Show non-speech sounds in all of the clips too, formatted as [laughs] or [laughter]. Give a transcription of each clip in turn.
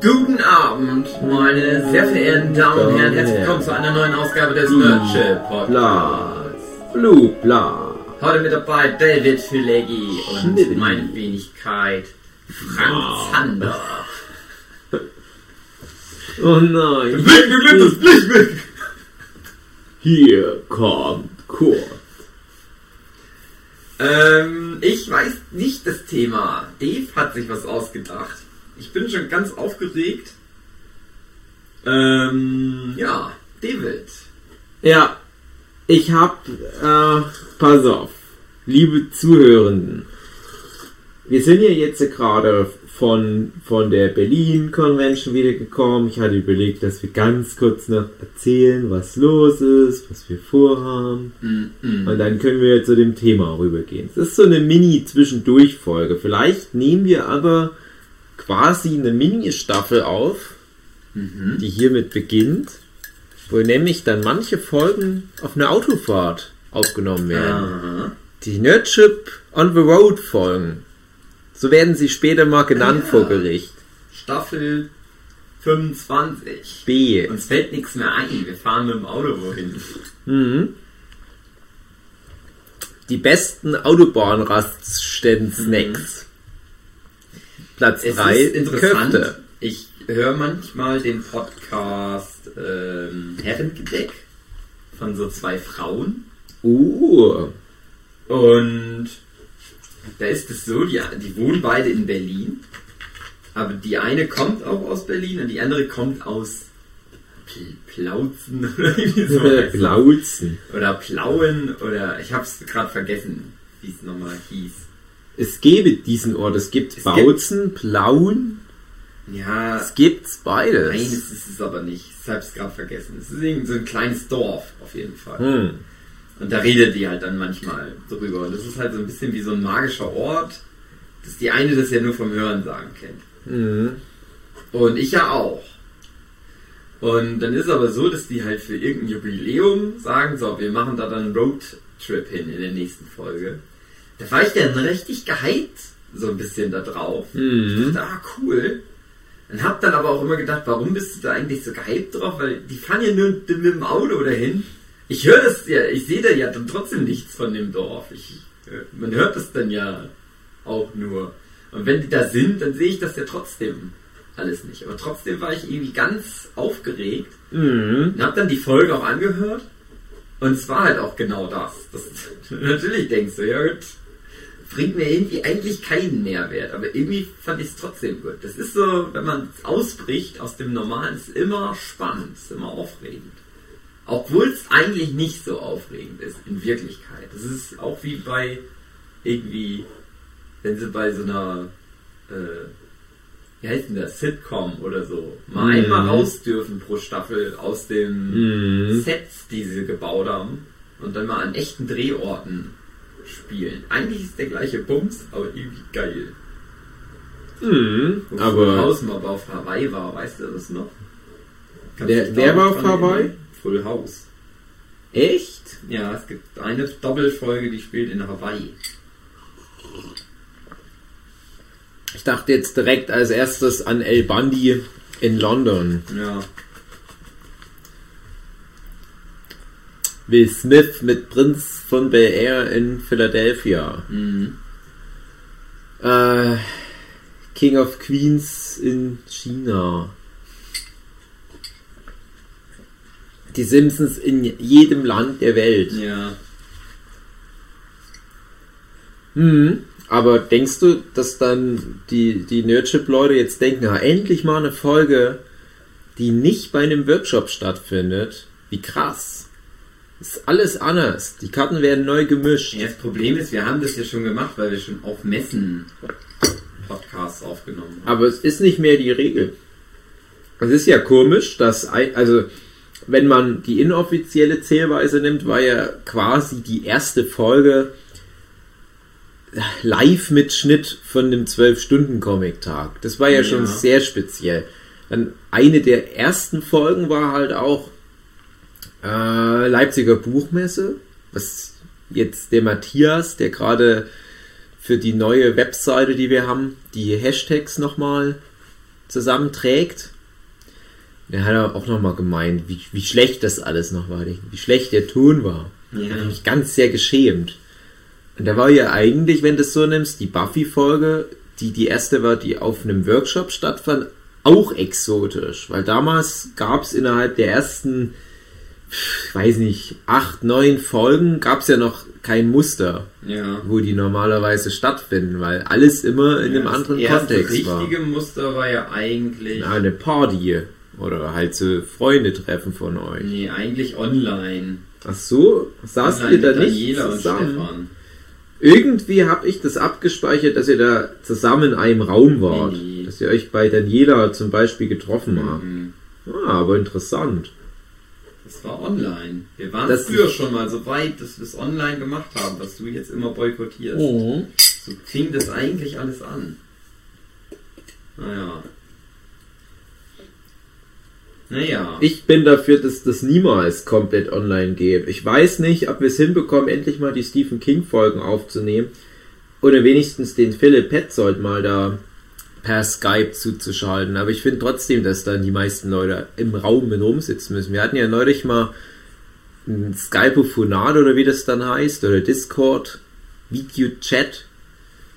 Guten Abend, meine sehr verehrten Damen und Herren. Herzlich willkommen zu einer neuen Ausgabe des Nerdship Podcasts. Blue, bla. Heute mit dabei David Fileggi und meine Wenigkeit Frank Zander. [laughs] Oh nein. Licht weg! Hier kommt Kurt. Ähm, ich weiß nicht das Thema. Dave hat sich was ausgedacht. Ich bin schon ganz aufgeregt. Ähm, ja, David. Ja, ich hab, äh, pass auf, liebe Zuhörenden. Wir sind ja jetzt gerade von, von der Berlin Convention wiedergekommen. Ich hatte überlegt, dass wir ganz kurz noch erzählen, was los ist, was wir vorhaben. Mm, Und dann können wir zu dem Thema rübergehen. Es ist so eine Mini-Zwischendurch-Folge. Vielleicht nehmen wir aber quasi eine Mini-Staffel auf, Mhm. die hiermit beginnt, wo nämlich dann manche Folgen auf einer Autofahrt aufgenommen werden. Aha. Die Nerdship on the Road Folgen. So werden sie später mal genannt Ah, ja. vor Gericht. Staffel 25. B. Uns fällt nichts mehr ein. Wir fahren mit dem Auto wohin. Mhm. Die besten Autobahnraststätten-Snacks. Platz Es 3, ist interessant. Köfte. Ich höre manchmal den Podcast ähm, Herrengedeck von so zwei Frauen. Uh, Und da ist es so, die, die wohnen beide in Berlin. Aber die eine kommt auch aus Berlin und die andere kommt aus Pl- Plauzen [laughs] oder irgendwie so. [laughs] Plauzen. Oder Plauen oder ich hab's gerade vergessen, wie es nochmal hieß. Es gäbe diesen Ort. Es gibt Es Bautzen, Plauen. Ja, Es gibt's beides. nein, das ist es aber nicht. Ich hab's gerade vergessen. Es ist irgendwie so ein kleines Dorf auf jeden Fall. Hm. Und da redet die halt dann manchmal drüber. Und das ist halt so ein bisschen wie so ein magischer Ort, dass die eine das ja nur vom Hören sagen kennt. Mhm. Und ich ja auch. Und dann ist aber so, dass die halt für irgendein Jubiläum sagen, so, wir machen da dann einen Roadtrip hin in der nächsten Folge. Da war ich dann richtig gehypt, so ein bisschen da drauf. Mhm. Ich dachte, ah, cool. Und hab dann aber auch immer gedacht, warum bist du da eigentlich so gehypt drauf? Weil die fahren ja nur mit dem Auto dahin. Ich höre das ja, ich sehe da ja dann trotzdem nichts von dem Dorf. Ich, äh, man hört das dann ja auch nur. Und wenn die da sind, dann sehe ich das ja trotzdem alles nicht. Aber trotzdem war ich irgendwie ganz aufgeregt Mhm. und hab dann die Folge auch angehört. Und es war halt auch genau das. das [laughs] natürlich denkst du, ja gut, bringt mir irgendwie eigentlich keinen Mehrwert. Aber irgendwie fand ich es trotzdem gut. Das ist so, wenn man ausbricht aus dem Normalen, ist immer spannend, ist immer aufregend. Obwohl es eigentlich nicht so aufregend ist, in Wirklichkeit. Das ist auch wie bei irgendwie, wenn sie bei so einer, äh, wie heißt denn das, Sitcom oder so, mal Mhm. einmal raus dürfen pro Staffel aus den Mhm. Sets, die sie gebaut haben und dann mal an echten Drehorten spielen. Eigentlich ist der gleiche Bums, aber irgendwie geil. Mhm. Wo Full Aber House mal auf Hawaii war, weißt du das noch? Kannst Wer- wer war auf Hawaii? erinnern? Full House. echt? Ja, es gibt eine Doppelfolge, die spielt in Hawaii. Ich dachte jetzt direkt als erstes an El Bundy in London. Ja. Will Smith mit Prinz von Bel Air in Philadelphia. Mhm. Äh, King of Queens in China. Die Simpsons in jedem Land der Welt. Ja. Mhm. Aber denkst du, dass dann die, die Nerdship-Leute jetzt denken, ja, endlich mal eine Folge, die nicht bei einem Workshop stattfindet? Wie krass. Ist alles anders. Die Karten werden neu gemischt. ja. Das Problem ist, wir haben das ja schon gemacht, weil wir schon auf Messen Podcasts aufgenommen haben. Aber es ist nicht mehr die Regel. Es ist ja komisch, dass, also, wenn man die inoffizielle Zählweise nimmt, war ja quasi die erste Folge Live-Mitschnitt von dem 12-Stunden-Comic-Tag. Das war ja, Ja. schon sehr speziell. Dann eine der ersten Folgen war halt auch äh, Leipziger Buchmesse, was jetzt der Matthias, der gerade für die neue Webseite, die wir haben, die Hashtags nochmal zusammenträgt. Der hat auch nochmal gemeint, wie, wie schlecht das alles noch war, wie schlecht der Ton war. Ja. Da mich ganz sehr geschämt. Und da war ja eigentlich, wenn du es so nimmst, die Buffy-Folge, die die erste war, die auf einem Workshop stattfand, auch exotisch. Weil damals gab es innerhalb der ersten, ich weiß nicht, acht, neun Folgen, gab es ja noch kein Muster, Ja. wo die normalerweise stattfinden, weil alles immer in einem das anderen Kontext war. richtige Muster war ja eigentlich. Na, eine Party. Oder halt so Freunde treffen von euch. Nee, eigentlich online. Ach so, saßt online ihr da nicht Daniela und zusammen? Stefan. Irgendwie habe ich das abgespeichert, dass ihr da zusammen in einem Raum wart. Nee. Dass ihr euch bei Daniela zum Beispiel getroffen habt. Mhm. Ah, aber interessant. Das war online. Wir waren Das- früher schon mal so weit, dass wir es online gemacht haben, was du jetzt immer boykottierst. Oh. So fing das eigentlich alles an. Naja. Naja. Ich bin dafür, dass das niemals komplett online geht. Ich weiß nicht, ob wir es hinbekommen, endlich mal die Stephen King Folgen aufzunehmen. Oder wenigstens den Philipp Petzold mal da per Skype zuzuschalten. Aber ich finde trotzdem, dass dann die meisten Leute im Raum mit rumsitzen müssen. Wir hatten ja neulich mal ein Skype-Phonat oder wie das dann heißt, oder Discord, Video-Chat,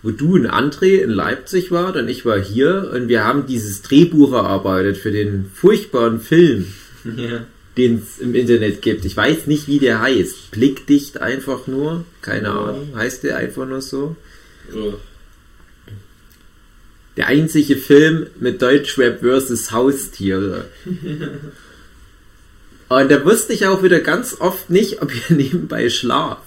wo du in André in Leipzig war und ich war hier und wir haben dieses Drehbuch erarbeitet für den furchtbaren Film, [laughs] ja. den es im Internet gibt. Ich weiß nicht, wie der heißt. Blickdicht einfach nur. Keine Ja. Ahnung. Heißt der einfach nur so? Oh. Der einzige Film mit Deutschrap versus Haustiere. [laughs] Und da wusste ich auch wieder ganz oft nicht, ob ihr [laughs] nebenbei schlaft.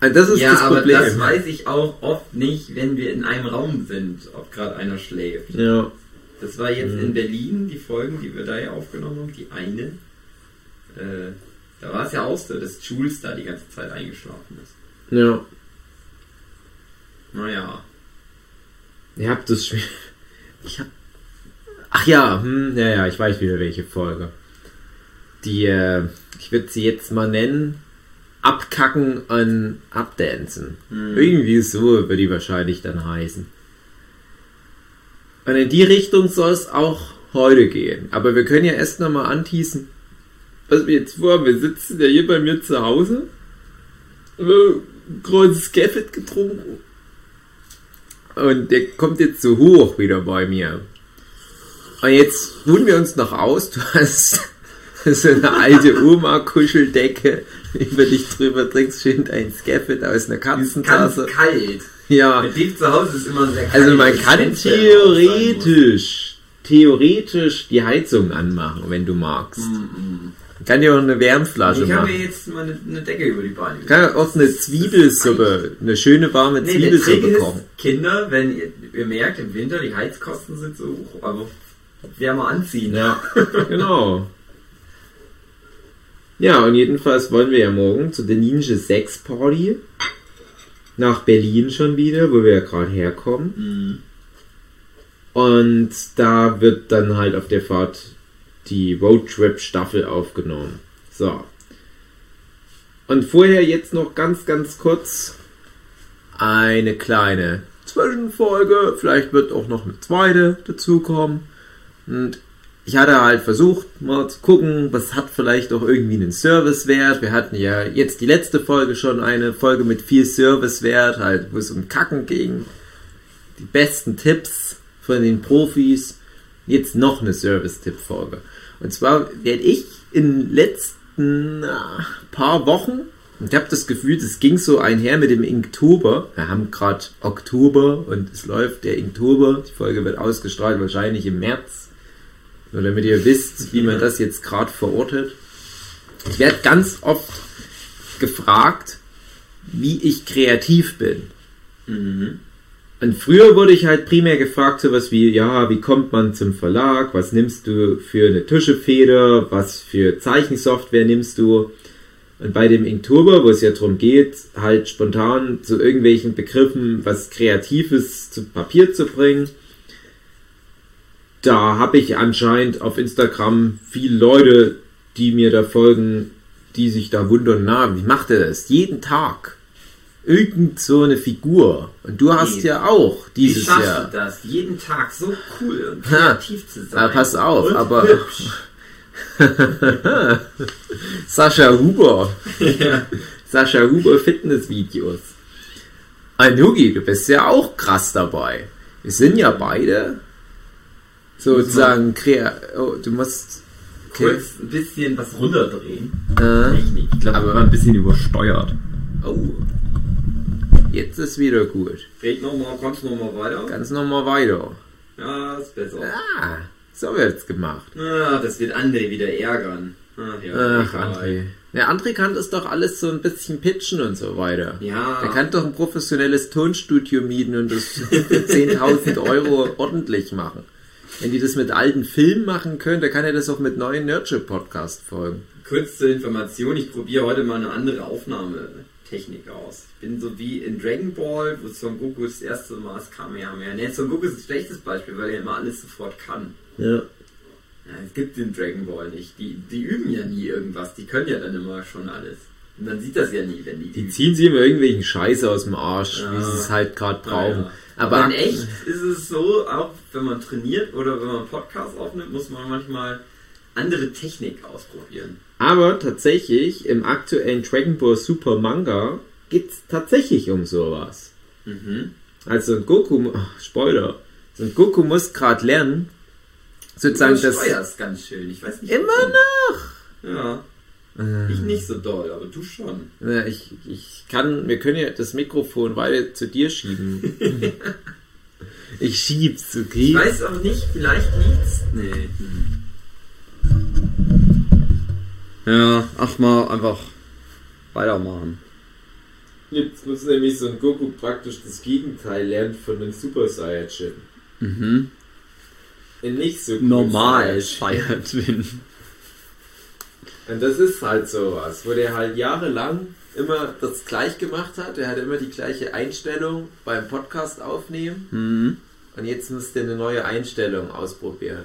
Und das ist ja, das aber Problem. das weiß ich auch oft nicht, wenn wir in einem Raum sind, ob gerade einer schläft. ja. Das war jetzt Mhm. in Berlin, die Folgen, die wir da ja aufgenommen haben, die eine. Äh, da war es ja auch so, dass Jules da die ganze Zeit eingeschlafen ist. Ja. Naja. Ihr habt das Spiel. Ich hab. Ach ja, hm, ja, ja, ich weiß wieder welche Folge. Die, äh, ich würde sie jetzt mal nennen. Abkacken und Abdancen. Hm. Irgendwie so wird die wahrscheinlich dann heißen. Und in die Richtung soll es auch heute gehen. Aber wir können ja erst nochmal anteasen, was wir jetzt vorhaben. Wir sitzen ja hier bei mir zu Hause. Haben Gerade Scaffet getrunken. Und der kommt jetzt so hoch wieder bei mir. Und jetzt ruhen wir uns noch aus. [laughs] Du hast so eine alte Oma-Kuscheldecke über dich drüber, trinkst schön dein Scaffet aus einer Ganz Katzentasse. kalt. Ja, Mit dem zu Hause ist immer sehr kalt. also man kann theoretisch, theoretisch die Heizung anmachen, wenn du magst. Kann dir auch eine Wärmflasche Ich habe mir machen. jetzt mal eine, eine Decke über die Beine Kann auch eine Zwiebelsuppe, eine schöne warme Nee, Zwiebelsuppe kochen. Kinder, wenn ihr, ihr merkt, im Winter die Heizkosten sind so hoch, aber wärmer anziehen. Ja, [laughs] genau. Ja, und jedenfalls wollen wir ja morgen zu der Ninja 6 Party nach Berlin schon wieder, wo wir ja gerade herkommen. Mhm. Und da wird dann halt auf der Fahrt die Roadtrip Staffel aufgenommen. So. Und vorher jetzt noch ganz, ganz kurz eine kleine Zwischenfolge. Vielleicht wird auch noch eine zweite dazukommen. Und ich hatte halt versucht, mal zu gucken, was hat vielleicht auch irgendwie einen Servicewert. Wir hatten ja jetzt die letzte Folge schon eine Folge mit viel Servicewert, halt, wo es um Kacken ging. Die besten Tipps von den Profis. Jetzt noch eine Service-Tipp-Folge. Und zwar werde ich in den letzten ah, paar Wochen, und ich habe das Gefühl, das ging so einher mit dem Inktober. Wir haben gerade Oktober und es läuft der Inktober. Die Folge wird ausgestrahlt wahrscheinlich im März. Nur damit ihr wisst, wie man das jetzt gerade verortet. Ich werde ganz oft gefragt, wie ich kreativ bin. Mhm. Und früher wurde ich halt primär gefragt, sowas wie, ja, wie kommt man zum Verlag? Was nimmst du für eine Tuschefeder? Was für Zeichensoftware nimmst du? Und bei dem Inktober, wo es ja darum geht, halt spontan zu irgendwelchen Begriffen was Kreatives zu Papier zu bringen, da habe ich anscheinend auf Instagram viele Leute, die mir da folgen, die sich da wundern, na, wie macht er das? Jeden Tag irgend so eine Figur. Und du hast Nee. ja auch Wie dieses schaffst Jahr. du das, jeden Tag so cool und Ha. kreativ zu sein? Aber pass auf, und aber-. [laughs] Sascha Huber. [laughs] Sascha Huber Fitnessvideos. Anugi, du bist ja auch krass dabei. Wir sind ja beide sozusagen krea oh, du musst okay. Kurz ein bisschen was runterdrehen. Äh, Technik. Ich glaube, Aber- wir waren ein bisschen übersteuert. oh. Jetzt ist wieder gut. Red nochmal, kommst nochmal weiter? Ganz nochmal weiter. Ja, ist besser. Ah, so wird's gemacht. Ah, das wird André wieder ärgern. Ach ja, Ach. André. Der André kann das doch alles so ein bisschen pitchen und so weiter. Ja. Der kann doch ein professionelles Tonstudio mieten und das für 10.000 Euro ordentlich machen. Wenn die das mit alten Filmen machen können, dann kann er das auch mit neuen Nerdship-Podcast-Folgen. Kurz zur Information, ich probiere heute mal eine andere Aufnahmetechnik aus. Ich bin so wie in Dragon Ball, wo Son Goku das erste Mal das Kamehameha. Ne, Son Goku ist ein schlechtes Beispiel, weil er immer alles sofort kann. Ja. Ja, es gibt den Dragon Ball nicht. Die, die üben ja nie irgendwas. Die können ja dann immer schon alles. Und man sieht das ja nie, wenn die Die üben. ziehen sich immer irgendwelchen Scheiß aus dem Arsch, Ja. wie sie es halt gerade brauchen. ja. Aber, Aber in echt ist es so, auch wenn man trainiert oder wenn man einen Podcast aufnimmt, muss man manchmal andere Technik ausprobieren. aber tatsächlich, im aktuellen Dragon Ball Super Manga geht's tatsächlich um sowas. Mhm. Also ein Goku, ach, Spoiler, so ein Goku muss gerade lernen, sozusagen du das... steuerst ganz schön. Ich weiß nicht. Immer warum. Ja, noch! ich nicht so doll, aber du schon. Ja, ich, ich kann, wir können ja das Mikrofon weiter zu dir schieben. [laughs] ich schieb's, okay? Ich weiß auch nicht, vielleicht liegt's. Nee. Ja, ach mal einfach weitermachen. Jetzt muss nämlich so ein Goku praktisch das Gegenteil lernen von einem Super Saiyajin. Mhm. Ein nicht so Normal Saiyajin. Saiyajin. Und das ist halt sowas, wo der halt jahrelang immer das gleich gemacht hat. Er hatte immer die gleiche Einstellung beim Podcast aufnehmen. Mhm. Und jetzt muss der eine neue Einstellung ausprobieren.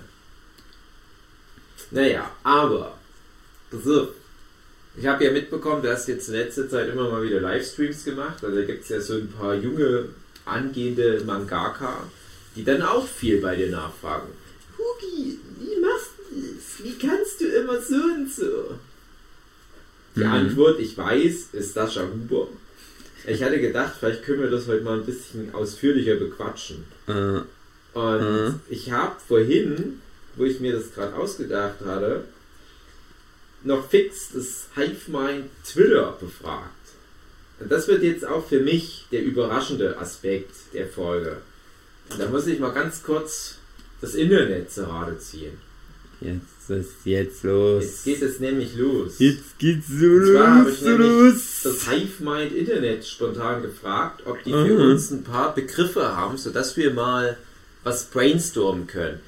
Naja, aber. So. Ich habe ja mitbekommen, du hast jetzt in letzter Zeit immer mal wieder Livestreams gemacht. Also da gibt es ja so ein paar junge, angehende Mangaka, die dann auch viel bei dir nachfragen. Hugi, wie machst du das? Wie kannst du immer so und so? Die Mhm. Antwort, ich weiß, ist Sascha Huber. Ich hatte gedacht, vielleicht können wir das heute mal ein bisschen ausführlicher bequatschen. Äh, Und Mhm. ich habe vorhin, wo ich mir das gerade ausgedacht hatte, noch fix das HiveMind Twitter befragt. Und das wird jetzt auch für mich der überraschende Aspekt der Folge. Und da muss ich mal ganz kurz das Internet zur Rate ziehen. jetzt ist jetzt los. Jetzt geht es nämlich los. Jetzt geht's so Und zwar habe ich los, das HiveMind Internet spontan gefragt, ob die für Mhm. uns ein paar Begriffe haben, sodass wir mal was brainstormen können.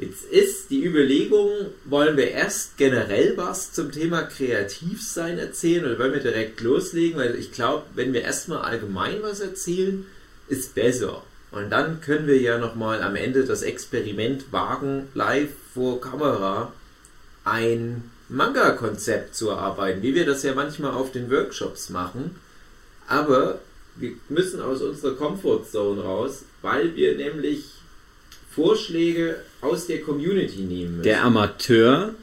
Jetzt ist die Überlegung, wollen wir erst generell was zum Thema Kreativsein erzählen oder wollen wir direkt loslegen? Weil ich glaube, wenn wir erstmal allgemein was erzählen, ist besser. Und dann können wir ja nochmal am Ende das Experiment wagen, live vor Kamera ein Manga-Konzept zu erarbeiten, wie wir das ja manchmal auf den Workshops machen. Aber wir müssen aus unserer Comfortzone raus, weil wir nämlich Vorschläge aus der Community nehmen müssen. Der Amateur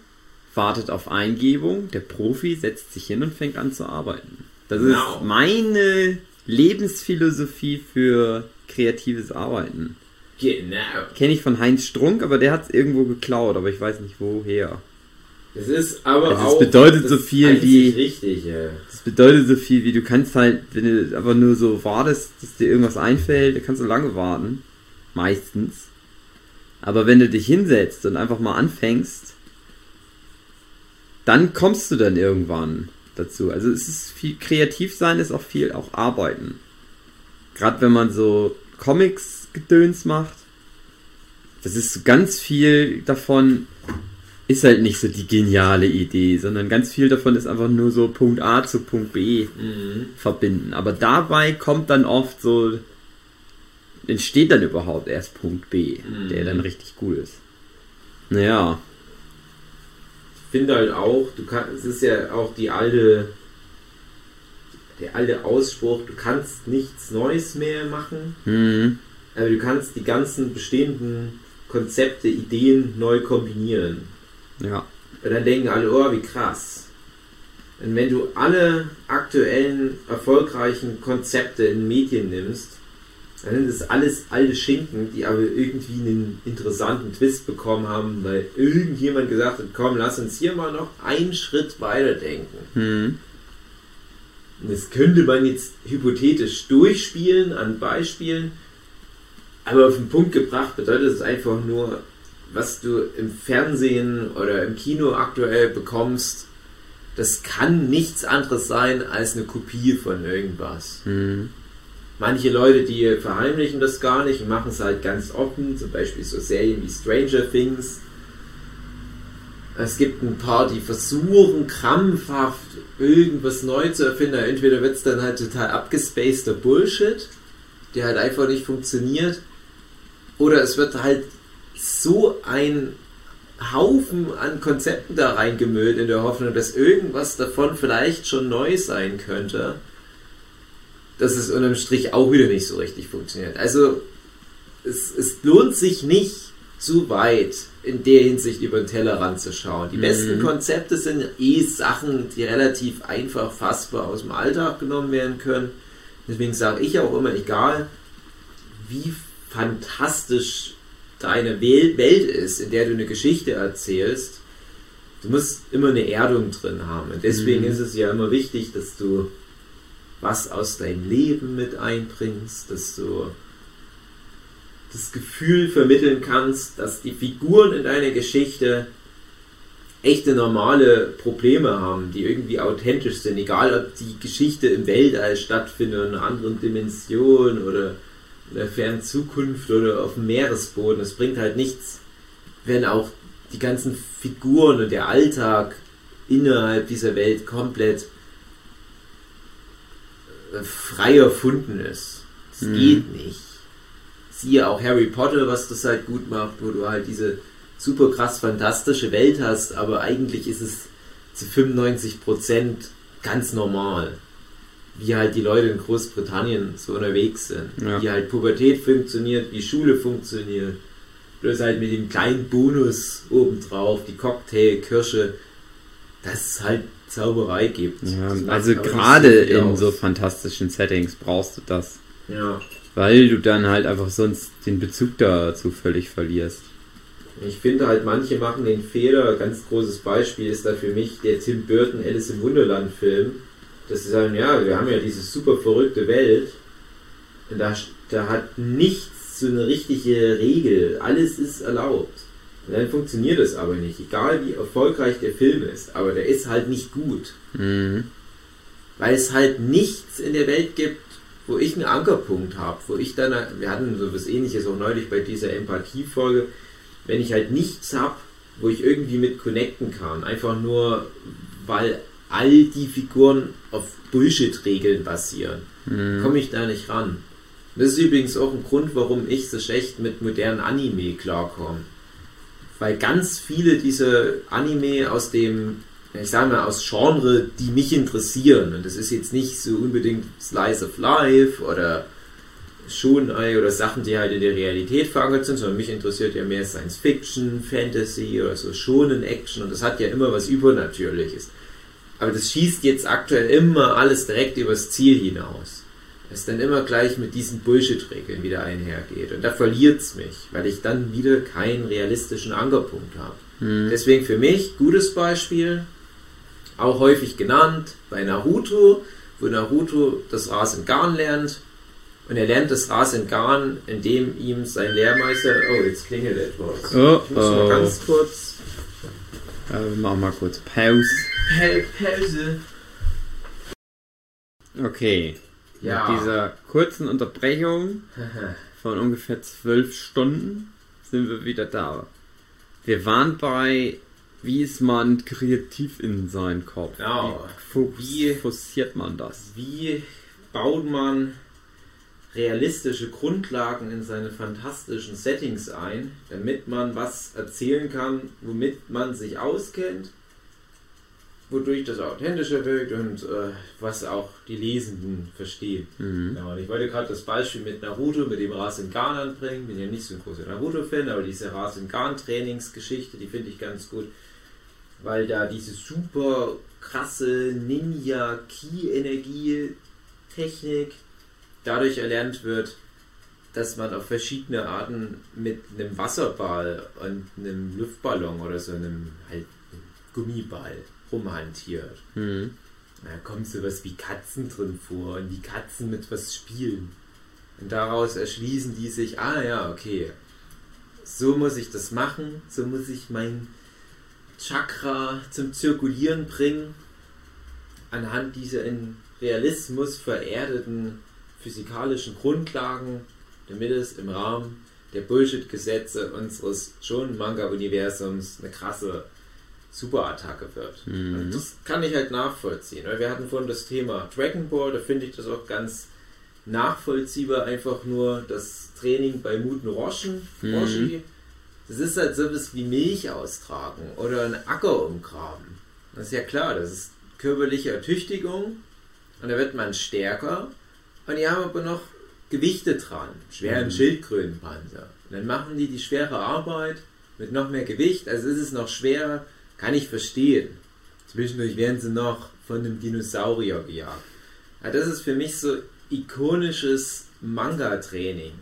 wartet auf Eingebung, der Profi setzt sich hin und fängt an zu arbeiten. Das Genau. ist meine Lebensphilosophie für kreatives Arbeiten. genau. Kenne ich von Heinz Strunk, aber der hat es irgendwo geklaut, aber ich weiß nicht woher. Es ist aber Also es auch bedeutet das so viel wie- Richtige. Das bedeutet so viel wie du kannst halt, wenn du aber nur so wartest, dass dir irgendwas einfällt, dann kannst du lange warten. Meistens. Aber wenn du dich hinsetzt und einfach mal anfängst, dann kommst du dann irgendwann dazu. Also es ist viel kreativ sein, ist auch viel auch arbeiten. Gerade wenn man so Comics gedöns macht, das ist ganz viel davon ist halt nicht so die geniale Idee, sondern ganz viel davon ist einfach nur so Punkt A zu Punkt B Mhm. verbinden. Aber dabei kommt dann oft so, entsteht dann überhaupt erst Punkt B, Mhm. der dann richtig cool ist. Naja, Ich finde halt auch, du kannst, es ist ja auch die alte, der alte Ausspruch, du kannst nichts Neues mehr machen, Mhm. aber du kannst die ganzen bestehenden Konzepte, Ideen neu kombinieren. Ja. Und dann denken alle, oh, wie krass. Und wenn du alle aktuellen, erfolgreichen Konzepte in Medien nimmst, dann sind das alles alte Schinken, die aber irgendwie einen interessanten Twist bekommen haben, weil irgendjemand gesagt hat, komm, lass uns hier mal noch einen Schritt weiterdenken. Und das könnte man jetzt hypothetisch durchspielen an Beispielen, aber auf den Punkt gebracht bedeutet es einfach nur, was du im Fernsehen oder im Kino aktuell bekommst, das kann nichts anderes sein als eine Kopie von irgendwas. Mhm. Manche Leute, die verheimlichen das gar nicht und machen es halt ganz offen, zum Beispiel so Serien wie Stranger Things. Es gibt ein paar, die versuchen krampfhaft irgendwas neu zu erfinden. Entweder wird es dann halt total abgespaceter Bullshit, der halt einfach nicht funktioniert, oder es wird halt so ein Haufen an Konzepten da reingemüllt in der Hoffnung, dass irgendwas davon vielleicht schon neu sein könnte dass es unterm Strich auch wieder nicht so richtig funktioniert. Also es, es lohnt sich nicht zu weit in der Hinsicht über den Teller ranzuschauen. Die Mhm. besten Konzepte sind eh Sachen, die relativ einfach fassbar aus dem Alltag genommen werden können. Deswegen sage ich auch immer, egal wie fantastisch deine Wel- Welt ist, in der du eine Geschichte erzählst, du musst immer eine Erdung drin haben. Und deswegen Mhm. ist es ja immer wichtig, dass du was aus deinem Leben mit einbringst, dass du das Gefühl vermitteln kannst, dass die Figuren in deiner Geschichte echte normale Probleme haben, die irgendwie authentisch sind, egal ob die Geschichte im Weltall stattfindet, in einer anderen Dimension oder in der fernen Zukunft oder auf dem Meeresboden. Es bringt halt nichts, wenn auch die ganzen Figuren und der Alltag innerhalb dieser Welt komplett frei erfunden ist. Das Mhm. geht nicht. Siehe auch Harry Potter, was das halt gut macht, wo du halt diese super krass fantastische Welt hast, aber eigentlich ist es zu 95% ganz normal. Wie halt die Leute in Großbritannien so unterwegs sind. Ja. Wie halt Pubertät funktioniert, wie Schule funktioniert. Bloß halt mit dem kleinen Bonus obendrauf, die Cocktailkirsche, dass es halt Zauberei gibt. Ja, also gerade in aus. so fantastischen Settings brauchst du das. Ja. Weil du dann halt einfach sonst den Bezug dazu völlig verlierst. Ich finde halt, manche machen den Fehler. Ganz großes Beispiel ist da für mich der Tim Burton Alice im Wunderland Film. Dass sie sagen, ja, wir haben ja diese super verrückte Welt. Und da, da hat nichts so eine richtige Regel. Alles ist erlaubt. Und dann funktioniert es aber nicht. Egal wie erfolgreich der Film ist. Aber der ist halt nicht gut. Mhm. Weil es halt nichts in der Welt gibt, wo ich einen Ankerpunkt habe, wo ich dann, wir hatten so was ähnliches auch neulich bei dieser Empathiefolge, wenn ich halt nichts habe, wo ich irgendwie mit connecten kann, einfach nur, weil all die Figuren auf Bullshit-Regeln basieren, Mhm. komme ich da nicht ran. Das ist übrigens auch ein Grund, warum ich so schlecht mit modernen Anime klarkomme. Weil ganz viele dieser Anime aus dem, ich sage mal, aus Genre, die mich interessieren, und das ist jetzt nicht so unbedingt Slice of Life oder Shonai oder Sachen, die halt in der Realität verankert sind, sondern mich interessiert ja mehr Science Fiction, Fantasy oder so Shonen Action und das hat ja immer was Übernatürliches. Aber das schießt jetzt aktuell immer alles direkt übers Ziel hinaus. Das dann immer gleich mit diesen Bullshit-Regeln wieder einhergeht. Und da verliert es mich, weil ich dann wieder keinen realistischen Ankerpunkt habe. Mhm. Deswegen für mich gutes Beispiel, auch häufig genannt bei Naruto, wo Naruto das Rasengan lernt. Und er lernt das Rasengan, indem ihm sein Lehrmeister. Oh, jetzt klingelt etwas. Oh, ich muss mal oh. ganz kurz. Äh, wir machen mal kurz Pause. Pel Pause. Okay. Ja. Mit dieser kurzen Unterbrechung [laughs] von ungefähr zwölf Stunden sind wir wieder da. Wir waren bei, wie ist man kreativ in seinen Kopf? Genau. Wie fokussiert man das? Wie baut man realistische Grundlagen in seine fantastischen Settings ein, damit man was erzählen kann, womit man sich auskennt, wodurch das authentischer wirkt und äh, was auch die Lesenden verstehen. Mhm. Ja, und ich wollte gerade das Beispiel mit Naruto, mit dem Rasengan anbringen. Bin ja nicht so ein großer Naruto-Fan, aber diese Rasengan-Trainingsgeschichte, die finde ich ganz gut, weil da diese super krasse Ninja-Ki-Energie-Technik dadurch erlernt wird, dass man auf verschiedene Arten mit einem Wasserball und einem Luftballon oder so einem halt einem Gummiball rumhantiert. Mhm. Da kommt sowas wie Katzen drin vor und die Katzen mit was spielen. Und daraus erschließen die sich, ah ja, okay, so muss ich das machen, so muss ich mein Chakra zum Zirkulieren bringen, anhand dieser in Realismus vererdeten physikalischen Grundlagen, damit es im Rahmen der Bullshit-Gesetze unseres schon Manga-Universums eine krasse Superattacke wird. Mhm. Und das kann ich halt nachvollziehen. Weil wir hatten vorhin das Thema Dragon Ball, da finde ich das auch ganz nachvollziehbar, einfach nur das Training bei Muten Roschen, Mhm. Roshi. Das ist halt sowas wie Milch austragen oder einen Acker umgraben. Das ist ja klar, das ist körperliche Ertüchtigung und da wird man stärker und die haben aber noch Gewichte dran, schweren Mhm. Schildkrötenpanzer. Und dann machen die die schwere Arbeit mit noch mehr Gewicht, also ist es noch schwerer, kann ich verstehen. Zwischendurch werden sie noch von einem Dinosaurier gejagt. Ja, das ist für mich so ikonisches Manga-Training.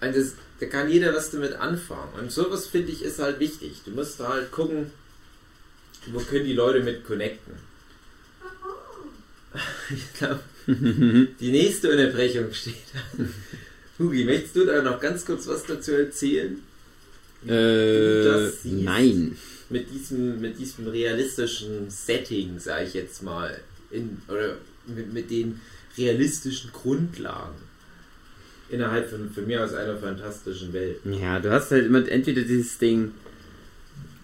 Und das, da kann jeder was damit anfangen. Und sowas finde ich ist halt wichtig. Du musst da halt gucken, wo können die Leute mit connecten. [laughs] Ich glaube, [laughs] die nächste Unterbrechung steht an. Hugi, möchtest du da noch ganz kurz was dazu erzählen? Äh, nein. Mit diesem, mit diesem realistischen Setting, sage ich jetzt mal, in, oder mit, mit den realistischen Grundlagen innerhalb von, von mir aus einer fantastischen Welt. Ja, du hast halt immer entweder dieses Ding,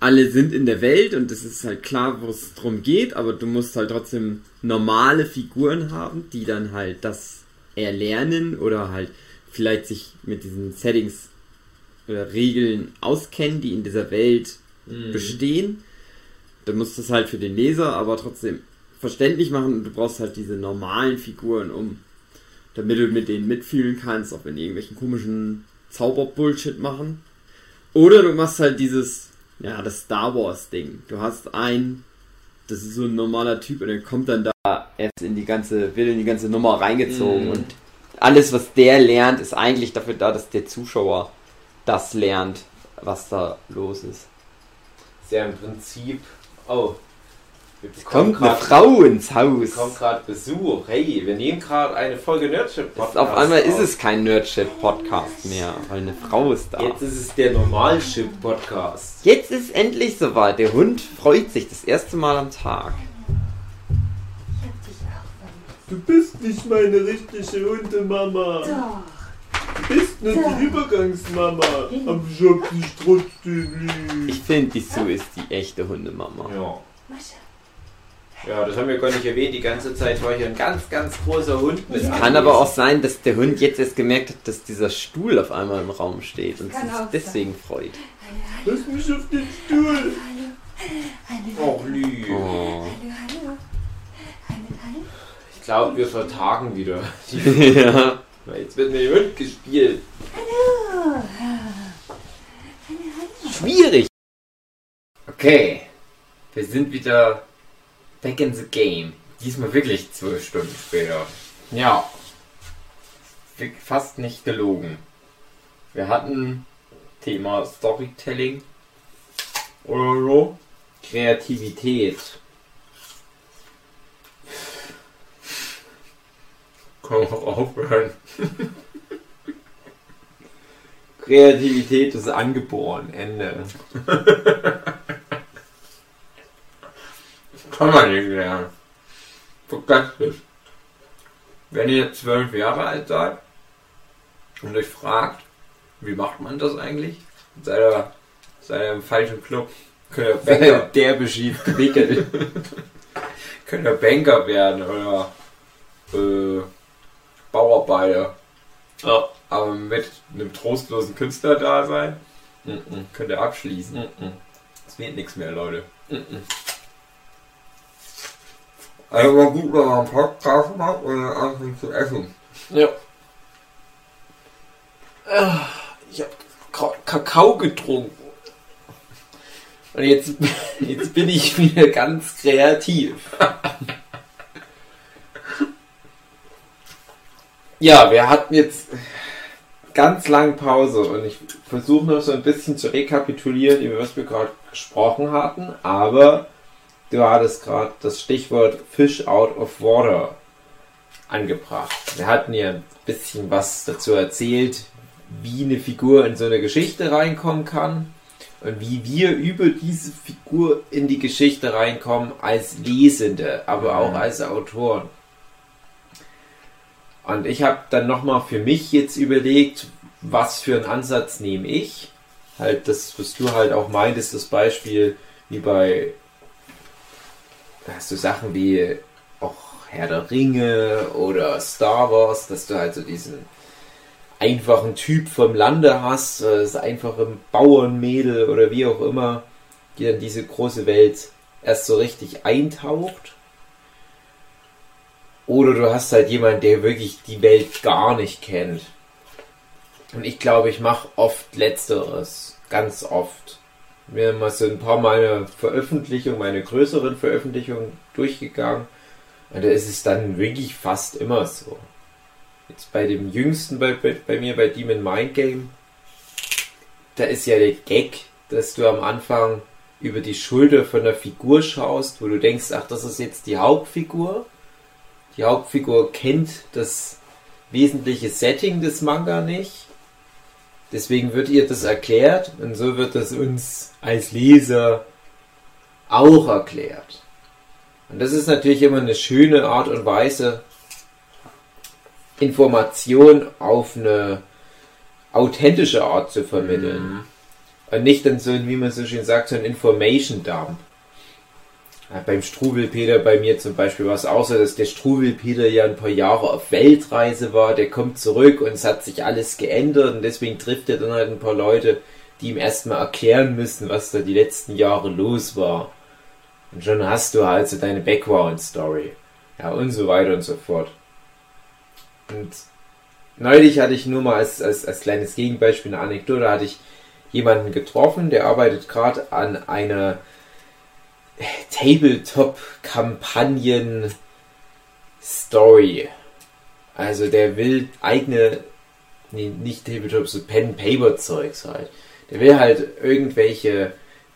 alle sind in der Welt und es ist halt klar, wo es drum geht, aber du musst halt trotzdem normale Figuren haben, die dann halt das erlernen oder halt vielleicht sich mit diesen Settings oder Regeln auskennen, die in dieser Welt Mhm. bestehen. Du musst es halt für den Leser aber trotzdem verständlich machen und du brauchst halt diese normalen Figuren, um damit du mit denen mitfühlen kannst, auch wenn die irgendwelchen komischen Zauber-Bullshit machen. Oder du machst halt dieses, ja, das Star Wars-Ding. Du hast einen, das ist so ein normaler Typ und der kommt dann da erst in die ganze, wird in die ganze Nummer reingezogen Mhm. und alles, was der lernt, ist eigentlich dafür da, dass der Zuschauer das lernt, was da los ist. Ist ja im Prinzip. Oh, jetzt Kommt eine grad- Frau ins Haus. kommt gerade Besuch. Hey, wir nehmen gerade eine Folge Nerdship Ist Podcast. auf einmal ist auf. es kein Nerdship-Podcast mehr, weil eine Frau ist da. Jetzt ist es der Normalship Podcast. Jetzt ist endlich soweit. Der Hund freut sich das erste Mal am Tag. Ich hab dich auch verliebt. Du bist nicht meine richtige Hundemama. Doch. Du bist nur die Übergangsmama. Aber ich hab dich trotzdem lieb. Ich finde, die Sue ist die echte Hundemama. Ja. Ja, das haben wir gar nicht erwähnt. Die ganze Zeit war hier ein ganz, ganz großer Hund mit. Kann aber auch sein, dass der Hund jetzt erst gemerkt hat, dass dieser Stuhl auf einmal im Raum steht und sich deswegen freut. Hallo, Lass mich auf den Stuhl. hallo. Hallo, Och, lieb. Oh. hallo, hallo. Hallo, hallo. Ich glaube, wir vertagen wieder. [laughs] [laughs] ja. Weil Jetzt wird mit dem Hund gespielt. Hallo. Schwierig. Okay. Wir sind wieder back in the game. Diesmal wirklich zwölf Stunden später. Ja. Fast nicht gelogen. Wir hatten Thema Storytelling oder so. Kreativität. Komm auch aufhören. Kreativität ist angeboren. Ende. Kann man nicht lernen. Fantastisch. Wenn ihr jetzt zwölf Jahre alt seid und euch fragt, wie macht man das eigentlich? Seid ihr, seid ihr im falschen Club? Könnt ihr Banker, derbe schief gewickelt. [laughs] Könnt ihr Banker werden oder äh, Bauarbeiter. Ja. Aber mit einem trostlosen Künstler da sein, Mhm. könnt ihr abschließen. Mhm. Es wird nichts mehr, Leute. Also war gut, wenn man einen Podcast macht und dann anfängt zu essen. Ja. Ah, Ich habe Kakao getrunken. Und jetzt, [laughs] jetzt bin ich wieder ganz kreativ. [laughs] Ja, wir hatten jetzt ganz lang Pause und ich versuche noch so ein bisschen zu rekapitulieren, über was wir gerade gesprochen hatten, aber du hattest gerade das Stichwort Fish out of water angebracht. Wir hatten ja ein bisschen was dazu erzählt, wie eine Figur in so eine Geschichte reinkommen kann und wie wir über diese Figur in die Geschichte reinkommen als Lesende, aber auch als Autoren. Und ich habe dann nochmal für mich jetzt überlegt, was für einen Ansatz nehme ich. Halt das, was du halt auch meintest, das Beispiel wie bei hast du Sachen wie auch Herr der Ringe oder Star Wars, dass du halt so diesen einfachen Typ vom Lande hast, äh, das einfache Bauernmädel oder wie auch immer, die dann diese große Welt erst so richtig eintaucht. Oder du hast halt jemanden, der wirklich die Welt gar nicht kennt. Und ich glaube, ich mache oft Letzteres. Ganz oft. Mir mal so ein paar meine Veröffentlichungen, meine größeren Veröffentlichungen durchgegangen. Und da ist es dann wirklich fast immer so. Jetzt bei dem jüngsten bei, bei, bei mir, bei Demon Mind Game, da ist ja der Gag, dass du am Anfang über die Schulter von der Figur schaust, wo du denkst, ach, das ist jetzt die Hauptfigur. Die Hauptfigur kennt das wesentliche Setting des Manga nicht. Deswegen wird ihr das erklärt und so wird das uns als Leser auch erklärt. Und das ist natürlich immer eine schöne Art und Weise, Information auf eine authentische Art zu vermitteln. Und nicht dann so, wie man so schön sagt, so ein Information Dump. Ja, beim Struwelpeter bei mir zum Beispiel war es auch so, dass der Struwelpeter ja ein paar Jahre auf Weltreise war, der kommt zurück und es hat sich alles geändert und deswegen trifft er dann halt ein paar Leute, die ihm erstmal erklären müssen, was da die letzten Jahre los war. Und schon hast du halt so deine Background-Story. Ja, und so weiter und so fort. Und neulich hatte ich nur mal als, als, als kleines Gegenbeispiel eine Anekdote, hatte ich jemanden getroffen, der arbeitet gerade an einer Tabletop-Kampagnen-Story. Also der will eigene, nee, nicht Tabletop, so Pen-Paper-Zeugs halt. Der will halt irgendwelche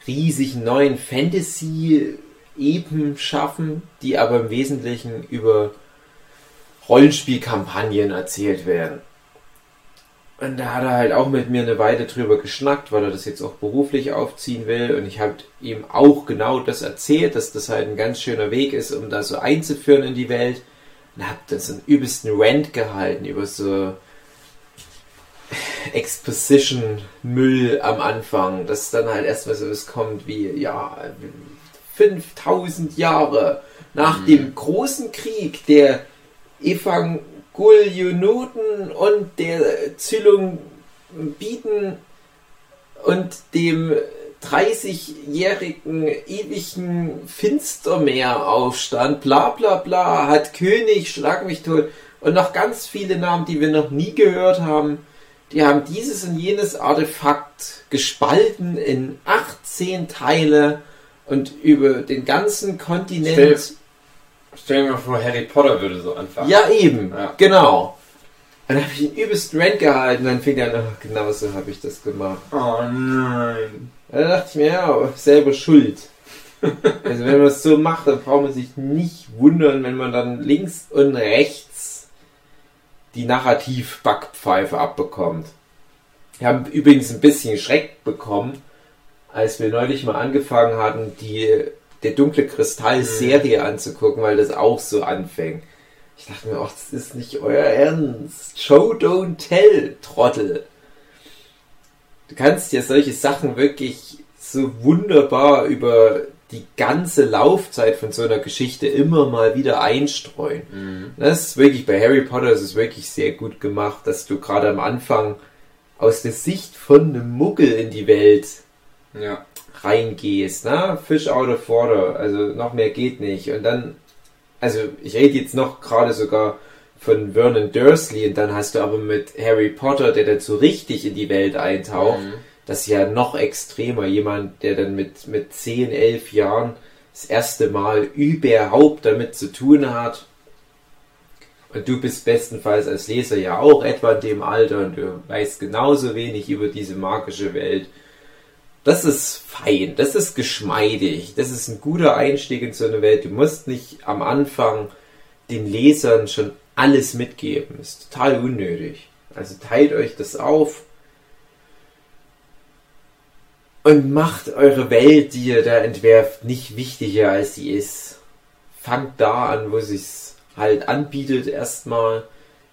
riesigen neuen Fantasy-Epen schaffen, die aber im Wesentlichen über Rollenspielkampagnen erzählt werden. Und da hat er halt auch mit mir eine Weile drüber geschnackt, weil er das jetzt auch beruflich aufziehen will. Und ich habe ihm auch genau das erzählt, dass das halt ein ganz schöner Weg ist, um da so einzuführen in die Welt. Und habe das einen übelsten Rant gehalten über so Exposition-Müll am Anfang, dass dann halt erstmal so was kommt wie, ja, 5000 Jahre nach dem großen Krieg der Evangelionoten und der Zylombiten und dem 30-jährigen ewigen Finstermeeraufstand, bla bla bla, hat König, schlag mich tot und noch ganz viele Namen, die wir noch nie gehört haben. Die haben dieses und jenes Artefakt gespalten in 18 Teile und über den ganzen Kontinent. Stell- Stell dir mal vor, Harry Potter würde so anfangen. Ja, eben, Ja. genau. Und dann habe ich ihn übelst Rant gehalten, dann fing er an, ach, genau so habe ich das gemacht. Oh nein. Und dann dachte ich mir, ja, selber schuld. also wenn man es so macht, dann braucht man sich nicht wundern, wenn man dann links und rechts die Narrativ-Backpfeife abbekommt. Wir haben übrigens ein bisschen Schreck bekommen, als wir neulich mal angefangen hatten, die der dunkle Kristall-Serie anzugucken, weil das auch so anfängt. Ich dachte mir, ach, das ist nicht euer Ernst. Show, don't tell, Trottel. Du kannst ja solche Sachen wirklich so wunderbar über die ganze Laufzeit von so einer Geschichte immer mal wieder einstreuen. Mhm. Das ist wirklich bei Harry Potter ist es wirklich sehr gut gemacht, dass du gerade am Anfang aus der Sicht von einem Muggel in die Welt Ja. Reingehst, ne? Fish out of water, also noch mehr geht nicht. Und dann also ich rede jetzt noch gerade sogar von Vernon Dursley und dann hast du aber mit Harry Potter, der dann so richtig in die Welt eintaucht, Mhm. das ist ja noch extremer. Jemand, der dann mit, mit 10, 11 Jahren das erste Mal überhaupt damit zu tun hat. Und du bist bestenfalls als Leser ja auch etwa in dem Alter und du weißt genauso wenig über diese magische Welt. Das ist fein, das ist geschmeidig, das ist ein guter Einstieg in so eine Welt. Du musst nicht am Anfang den Lesern schon alles mitgeben. Ist total unnötig. Also teilt euch das auf und macht eure Welt, die ihr da entwerft, nicht wichtiger als sie ist. Fangt da an, wo sich's halt anbietet, erstmal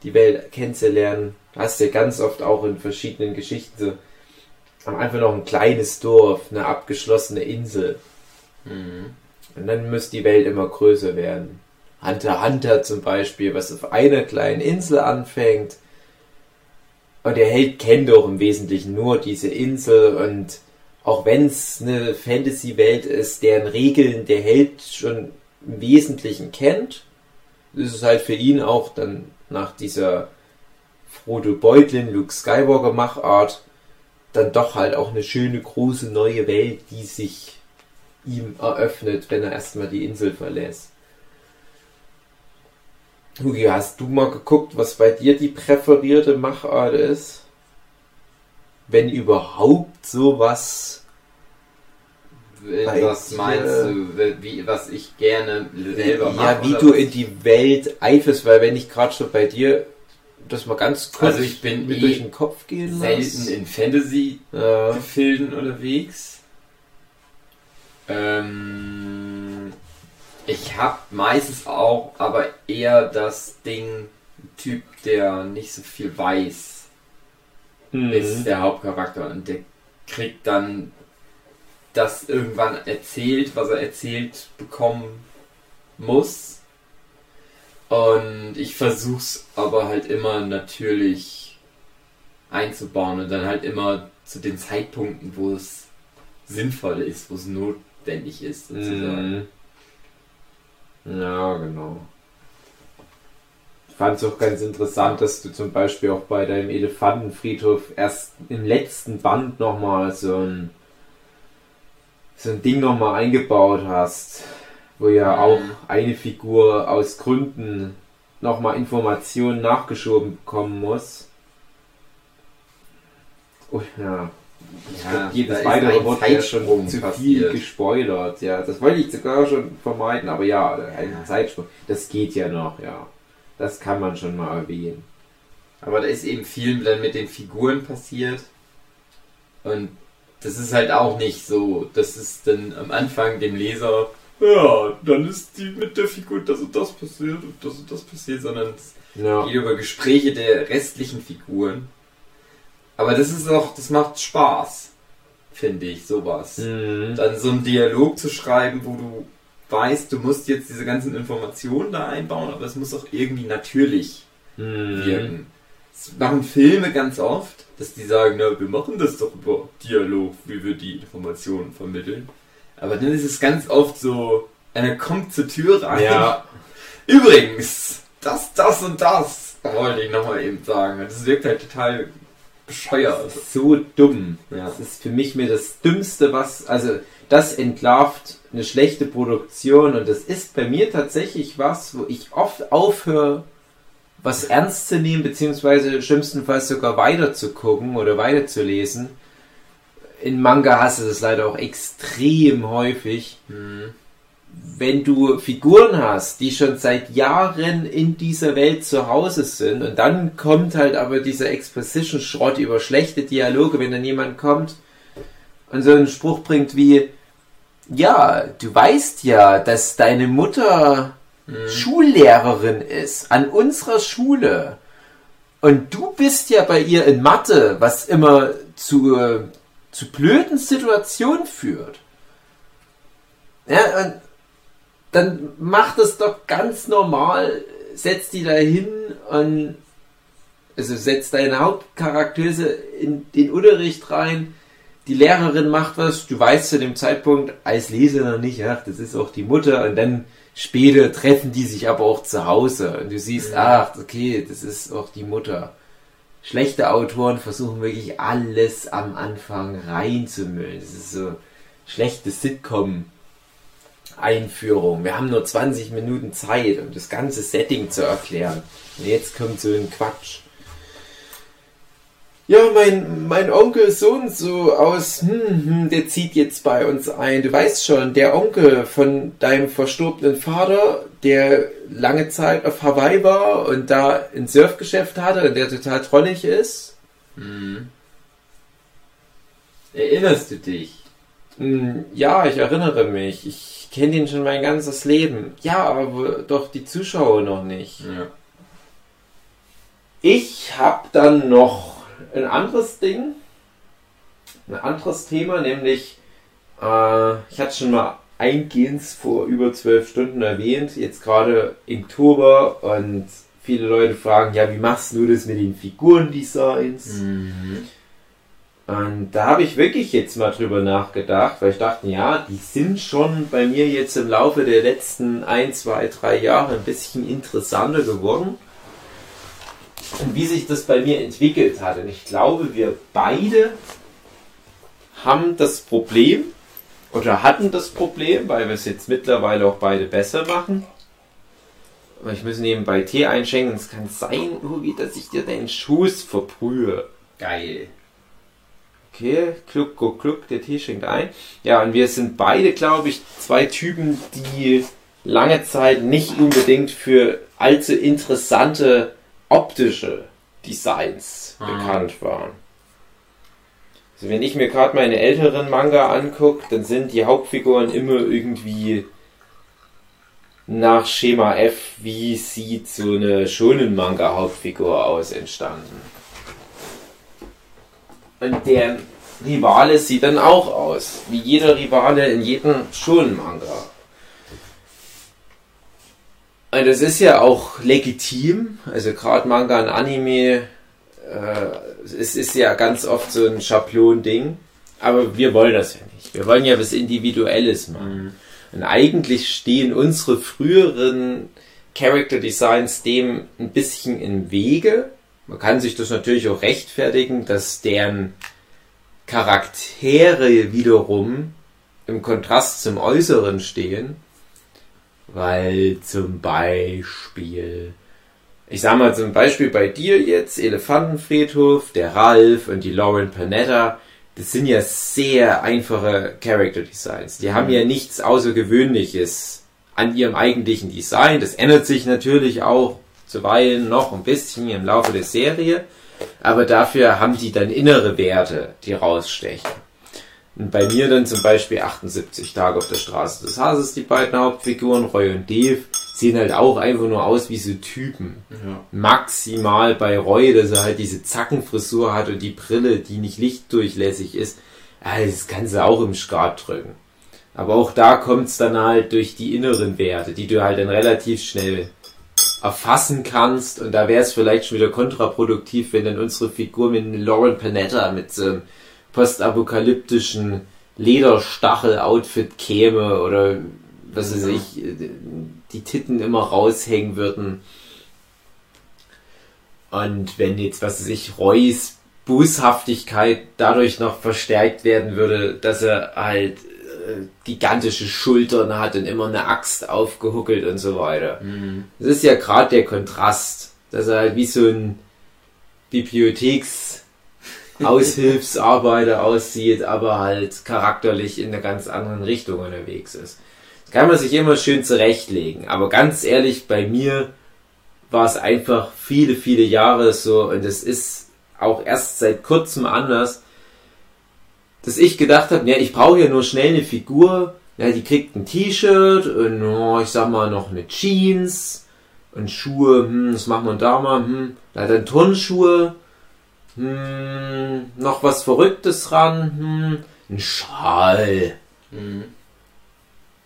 die Welt kennenzulernen. Hast ja ganz oft auch in verschiedenen Geschichten so am Anfang noch ein kleines Dorf, eine abgeschlossene Insel. Mhm. Und dann muss die Welt immer größer werden. Hunter Hunter zum Beispiel, was auf einer kleinen Insel anfängt. Und der Held kennt doch im Wesentlichen nur diese Insel und auch wenn es eine Fantasy-Welt ist, deren Regeln der Held schon im Wesentlichen kennt, ist es halt für ihn auch dann nach dieser Frodo Beutlin, Luke Skywalker Machart dann doch halt auch eine schöne große neue Welt, die sich ihm eröffnet, wenn er erstmal die Insel verlässt. Hugi, hast du mal geguckt, was bei dir die präferierte Machart ist? Wenn überhaupt sowas. Bei Was meinst du, wie, was ich gerne selber mache? ja, wie du in die Welt eiferst, weil wenn ich gerade schon bei dir das mal ganz kurz Also ich bin mir eh durch den Kopf gehen selten lass. in Fantasy-Gefilden Ja. unterwegs. Ähm, ich habe meistens auch aber eher das Ding, Typ, der nicht so viel weiß, ist Mhm. der Hauptcharakter und der kriegt dann das irgendwann erzählt, was er erzählt bekommen muss. Und ich versuch's aber halt immer natürlich einzubauen und dann halt immer zu den Zeitpunkten, wo es sinnvoll ist, wo es notwendig ist, sozusagen. Mhm. Ja, genau. Ich fand es auch ganz interessant, dass du zum Beispiel auch bei deinem Elefantenfriedhof erst im letzten Band nochmal so ein, so ein Ding nochmal eingebaut hast, wo ja Mhm. auch eine Figur aus Gründen nochmal Informationen nachgeschoben bekommen muss. Oh, ja. Ich Ja, glaub, jedes weitere Wort wäre schon zu viel passiert. gespoilert. Ja, das wollte ich sogar schon vermeiden, aber ja, ein Ja. Zeitsprung. Das geht ja noch, ja. Das kann man schon mal erwähnen. Aber da ist eben viel dann mit den Figuren passiert. Und das ist halt auch nicht so, dass es dann am Anfang dem Leser, ja, dann ist die mit der Figur das und das passiert und das und das passiert, sondern es Ja. geht über Gespräche der restlichen Figuren. Aber das ist auch, das macht Spaß, finde ich, sowas. Mhm. Dann so einen Dialog zu schreiben, wo du weißt, du musst jetzt diese ganzen Informationen da einbauen, aber es muss auch irgendwie natürlich Mhm. wirken. Das machen Filme ganz oft, dass die sagen, na, wir machen das doch über Dialog, wie wir die Informationen vermitteln. Aber dann ist es ganz oft so, einer kommt zur Tür rein. Ja, Übrigens, das, das und das wollte ich nochmal eben sagen. Das wirkt halt total bescheuert. so dumm. Ja. Das ist für mich mir das Dümmste, was, also das entlarvt eine schlechte Produktion und das ist bei mir tatsächlich was, wo ich oft aufhöre, was ernst zu nehmen, beziehungsweise schlimmstenfalls sogar weiter zu gucken oder weiterzulesen. In Manga hast du das leider auch extrem häufig. Hm. wenn du Figuren hast, die schon seit Jahren in dieser Welt zu Hause sind und dann kommt halt aber dieser Exposition-Schrott über schlechte Dialoge, wenn dann jemand kommt und so einen Spruch bringt wie, ja, du weißt ja, dass deine Mutter Hm. Schullehrerin ist an unserer Schule und du bist ja bei ihr in Mathe, was immer zu, zu blöden Situationen führt. Ja, dann mach das doch ganz normal, setz die da hin und also setz deine Hauptcharaktere in den Unterricht rein, die Lehrerin macht was, du weißt zu dem Zeitpunkt als Leser noch nicht, ach, das ist auch die Mutter und dann später treffen die sich aber auch zu Hause und du siehst, ach, okay, das ist auch die Mutter. Schlechte Autoren versuchen wirklich alles am Anfang reinzumüllen. Das ist so schlechte Sitcom-Einführung. Wir haben nur 20 Minuten Zeit, um das ganze Setting zu erklären. Und jetzt kommt so ein Quatsch. Ja, mein, mein Onkel ist so und so aus, hm, hm, der zieht jetzt bei uns ein. Du weißt schon, der Onkel von deinem verstorbenen Vater, der lange Zeit auf Hawaii war und da ein Surfgeschäft hatte und der total trollig ist. Mhm. Erinnerst du dich? Hm, Ja, ich erinnere mich. Ich kenne den schon mein ganzes Leben. Ja, aber doch die Zuschauer noch nicht. Ja. Ich habe dann noch ein anderes Ding, ein anderes Thema, nämlich, äh, ich hatte schon mal eingehend vor über zwölf Stunden erwähnt, jetzt gerade Oktober und viele Leute fragen, ja, wie machst du das mit den Figurendesigns? Mhm. Und da habe ich wirklich jetzt mal drüber nachgedacht, weil ich dachte, ja, die sind schon bei mir jetzt im Laufe der letzten ein, zwei, drei Jahre ein bisschen interessanter geworden. Und wie sich das bei mir entwickelt hat. Und ich glaube, wir beide haben das Problem oder hatten das Problem, weil wir es jetzt mittlerweile auch beide besser machen. Aber ich muss nebenbei Tee einschenken. Es kann sein, Ugi, dass ich dir deinen Schuss verbrühe. Geil. Okay, kluck, kluck, kluck, der Tee schenkt ein. Ja, und wir sind beide, glaube ich, zwei Typen, die lange Zeit nicht unbedingt für allzu interessante optische Designs Ah. bekannt waren. Also wenn ich mir gerade meine älteren Manga angucke, dann sind die Hauptfiguren immer irgendwie nach Schema F, wie sieht so eine schonen Manga Hauptfigur aus, entstanden. Und deren Rivale sieht dann auch aus, wie jeder Rivale in jedem schonen Manga. Und das ist ja auch legitim, also gerade Manga und Anime, äh, es ist ja ganz oft so ein Schablon-Ding, aber wir wollen das ja nicht. Wir wollen ja was Individuelles machen. Und eigentlich stehen unsere früheren Character Designs dem ein bisschen im Wege. Man kann sich das natürlich auch rechtfertigen, dass deren Charaktere wiederum im Kontrast zum Äußeren stehen. Weil zum Beispiel, ich sag mal zum Beispiel bei dir jetzt, Elefantenfriedhof, der Ralf und die Lauren Panetta, das sind ja sehr einfache Character Designs. Die haben ja nichts Außergewöhnliches an ihrem eigentlichen Design. Das ändert sich natürlich auch zuweilen noch ein bisschen im Laufe der Serie, aber dafür haben die dann innere Werte, die rausstechen. Und bei mir dann zum Beispiel 78 Tage auf der Straße des Hases, die beiden Hauptfiguren, Roy und Dave, sehen halt auch einfach nur aus wie so Typen. Ja. Maximal bei Roy, dass er halt diese Zackenfrisur hat und die Brille, die nicht lichtdurchlässig ist. Das kannst du auch im Skat drücken. Aber auch da kommt es dann halt durch die inneren Werte, die du halt dann relativ schnell erfassen kannst. Und da wäre es vielleicht schon wieder kontraproduktiv, wenn dann unsere Figur mit einem Lauren Panetta mit so einem postapokalyptischen Lederstachel-Outfit käme oder was weiß ich, die Titten immer raushängen würden. Und wenn jetzt, was weiß ich, Roys Boshaftigkeit dadurch noch verstärkt werden würde, dass er halt äh, gigantische Schultern hat und immer eine Axt aufgehuckelt und so weiter. Mhm. Das ist ja gerade der Kontrast, dass er halt wie so ein Bibliotheks [laughs] Aushilfsarbeiter aussieht, aber halt charakterlich in einer ganz anderen Richtung unterwegs ist. Das kann man sich immer schön zurechtlegen, aber ganz ehrlich, bei mir war es einfach viele, viele Jahre so und es ist auch erst seit kurzem anders, dass ich gedacht habe, ja, ich brauche ja nur schnell eine Figur, ja, die kriegt ein T-Shirt und oh, ich sag mal noch eine Jeans und Schuhe, hm, das machen wir da mal, hm, da dann Turnschuhe, hm, noch was Verrücktes ran, hm, ein Schal. Mhm.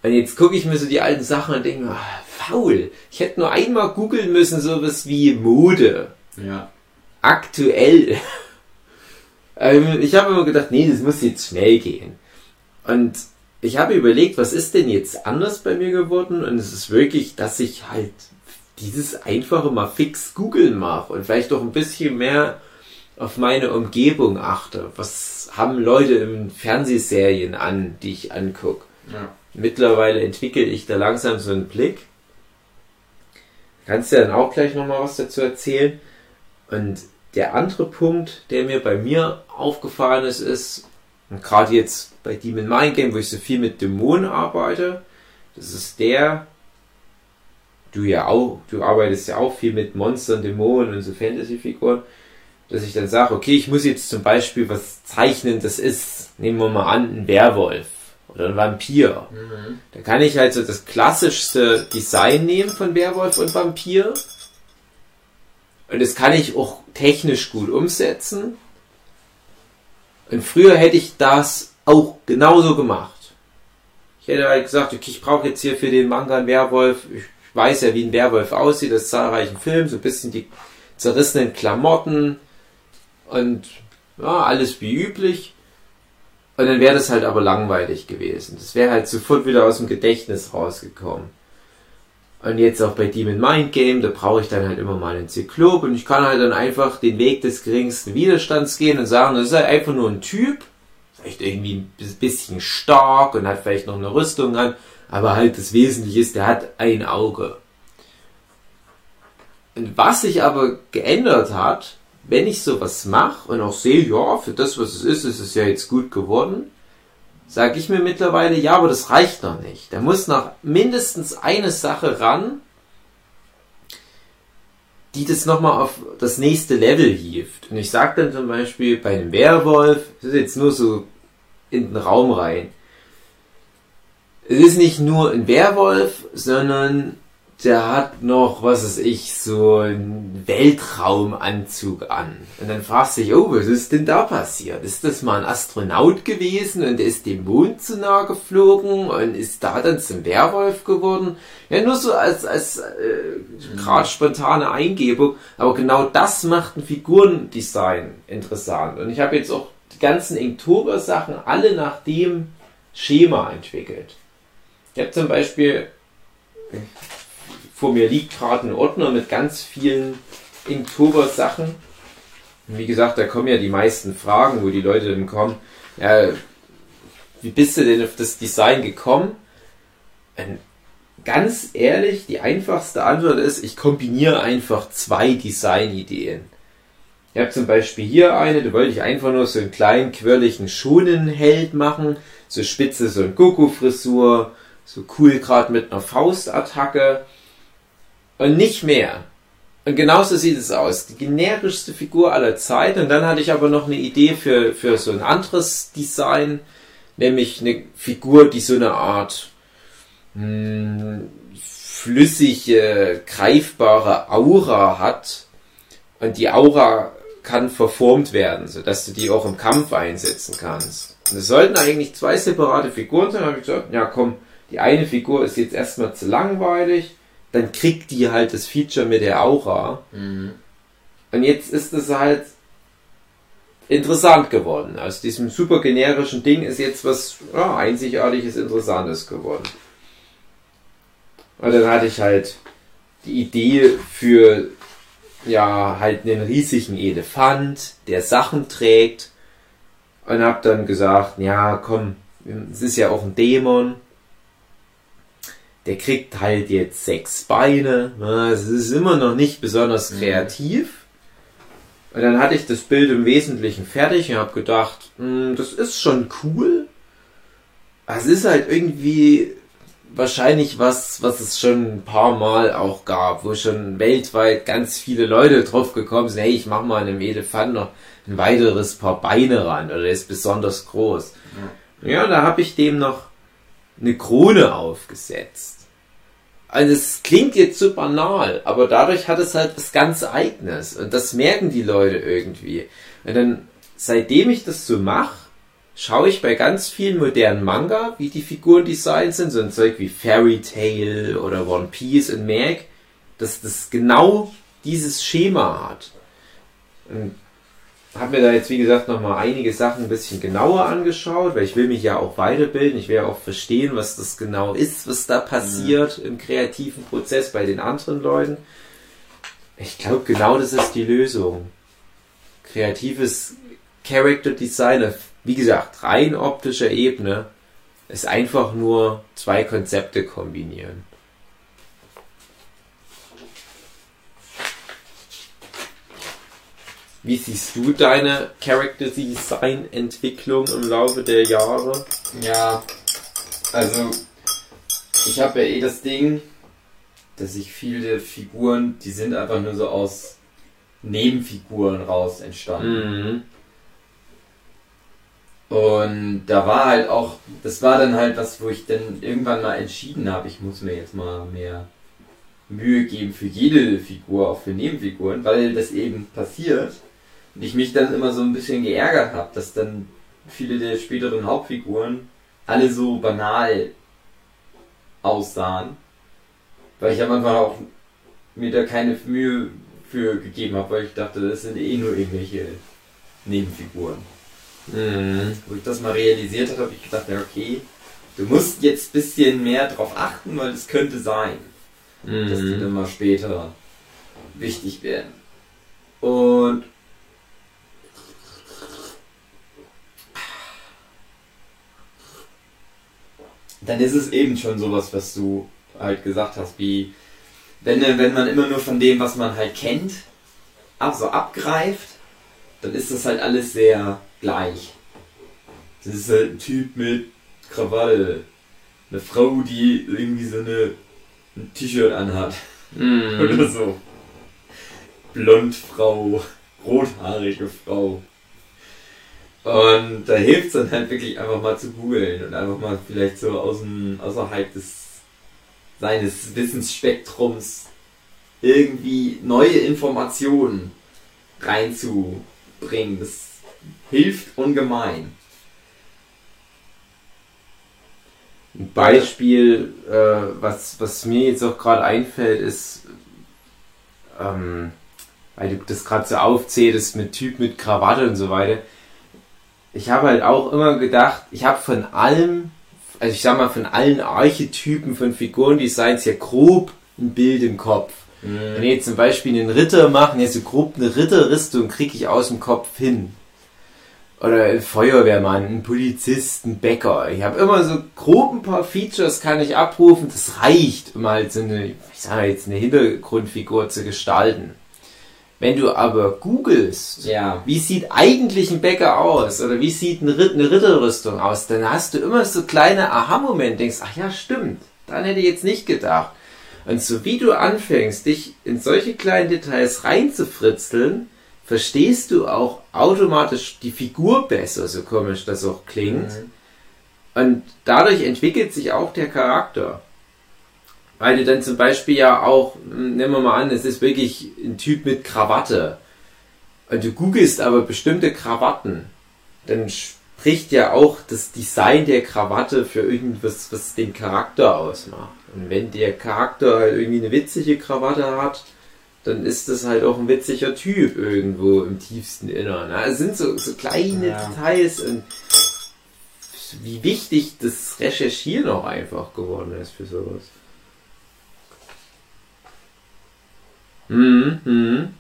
Und jetzt gucke ich mir so die alten Sachen und denke mir, ah, faul. Ich hätte nur einmal googeln müssen, sowas wie Mode. Ja. Aktuell. [laughs] Ähm, ich habe immer gedacht, nee, das muss jetzt schnell gehen. Und ich habe überlegt, was ist denn jetzt anders bei mir geworden? Und es ist wirklich, dass ich halt dieses einfache mal fix googeln mache und vielleicht auch ein bisschen mehr auf meine Umgebung achte. Was haben Leute in Fernsehserien an, die ich angucke? Ja. Mittlerweile entwickle ich da langsam so einen Blick. Kannst du dann auch gleich nochmal was dazu erzählen? Und der andere Punkt, der mir bei mir aufgefallen ist, ist, und gerade jetzt bei Demon Mind Game, wo ich so viel mit Dämonen arbeite, das ist der, du ja auch, du arbeitest ja auch viel mit Monstern, Dämonen und so Fantasy-Figuren, dass ich dann sage, okay, ich muss jetzt zum Beispiel was zeichnen, das ist, nehmen wir mal an, ein Werwolf oder ein Vampir. Mhm. Da kann ich halt so das klassischste Design nehmen von Werwolf und Vampir. Und das kann ich auch technisch gut umsetzen. Und früher hätte ich das auch genauso gemacht. Ich hätte halt gesagt, okay, ich brauche jetzt hier für den Manga einen Werwolf. Ich weiß ja, wie ein Werwolf aussieht, aus zahlreichen Filmen, so ein bisschen die zerrissenen Klamotten und ja, alles wie üblich. Und dann wäre das halt aber langweilig gewesen. Das wäre halt sofort wieder aus dem Gedächtnis rausgekommen. Und jetzt auch bei Demon Mind Game, da brauche ich dann halt immer mal einen Zyklop und ich kann halt dann einfach den Weg des geringsten Widerstands gehen und sagen, das ist halt einfach nur ein Typ, vielleicht irgendwie ein bisschen stark und hat vielleicht noch eine Rüstung an, aber halt das Wesentliche ist, der hat ein Auge. Und was sich aber geändert hat, wenn ich sowas mache und auch sehe, ja, für das, was es ist, ist es ja jetzt gut geworden, sage ich mir mittlerweile, ja, aber das reicht noch nicht. Da muss noch mindestens eine Sache ran, die das nochmal auf das nächste Level hieft. Und ich sage dann zum Beispiel bei einem Werwolf, das ist jetzt nur so in den Raum rein, es ist nicht nur ein Werwolf, sondern der hat noch, was weiß ich, so einen Weltraumanzug an. Und dann fragst du dich, oh, was ist denn da passiert? Ist das mal ein Astronaut gewesen und der ist dem Mond zu nah geflogen und ist da dann zum Werwolf geworden? Ja, nur so als, als äh, gerade spontane Eingebung. Aber genau das macht ein Figurendesign interessant. Und ich habe jetzt auch die ganzen Inktober-Sachen alle nach dem Schema entwickelt. Ich habe zum Beispiel vor mir liegt gerade ein Ordner mit ganz vielen Inktober-Sachen. Wie gesagt, da kommen ja die meisten Fragen, wo die Leute dann kommen. Ja, wie bist du denn auf das Design gekommen? Und ganz ehrlich, die einfachste Antwort ist, ich kombiniere einfach zwei Designideen. Ich habe zum Beispiel hier eine, da wollte ich einfach nur so einen kleinen, quirligen Schonenheld machen. So spitze, so ein Goku-Frisur, so cool gerade mit einer Faustattacke und nicht mehr. Und genauso sieht es aus. Die generischste Figur aller Zeiten. Und dann hatte ich aber noch eine Idee für, für so ein anderes Design, nämlich eine Figur, die so eine Art mh, flüssige, greifbare Aura hat. Und die Aura kann verformt werden, sodass du die auch im Kampf einsetzen kannst. Und es sollten eigentlich zwei separate Figuren sein. Da habe ich gesagt, ja komm, die eine Figur ist jetzt erstmal zu langweilig dann kriegt die halt das Feature mit der Aura. Mhm. Und jetzt ist es halt interessant geworden. Aus diesem super generischen Ding ist jetzt was ja, einzigartiges, interessantes geworden. Und dann hatte ich halt die Idee für ja halt einen riesigen Elefant, der Sachen trägt. Und hab dann gesagt, ja komm, es ist ja auch ein Dämon der kriegt halt jetzt sechs Beine. Es ist immer noch nicht besonders kreativ. Und dann hatte ich das Bild im Wesentlichen fertig und habe gedacht, hm, das ist schon cool. Es ist halt irgendwie wahrscheinlich was, was es schon ein paar Mal auch gab, wo schon weltweit ganz viele Leute drauf gekommen sind, hey, ich mach mal einem Elefant noch ein weiteres paar Beine ran oder der ist besonders groß. Ja, da habe ich dem noch eine Krone aufgesetzt. Also es klingt jetzt so banal, aber dadurch hat es halt was ganz Eigenes und das merken die Leute irgendwie. Und dann, seitdem ich das so mache, schaue ich bei ganz vielen modernen Manga, wie die Figuren designt sind, so ein Zeug wie Fairy Tail oder One Piece und merke, dass das genau dieses Schema hat. Und habe mir da jetzt, wie gesagt, nochmal einige Sachen ein bisschen genauer angeschaut, weil ich will mich ja auch weiterbilden. Ich will ja auch verstehen, was das genau ist, was da passiert im kreativen Prozess bei den anderen Leuten. Ich glaube, genau das ist die Lösung. Kreatives Character Design, auf, wie gesagt, rein optischer Ebene, ist einfach nur zwei Konzepte kombinieren. Wie siehst du deine Character Design Entwicklung im Laufe der Jahre? Ja, also ich habe ja eh das Ding, dass ich viele Figuren, die sind einfach nur so aus Nebenfiguren raus entstanden. Mhm. Und da war halt auch, das war dann halt was, wo ich dann irgendwann mal entschieden habe, ich muss mir jetzt mal mehr Mühe geben für jede Figur, auch für Nebenfiguren, weil das eben passiert. Und ich mich dann immer so ein bisschen geärgert habe, dass dann viele der späteren Hauptfiguren alle so banal aussahen. Weil ich am Anfang auch mir da keine Mühe für gegeben habe, weil ich dachte, das sind eh nur irgendwelche Nebenfiguren. Mhm. Wo ich das mal realisiert habe, habe ich gedacht, ja okay, du musst jetzt ein bisschen mehr drauf achten, weil es könnte sein, dass die Mhm. dann mal später wichtig werden. Und dann ist es eben schon sowas, was du halt gesagt hast, wie wenn, wenn man immer nur von dem, was man halt kennt, ab, so abgreift, dann ist das halt alles sehr gleich. Das ist halt ein Typ mit Krawatte, eine Frau, die irgendwie so eine, ein T-Shirt anhat Mhm. [laughs] oder so. Blondfrau, rothaarige Frau. Und da hilft es dann halt wirklich einfach mal zu googeln und einfach mal vielleicht so außen, außerhalb des seines Wissensspektrums irgendwie neue Informationen reinzubringen. Das hilft ungemein. Ein Beispiel, äh, was, was mir jetzt auch gerade einfällt, ist, ähm, weil du das gerade so aufzählst mit Typ mit Krawatte und so weiter. Ich habe halt auch immer gedacht, ich habe von allem, also ich sag mal von allen Archetypen von Figurendesigns ja grob ein Bild im Kopf. Wenn ich jetzt zum Beispiel einen Ritter mache, ja, so grob eine Ritterrüstung kriege ich aus dem Kopf hin. Oder ein Feuerwehrmann, ein Polizist, ein Bäcker. Ich habe immer so grob ein paar Features kann ich abrufen. Das reicht, um halt so eine, ich sage jetzt eine Hintergrundfigur zu gestalten. Wenn du aber googelst, Ja. wie sieht eigentlich ein Bäcker aus oder wie sieht eine, Ritt- eine Ritterrüstung aus, dann hast du immer so kleine Aha-Momente, denkst, ach ja, stimmt, daran hätte ich jetzt nicht gedacht. Und so wie du anfängst, dich in solche kleinen Details reinzufritzeln, verstehst du auch automatisch die Figur besser, so komisch das auch klingt. Und dadurch entwickelt sich auch der Charakter. Weil du dann zum Beispiel ja auch, hm, nehmen wir mal an, es ist wirklich ein Typ mit Krawatte. Und du googelst aber bestimmte Krawatten, dann spricht ja auch das Design der Krawatte für irgendwas, was den Charakter ausmacht. Und wenn der Charakter halt irgendwie eine witzige Krawatte hat, dann ist das halt auch ein witziger Typ irgendwo im tiefsten Innern. Ja, Es sind so, so kleine Ja. Details und wie wichtig das Recherchieren auch einfach geworden ist für sowas. Mhm, mhm.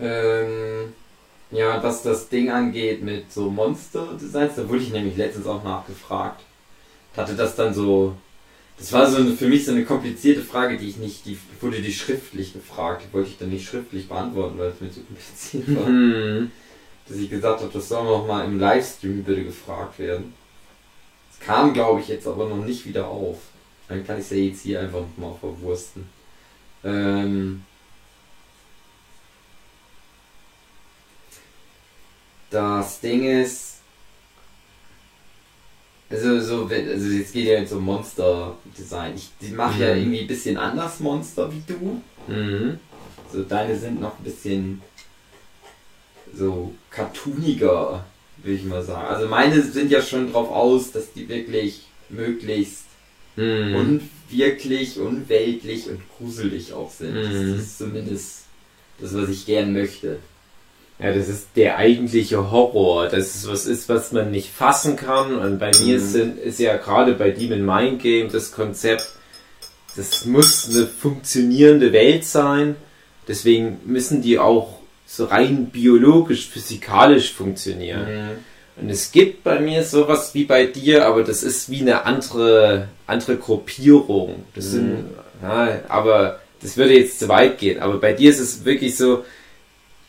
Ähm, ja, was das Ding angeht mit so Monster-Designs, da wurde ich nämlich letztens auch nachgefragt. Hatte das dann so. Das war so eine, für mich so eine komplizierte Frage, die ich nicht, die wurde die schriftlich gefragt, die wollte ich dann nicht schriftlich beantworten, weil es mir zu kompliziert war. Mhm. Dass ich gesagt habe, das soll noch mal im Livestream bitte gefragt werden. Es kam, glaube ich, jetzt aber noch nicht wieder auf. Dann kann ich es ja jetzt hier einfach mal verwursten. Ähm, das Ding ist, also, so, also jetzt geht ja jetzt um Monster-Design. Ich mache ja Mhm. irgendwie ein bisschen anders Monster wie du. Mhm. So, deine sind noch ein bisschen so cartooniger, würde ich mal sagen. Also meine sind ja schon drauf aus, dass die wirklich möglichst Mhm. unwirklich, unweltlich und gruselig auch sind. Mhm. Das ist zumindest das, was ich gern möchte. Ja, das ist der eigentliche Horror. Das ist was ist, was man nicht fassen kann. Und bei mir Mhm. sind, ist ja gerade bei Demon Mind Game das Konzept, das muss eine funktionierende Welt sein. Deswegen müssen die auch so rein biologisch, physikalisch funktionieren. Und es gibt bei mir sowas wie bei dir, aber das ist wie eine andere, andere Gruppierung. Das sind, ja, aber das würde jetzt zu weit gehen. Aber bei dir ist es wirklich so,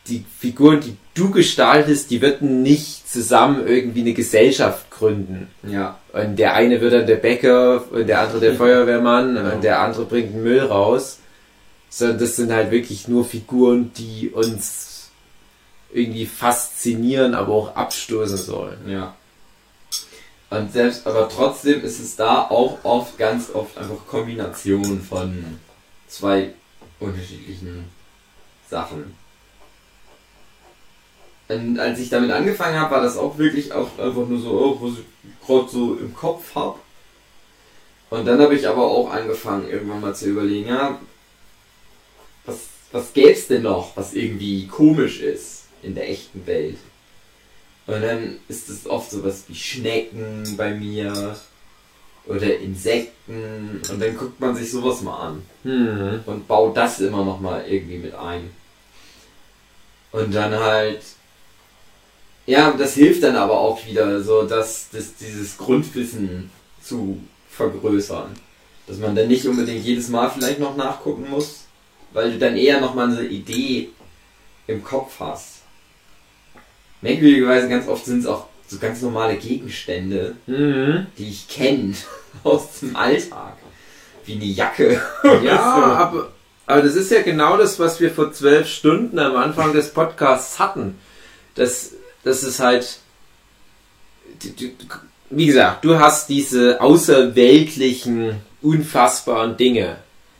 die Figuren, die du gestaltest, die würden nicht zusammen irgendwie eine Gesellschaft gründen. Ja. Und der eine wird dann der Bäcker und der andere der Feuerwehrmann Genau. und der andere bringt Müll raus. Sondern das sind halt wirklich nur Figuren, die uns irgendwie faszinieren, aber auch abstoßen sollen. Ja. Und selbst, aber trotzdem ist es da auch oft, ganz oft einfach Kombination von zwei unterschiedlichen Sachen. Und als ich damit angefangen habe, war das auch wirklich auch einfach nur so, oh, was ich gerade so im Kopf habe. Und dann habe ich aber auch angefangen, irgendwann mal zu überlegen, ja, was, was gäbe es denn noch, was irgendwie komisch ist in der echten Welt? Und dann ist es oft sowas wie Schnecken bei mir oder Insekten und dann guckt man sich sowas mal an Hm. und baut das immer noch mal irgendwie mit ein. Und dann halt ja, das hilft dann aber auch wieder so, dass das, dieses Grundwissen zu vergrößern. Dass man dann nicht unbedingt jedes Mal vielleicht noch nachgucken muss, weil du dann eher noch mal eine Idee im Kopf hast. Merkwürdigerweise ganz oft sind es auch so ganz normale Gegenstände, Mhm. die ich kenne [laughs] aus dem Alltag. Wie eine Jacke. Ja, aber, aber das ist ja genau das, was wir vor zwölf Stunden am Anfang des Podcasts hatten. Das, das ist halt, wie gesagt, du hast diese außerweltlichen, unfassbaren Dinge,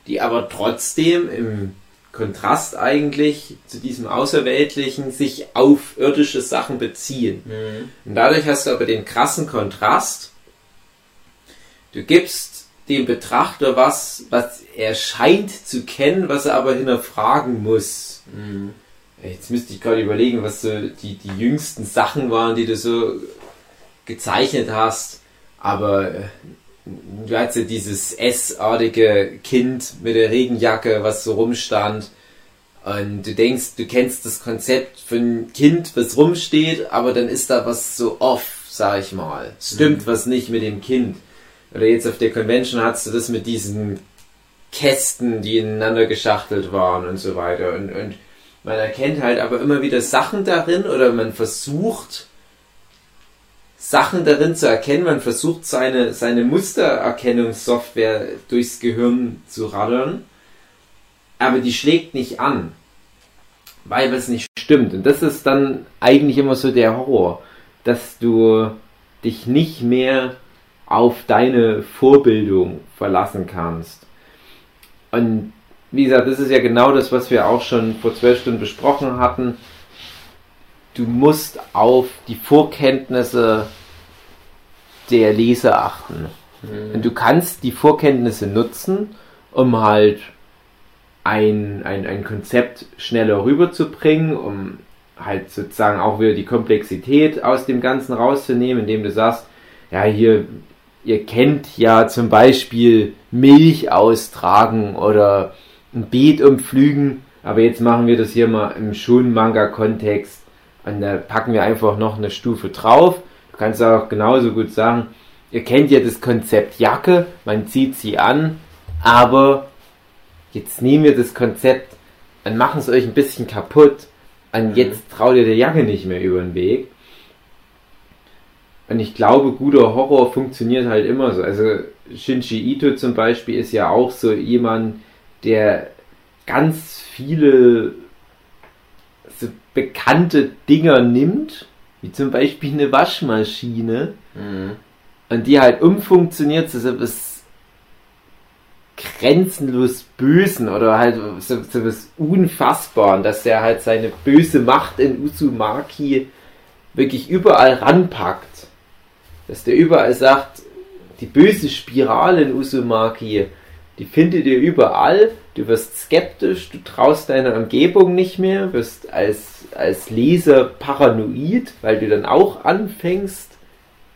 die aber trotzdem im Kontrast eigentlich zu diesem Außerweltlichen sich auf irdische Sachen beziehen. Mhm. Und dadurch hast du aber den krassen Kontrast. Du gibst dem Betrachter was, was er scheint zu kennen, was er aber hinterfragen muss. Mhm. Jetzt müsste ich gerade überlegen, was so die, die jüngsten Sachen waren, die du so gezeichnet hast. Aber äh, du hattest ja dieses S-artige Kind mit der Regenjacke, was so rumstand. Und du denkst, du kennst das Konzept von Kind, was rumsteht, aber dann ist da was so off, sag ich mal. Stimmt was nicht mit dem Kind. Oder jetzt auf der Convention hattest du das mit diesen Kästen, die ineinander geschachtelt waren und so weiter. Und, und man erkennt halt aber immer wieder Sachen darin oder man versucht Sachen darin zu erkennen, man versucht seine, seine Mustererkennungssoftware durchs Gehirn zu raddern, aber die schlägt nicht an, weil was nicht stimmt. Und das ist dann eigentlich immer so der Horror, dass du dich nicht mehr auf deine Vorbildung verlassen kannst. Und wie gesagt, das ist ja genau das, was wir auch schon vor zwölf Stunden besprochen hatten. Du musst auf die Vorkenntnisse der Leser achten. Und du kannst die Vorkenntnisse nutzen, um halt ein, ein, ein Konzept schneller rüberzubringen, um halt sozusagen auch wieder die Komplexität aus dem Ganzen rauszunehmen, indem du sagst, ja, hier, ihr kennt ja zum Beispiel Milch austragen oder ein Beet umpflügen, aber jetzt machen wir das hier mal im Schon-Manga-Kontext und da packen wir einfach noch eine Stufe drauf. Du kannst auch genauso gut sagen, ihr kennt ja das Konzept Jacke, man zieht sie an, aber jetzt nehmen wir das Konzept und machen es euch ein bisschen kaputt und jetzt traut ihr der Jacke nicht mehr über den Weg. Und ich glaube, guter Horror funktioniert halt immer so. Also Shinji Ito zum Beispiel ist ja auch so jemand, der ganz viele bekannte Dinger nimmt, wie zum Beispiel eine Waschmaschine, Mhm. und die halt umfunktioniert zu so etwas grenzenlos Bösen oder halt so, so was Unfassbaren, dass er halt seine böse Macht in Uzumaki wirklich überall ranpackt. Dass der überall sagt, die böse Spirale in Uzumaki, Die findet ihr überall. Du wirst skeptisch, du traust deiner Umgebung nicht mehr, wirst als, als Leser paranoid, weil du dann auch anfängst,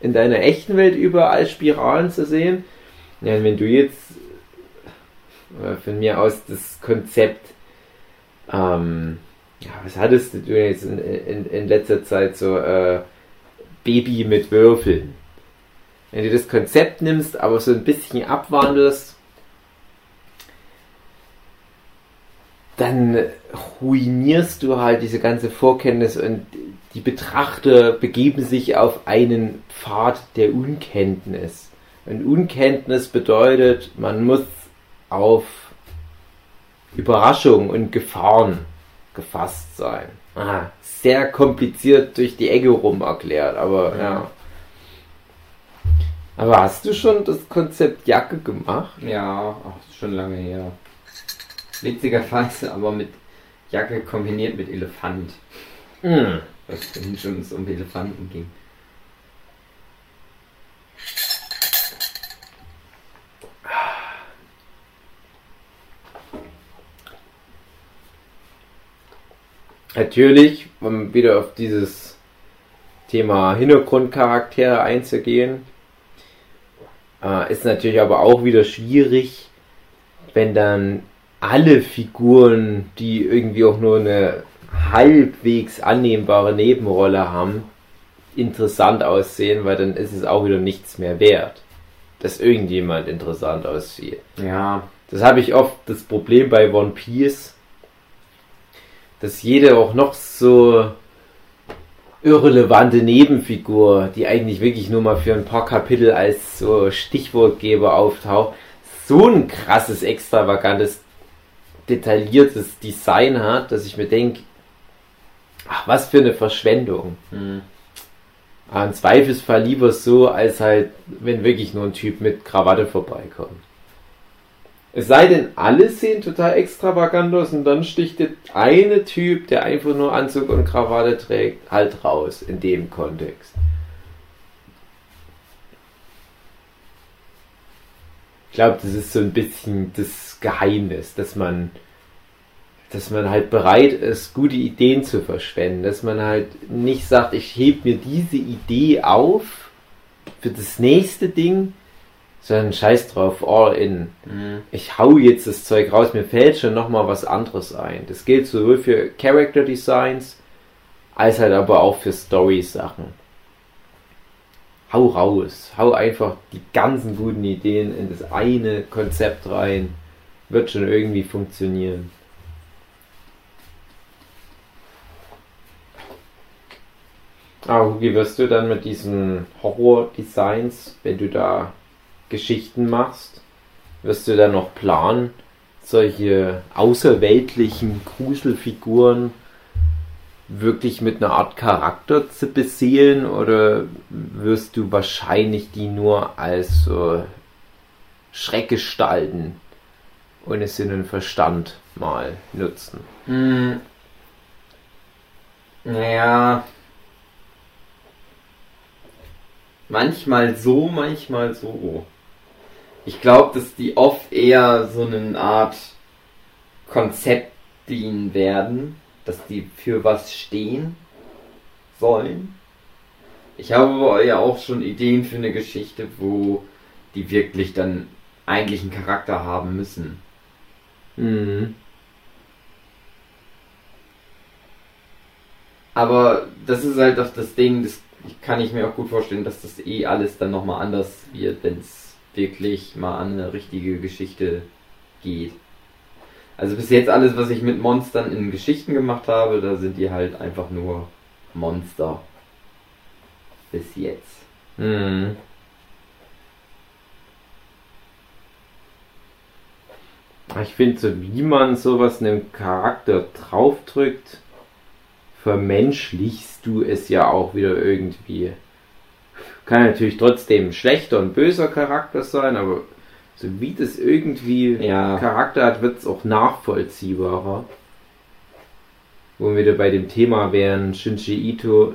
in deiner echten Welt überall Spiralen zu sehen. Ja, wenn du jetzt äh, von mir aus das Konzept, ähm, ja, was hattest du jetzt in, in, in letzter Zeit so, äh, Baby mit Würfeln? Wenn du das Konzept nimmst, aber so ein bisschen abwandelst, dann ruinierst du halt diese ganze Vorkenntnis und die Betrachter begeben sich auf einen Pfad der Unkenntnis. Und Unkenntnis bedeutet, man muss auf Überraschungen und Gefahren gefasst sein. Ah, sehr kompliziert durch die Ecke rum erklärt, aber ja. ja. Aber hast du schon das Konzept Jacke gemacht? Ja, ach, schon lange her. Witzigerweise aber mit Jacke kombiniert mit Elefant. Mhm. Was vorhin schon um Elefanten ging. Natürlich, um wieder auf dieses Thema Hintergrundcharaktere einzugehen, äh, ist natürlich aber auch wieder schwierig, wenn dann alle Figuren, die irgendwie auch nur eine halbwegs annehmbare Nebenrolle haben, interessant aussehen, weil dann ist es auch wieder nichts mehr wert, dass irgendjemand interessant aussieht. Ja. Das habe ich oft das Problem bei One Piece, dass jede auch noch so irrelevante Nebenfigur, die eigentlich wirklich nur mal für ein paar Kapitel als so Stichwortgeber auftaucht, so ein krasses, extravagantes, detailliertes Design hat, dass ich mir denke, ach, was für eine Verschwendung. Hm. Aber Im Zweifelsfall lieber so, als halt, wenn wirklich nur ein Typ mit Krawatte vorbeikommt. Es sei denn, alle sehen total extravagant aus und dann sticht der eine Typ, der einfach nur Anzug und Krawatte trägt, halt raus in dem Kontext. Ich glaube, das ist so ein bisschen das Geheimnis, dass man, dass man halt bereit ist, gute Ideen zu verschwenden, dass man halt nicht sagt, ich heb mir diese Idee auf für das nächste Ding, sondern scheiß drauf, all in. Mhm. Ich hau jetzt das Zeug raus, mir fällt schon nochmal was anderes ein. Das gilt sowohl für Character Designs, als halt aber auch für Story-Sachen. Hau raus, hau einfach die ganzen guten Ideen in das eine Konzept rein. Wird schon irgendwie funktionieren. Ah, wie wirst du dann mit diesen Horror-Designs, wenn du da Geschichten machst, wirst du dann noch planen, solche außerweltlichen Gruselfiguren wirklich mit einer Art Charakter zu beseelen oder wirst du wahrscheinlich die nur als so Schreckgestalten ohne Sinn und Verstand mal nutzen? Hm. Naja. Manchmal so, manchmal so. Ich glaube, dass die oft eher so eine Art Konzept dienen werden, dass die für was stehen sollen. Ich habe ja auch schon Ideen für eine Geschichte, wo die wirklich dann eigentlich einen Charakter haben müssen. Mhm. Aber das ist halt doch das Ding, das kann ich mir auch gut vorstellen, dass das eh alles dann nochmal anders wird, wenn es wirklich mal an eine richtige Geschichte geht. Also bis jetzt alles, was ich mit Monstern in Geschichten gemacht habe, da sind die halt einfach nur Monster. Bis jetzt. Mhm. Ich finde, so wie man sowas einem Charakter draufdrückt, vermenschlichst du es ja auch wieder irgendwie. Kann natürlich trotzdem ein schlechter und böser Charakter sein, aber so wie das irgendwie Ja. Charakter hat, wird es auch nachvollziehbarer. Wo wir wieder bei dem Thema wären, Shinji Ito,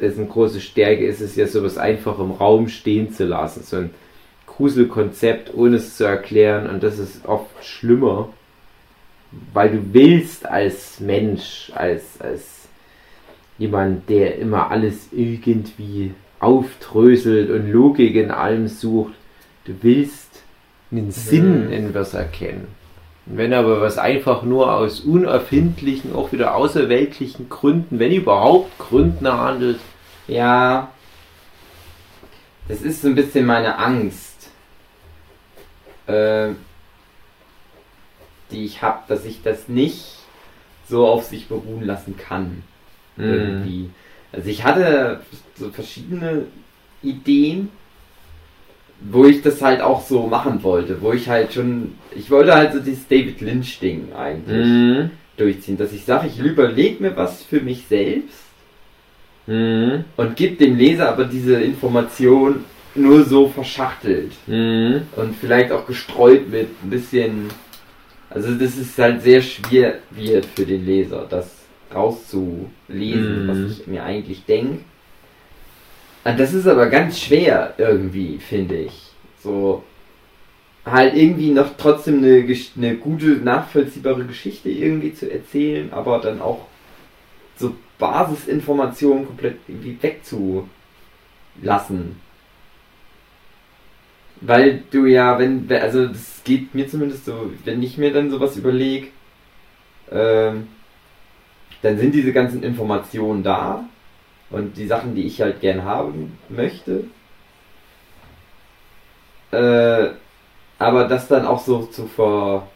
dessen große Stärke ist es ja, sowas einfach im Raum stehen zu lassen. So ein Gruselkonzept, ohne es zu erklären. Und das ist oft schlimmer, weil du willst als Mensch, als, als jemand, der immer alles irgendwie aufdröselt und Logik in allem sucht, du willst einen Sinn in was erkennen. Wenn aber was einfach nur aus unerfindlichen, auch wieder außerweltlichen Gründen, wenn überhaupt Gründen handelt, Ja. Das ist so ein bisschen meine Angst, äh, die ich habe, dass ich das nicht so auf sich beruhen lassen kann. Irgendwie. Also ich hatte so verschiedene Ideen, wo ich das halt auch so machen wollte, wo ich halt schon, ich wollte halt so dieses David Lynch Ding eigentlich Mhm. durchziehen, dass ich sage, ich überlege mir was für mich selbst Mhm. und gebe dem Leser aber diese Information nur so verschachtelt Mhm. und vielleicht auch gestreut mit ein bisschen, also das ist halt sehr schwer wird für den Leser, das rauszulesen, Mhm. was ich mir eigentlich denke. Und das ist aber ganz schwer irgendwie, finde ich. So halt irgendwie noch trotzdem eine, eine gute, nachvollziehbare Geschichte irgendwie zu erzählen, aber dann auch so Basisinformationen komplett irgendwie wegzulassen. Weil du ja, wenn, also das geht mir zumindest so, wenn ich mir dann sowas überlege, ähm, dann sind diese ganzen Informationen da und die Sachen, die ich halt gern haben möchte. Äh, aber das dann auch so zu ver...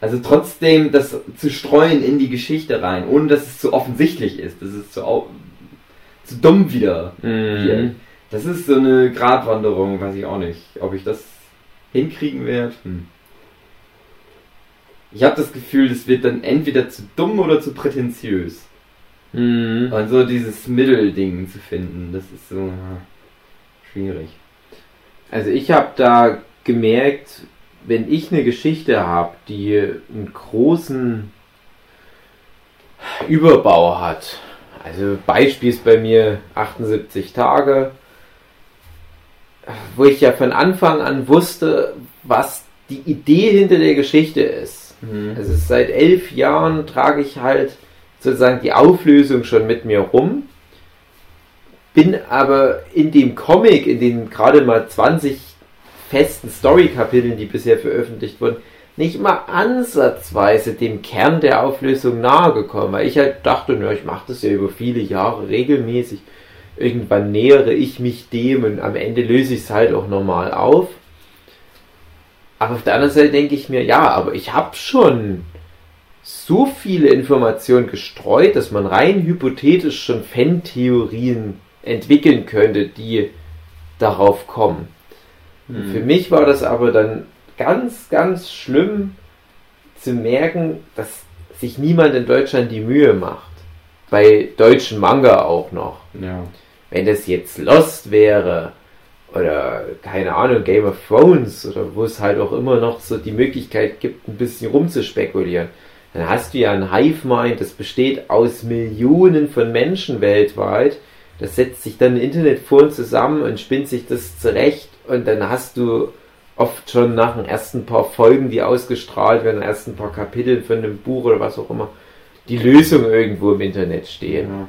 Also trotzdem das zu streuen in die Geschichte rein, ohne dass es zu offensichtlich ist, dass es zu, au zu dumm wieder wird. Mhm. Das ist so eine Gratwanderung, weiß ich auch nicht. Ob ich das hinkriegen werde. Hm. Ich habe das Gefühl, das wird dann entweder zu dumm oder zu prätentiös. Mhm. Und so dieses Mittelding zu finden, das ist so ja, schwierig. Also ich habe da gemerkt, wenn ich eine Geschichte habe, die einen großen Überbau hat, also Beispiel ist bei mir 78 Tage, wo ich ja von Anfang an wusste, was die Idee hinter der Geschichte ist. Also seit elf Jahren trage ich halt sozusagen die Auflösung schon mit mir rum. Bin aber in dem Comic, in den gerade mal 20 festen Story-Kapiteln, die bisher veröffentlicht wurden, nicht mal ansatzweise dem Kern der Auflösung nahe gekommen, weil ich halt dachte, na, ich mache das ja über viele Jahre regelmäßig. Irgendwann nähere ich mich dem und am Ende löse ich es halt auch normal auf. Aber auf der anderen Seite denke ich mir, ja, aber ich habe schon so viele Informationen gestreut, dass man rein hypothetisch schon Fan-Theorien entwickeln könnte, die darauf kommen. Hm. Für mich war das aber dann ganz, ganz schlimm zu merken, dass sich niemand in Deutschland die Mühe macht. Bei deutschen Manga auch noch. Ja. Wenn das jetzt Lost wäre oder keine Ahnung, Game of Thrones oder wo es halt auch immer noch so die Möglichkeit gibt, ein bisschen rumzuspekulieren, dann hast du ja ein Hive-Mind, das besteht aus Millionen von Menschen weltweit. Das setzt sich dann im Internetforen zusammen und spinnt sich das zurecht und dann hast du oft schon nach den ersten paar Folgen, die ausgestrahlt werden, den ersten paar Kapiteln von einem Buch oder was auch immer, die Lösung irgendwo im Internet stehen. ja.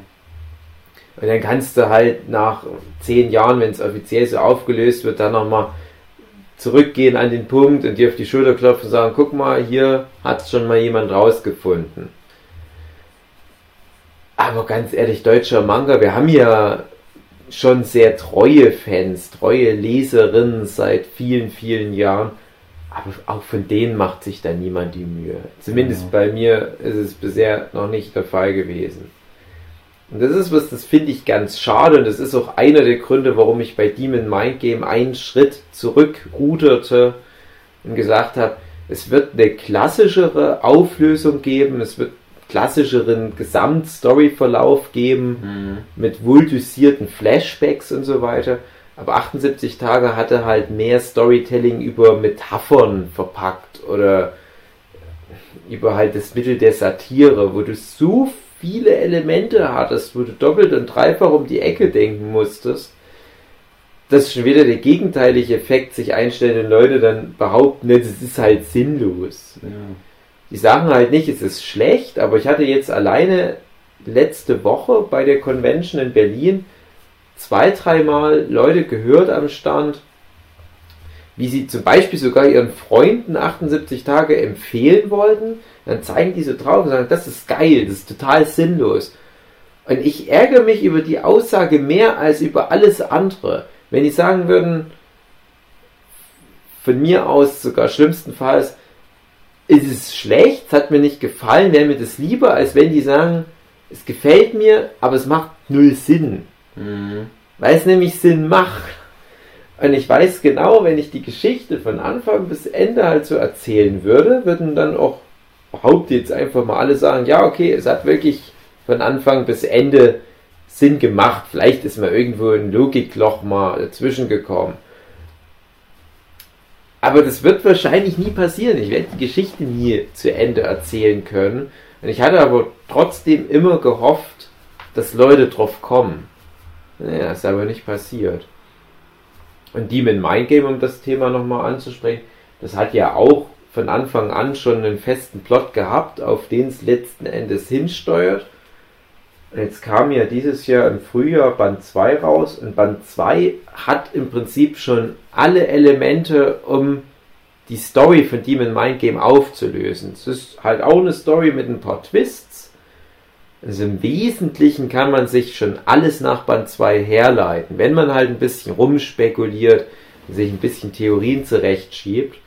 Und dann kannst du halt nach zehn Jahren, wenn es offiziell so aufgelöst wird, dann nochmal zurückgehen an den Punkt und dir auf die Schulter klopfen und sagen, guck mal, hier hat schon mal jemand rausgefunden. Aber ganz ehrlich, deutscher Manga, wir haben ja schon sehr treue Fans, treue Leserinnen seit vielen, vielen Jahren. Aber auch von denen macht sich da niemand die Mühe. Zumindest Ja. bei mir ist es bisher noch nicht der Fall gewesen. Und das ist was, das finde ich ganz schade und das ist auch einer der Gründe, warum ich bei Demon Mind Game einen Schritt zurückruderte und gesagt habe, es wird eine klassischere Auflösung geben, es wird klassischeren Gesamtstoryverlauf geben Hm. mit wohl dosierten Flashbacks und so weiter. Aber 78 Tage hatte halt mehr Storytelling über Metaphern verpackt oder über halt das Mittel der Satire, wo du so viele Elemente hattest, wo du doppelt und dreifach um die Ecke denken musstest. dass schon wieder der gegenteilige Effekt sich einstellt und Leute dann behaupten, ne, das ist halt sinnlos. Ja. Die sagen halt nicht, es ist schlecht, aber ich hatte jetzt alleine letzte Woche bei der Convention in Berlin zwei, dreimal Leute gehört am Stand, wie sie zum Beispiel sogar ihren Freunden 78 Tage empfehlen wollten. Dann zeigen die so drauf und sagen, das ist geil, das ist total sinnlos. Und ich ärgere mich über die Aussage mehr als über alles andere. Wenn die sagen würden, von mir aus sogar schlimmstenfalls, ist es schlecht, es hat mir nicht gefallen, wäre mir das lieber, als wenn die sagen, es gefällt mir, aber es macht null Sinn. Mhm. Weil es nämlich Sinn macht. Und ich weiß genau, wenn ich die Geschichte von Anfang bis Ende halt so erzählen würde, würden dann auch, behaupte jetzt einfach mal alle sagen, ja, okay, es hat wirklich von Anfang bis Ende Sinn gemacht. Vielleicht ist mal irgendwo ein Logikloch mal dazwischen gekommen. Aber das wird wahrscheinlich nie passieren. Ich werde die Geschichte nie zu Ende erzählen können. Und ich hatte aber trotzdem immer gehofft, dass Leute drauf kommen. Naja, ist aber nicht passiert. Und Demon Mind Game, um das Thema nochmal anzusprechen, das hat ja auch von Anfang an schon einen festen Plot gehabt, auf den es letzten Endes hinsteuert. Jetzt kam ja dieses Jahr im Frühjahr Band 2 raus und Band 2 hat im Prinzip schon alle Elemente, um die Story von Demon Mind Game aufzulösen. Es ist halt auch eine Story mit ein paar Twists. Also im Wesentlichen kann man sich schon alles nach Band 2 herleiten, wenn man halt ein bisschen rumspekuliert, sich ein bisschen Theorien zurechtschiebt.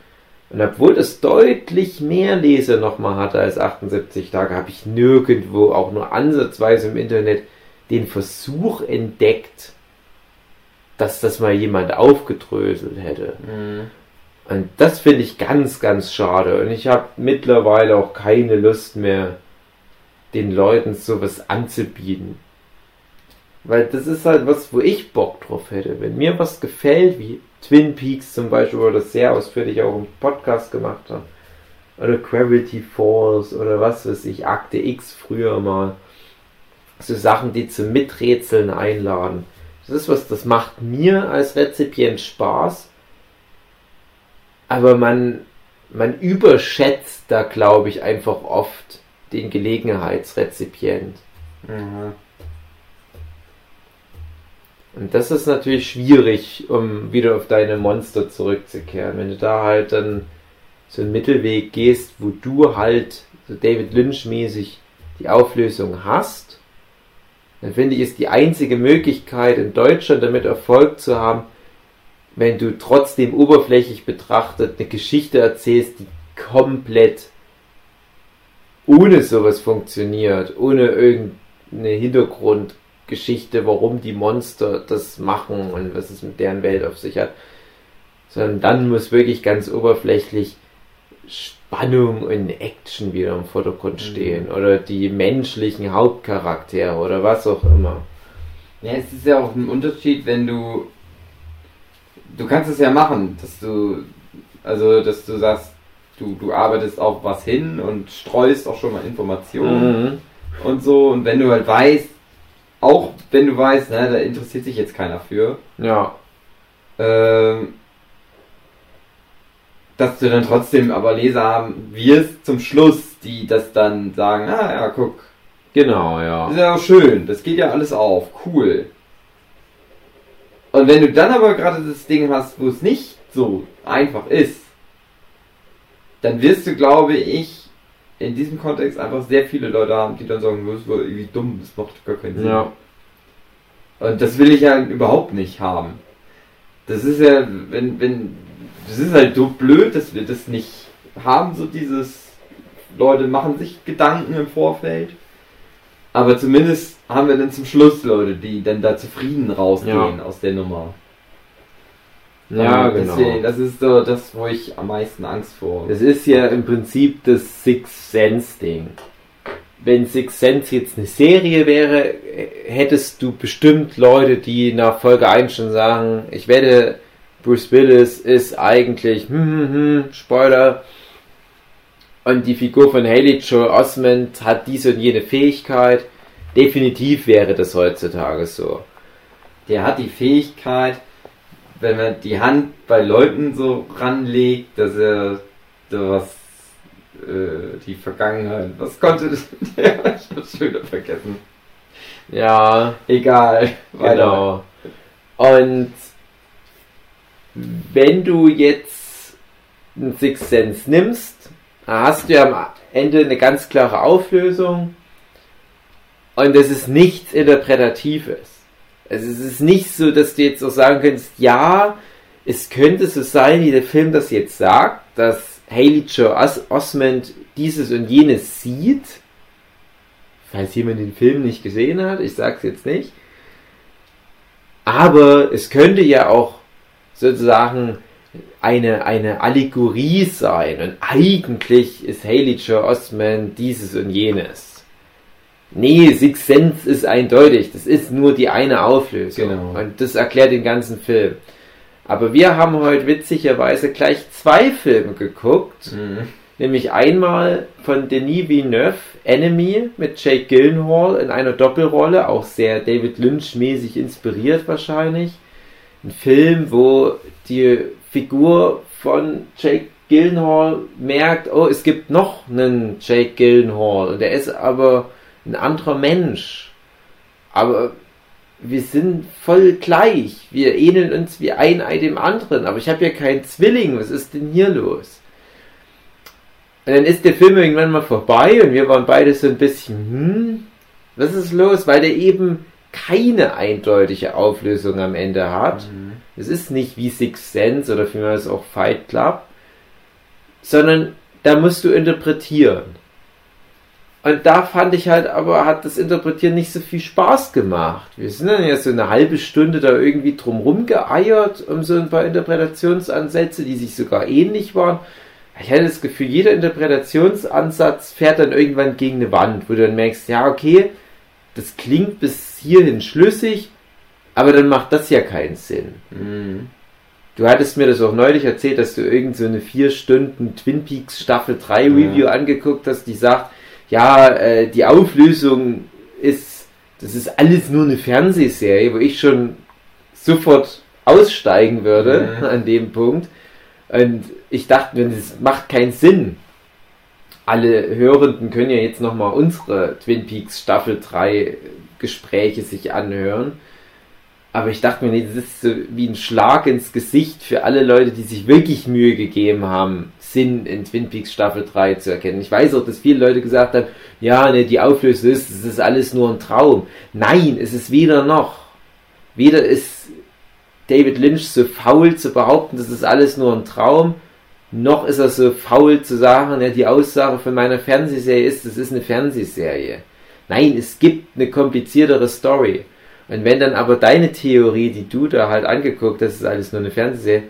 Und obwohl es deutlich mehr Leser nochmal hatte als 78 Tage, habe ich nirgendwo auch nur ansatzweise im Internet den Versuch entdeckt, dass das mal jemand aufgedröselt hätte. Mhm. Und das finde ich ganz, ganz schade. Und ich habe mittlerweile auch keine Lust mehr, den Leuten sowas anzubieten. Weil das ist halt was, wo ich Bock drauf hätte. Wenn mir was gefällt, wie Twin Peaks zum Beispiel, wo wir das sehr ausführlich auch im Podcast gemacht haben, oder Gravity Falls oder was weiß ich, Akte X früher mal. So Sachen, die zum Miträtseln einladen. Das ist was, das macht mir als Rezipient Spaß. Aber man, man überschätzt da, glaube ich, einfach oft den Gelegenheitsrezipient. Mhm. Und das ist natürlich schwierig, um wieder auf deine Monster zurückzukehren. Wenn du da halt dann so einen Mittelweg gehst, wo du halt so David Lynch-mäßig die Auflösung hast, dann finde ich, ist die einzige Möglichkeit in Deutschland damit Erfolg zu haben, wenn du trotzdem oberflächlich betrachtet eine Geschichte erzählst, die komplett ohne sowas funktioniert, ohne irgendeine Hintergrundgeschichte, warum die Monster das machen und was es mit deren Welt auf sich hat. Sondern dann muss wirklich ganz oberflächlich Spannung und Action wieder im Vordergrund stehen. Oder die menschlichen Hauptcharaktere oder was auch immer. Ja, es ist ja auch ein Unterschied, wenn du. Du kannst es ja machen, dass du. Also, dass du sagst, du, du arbeitest auf was hin und streust auch schon mal Informationen Mhm. und so. Und wenn du halt weißt, auch wenn du weißt, ne, da interessiert sich jetzt keiner für, Ja. ähm, dass du dann trotzdem aber Leser haben wirst zum Schluss, die das dann sagen, ah ja, guck, Genau, das ja. ist ja auch schön, das geht ja alles auf, cool. Und wenn du dann aber gerade das Ding hast, wo es nicht so einfach ist, dann wirst du, glaube ich, in diesem Kontext einfach sehr viele Leute haben, die dann sagen, das war irgendwie dumm, das macht gar keinen Sinn. Ja. Und das will ich ja überhaupt nicht haben. Das ist ja, wenn, wenn, das ist halt so blöd, dass wir das nicht haben, so dieses, Leute machen sich Gedanken im Vorfeld. Aber zumindest haben wir dann zum Schluss Leute, die dann da zufrieden rausgehen aus der Nummer. Ja, genau. Deswegen, das ist so das, wo ich am meisten Angst vor. Das ist ja im Prinzip das Six Sense Ding. Wenn Six Sense jetzt eine Serie wäre, hättest du bestimmt Leute, die nach Folge 1 schon sagen, ich wette, Bruce Willis ist eigentlich, hm, hm, hm, Spoiler. Und die Figur von Haley Joel Osment hat diese und jene Fähigkeit. Definitiv wäre das heutzutage so. Der hat die Fähigkeit, wenn man die Hand bei Leuten so ranlegt, dass er da was, äh, die Vergangenheit, was konnte das? [laughs] ja, ich hab's schon wieder vergessen. Ja, Egal. weiter. genau. Und wenn du jetzt einen Sixth Sense nimmst, dann hast du ja am Ende eine ganz klare Auflösung und es ist nichts Interpretatives. Also es ist nicht so, dass du jetzt so sagen könntest, ja, es könnte so sein, wie der Film das jetzt sagt, dass Haley Joe Os Osment dieses und jenes sieht. Falls jemand den Film nicht gesehen hat, ich sag's jetzt nicht. Aber es könnte ja auch sozusagen eine, eine Allegorie sein. Und eigentlich ist Haley Joe Osment dieses und jenes. Nee, Six Sense ist eindeutig. Das ist nur die eine Auflösung. Genau. Und das erklärt den ganzen Film. Aber wir haben heute witzigerweise gleich zwei Filme geguckt. Mhm. Nämlich einmal von Denis Villeneuve, Enemy mit Jake Gyllenhaal in einer Doppelrolle, auch sehr David Lynch-mäßig inspiriert wahrscheinlich. Ein Film, wo die Figur von Jake Gyllenhaal merkt, oh, es gibt noch einen Jake Gyllenhaal und er ist aber ein anderer Mensch. Aber wir sind voll gleich. Wir ähneln uns wie ein Ei dem anderen. Aber ich habe ja keinen Zwilling. Was ist denn hier los? Und dann ist der Film irgendwann mal vorbei und wir waren beide so ein bisschen, hm, was ist los? Weil der eben keine eindeutige Auflösung am Ende hat. Es ist nicht wie Six Sense oder vielmehr ist auch Fight Club, sondern da musst du interpretieren. Und da fand ich halt aber, hat das Interpretieren nicht so viel Spaß gemacht. Wir sind dann ja so eine halbe Stunde da irgendwie drumrum geeiert um so ein paar Interpretationsansätze, die sich sogar ähnlich waren. Ich hatte das Gefühl, jeder Interpretationsansatz fährt dann irgendwann gegen eine Wand, wo du dann merkst, ja, okay, das klingt bis hierhin schlüssig, aber dann macht das ja keinen Sinn. Mhm. Du hattest mir das auch neulich erzählt, dass du irgend so eine vier Stunden Twin Peaks Staffel 3 Review angeguckt hast, die sagt, ja, äh, die Auflösung ist, das ist alles nur eine Fernsehserie, wo ich schon sofort aussteigen würde Mhm. an dem Punkt. Und ich dachte mir, das macht keinen Sinn. Alle Hörenden können ja jetzt nochmal unsere Twin Peaks Staffel 3 Gespräche sich anhören. Aber ich dachte mir, nee, das ist so wie ein Schlag ins Gesicht für alle Leute, die sich wirklich Mühe gegeben haben, Sinn in Twin Peaks Staffel 3 zu erkennen. Ich weiß auch, dass viele Leute gesagt haben, ja, ne, die Auflösung ist, es ist alles nur ein Traum. Nein, es ist weder noch. Weder ist David Lynch so faul zu behaupten, das ist alles nur ein Traum, noch ist er so faul zu sagen, ja, die Aussage von meiner Fernsehserie ist, das ist eine Fernsehserie. Nein, es gibt eine kompliziertere Story. Und wenn dann aber deine Theorie, die du da halt angeguckt hast, ist alles nur eine Fernsehserie,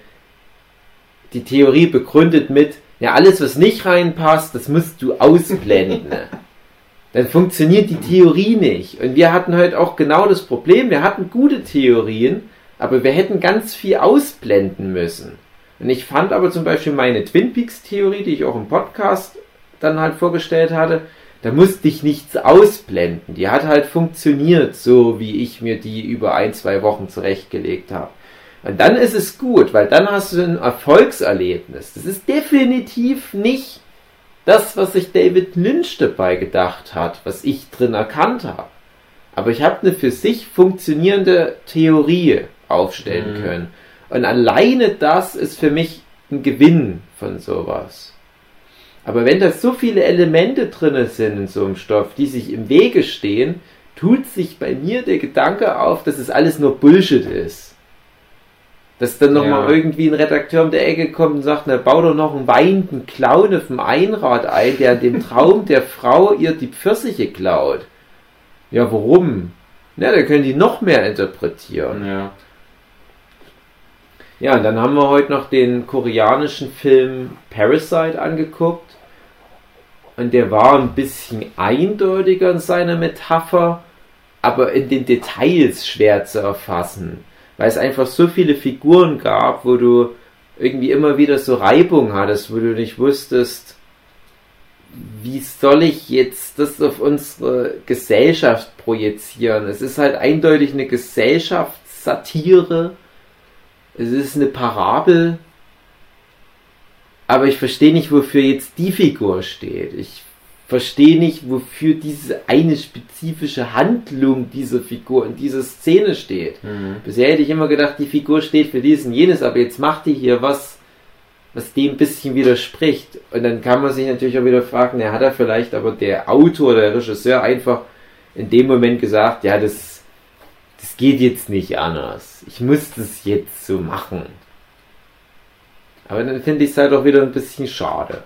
die Theorie begründet mit, ja, alles, was nicht reinpasst, das musst du ausblenden. [laughs] dann funktioniert die Theorie nicht. Und wir hatten heute auch genau das Problem, wir hatten gute Theorien, aber wir hätten ganz viel ausblenden müssen. Und ich fand aber zum Beispiel meine Twin Peaks Theorie, die ich auch im Podcast dann halt vorgestellt hatte, da musste ich nichts ausblenden. Die hat halt funktioniert, so wie ich mir die über ein, zwei Wochen zurechtgelegt habe. Und dann ist es gut, weil dann hast du ein Erfolgserlebnis. Das ist definitiv nicht das, was sich David Lynch dabei gedacht hat, was ich drin erkannt habe. Aber ich habe eine für sich funktionierende Theorie aufstellen Mhm. können. Und alleine das ist für mich ein Gewinn von sowas. Aber wenn da so viele Elemente drin sind in so einem Stoff, die sich im Wege stehen, tut sich bei mir der Gedanke auf, dass es alles nur Bullshit ist. Dass dann nochmal Ja. irgendwie ein Redakteur um der Ecke kommt und sagt, na, bau doch noch einen weinenden Clown auf dem Einrad ein, der dem [laughs] Traum der Frau ihr die Pfirsiche klaut. Ja, warum? Na, da können die noch mehr interpretieren. Ja. Ja, und dann haben wir heute noch den koreanischen Film Parasite angeguckt. Und der war ein bisschen eindeutiger in seiner Metapher, aber in den Details schwer zu erfassen. Weil es einfach so viele Figuren gab, wo du irgendwie immer wieder so Reibung hattest, wo du nicht wusstest, wie soll ich jetzt das auf unsere Gesellschaft projizieren? Es ist halt eindeutig eine Gesellschaftssatire es ist eine Parabel, aber ich verstehe nicht, wofür jetzt die Figur steht. Ich verstehe nicht, wofür diese eine spezifische Handlung dieser Figur in dieser Szene steht. Mhm. Bisher hätte ich immer gedacht, die Figur steht für dies und jenes, aber jetzt macht die hier was, was dem ein bisschen widerspricht. Und dann kann man sich natürlich auch wieder fragen, ja, hat er vielleicht aber der Autor, der Regisseur einfach in dem Moment gesagt, ja, das, das geht jetzt nicht anders. Ich muss das jetzt so machen. Aber dann finde ich es halt auch wieder ein bisschen schade.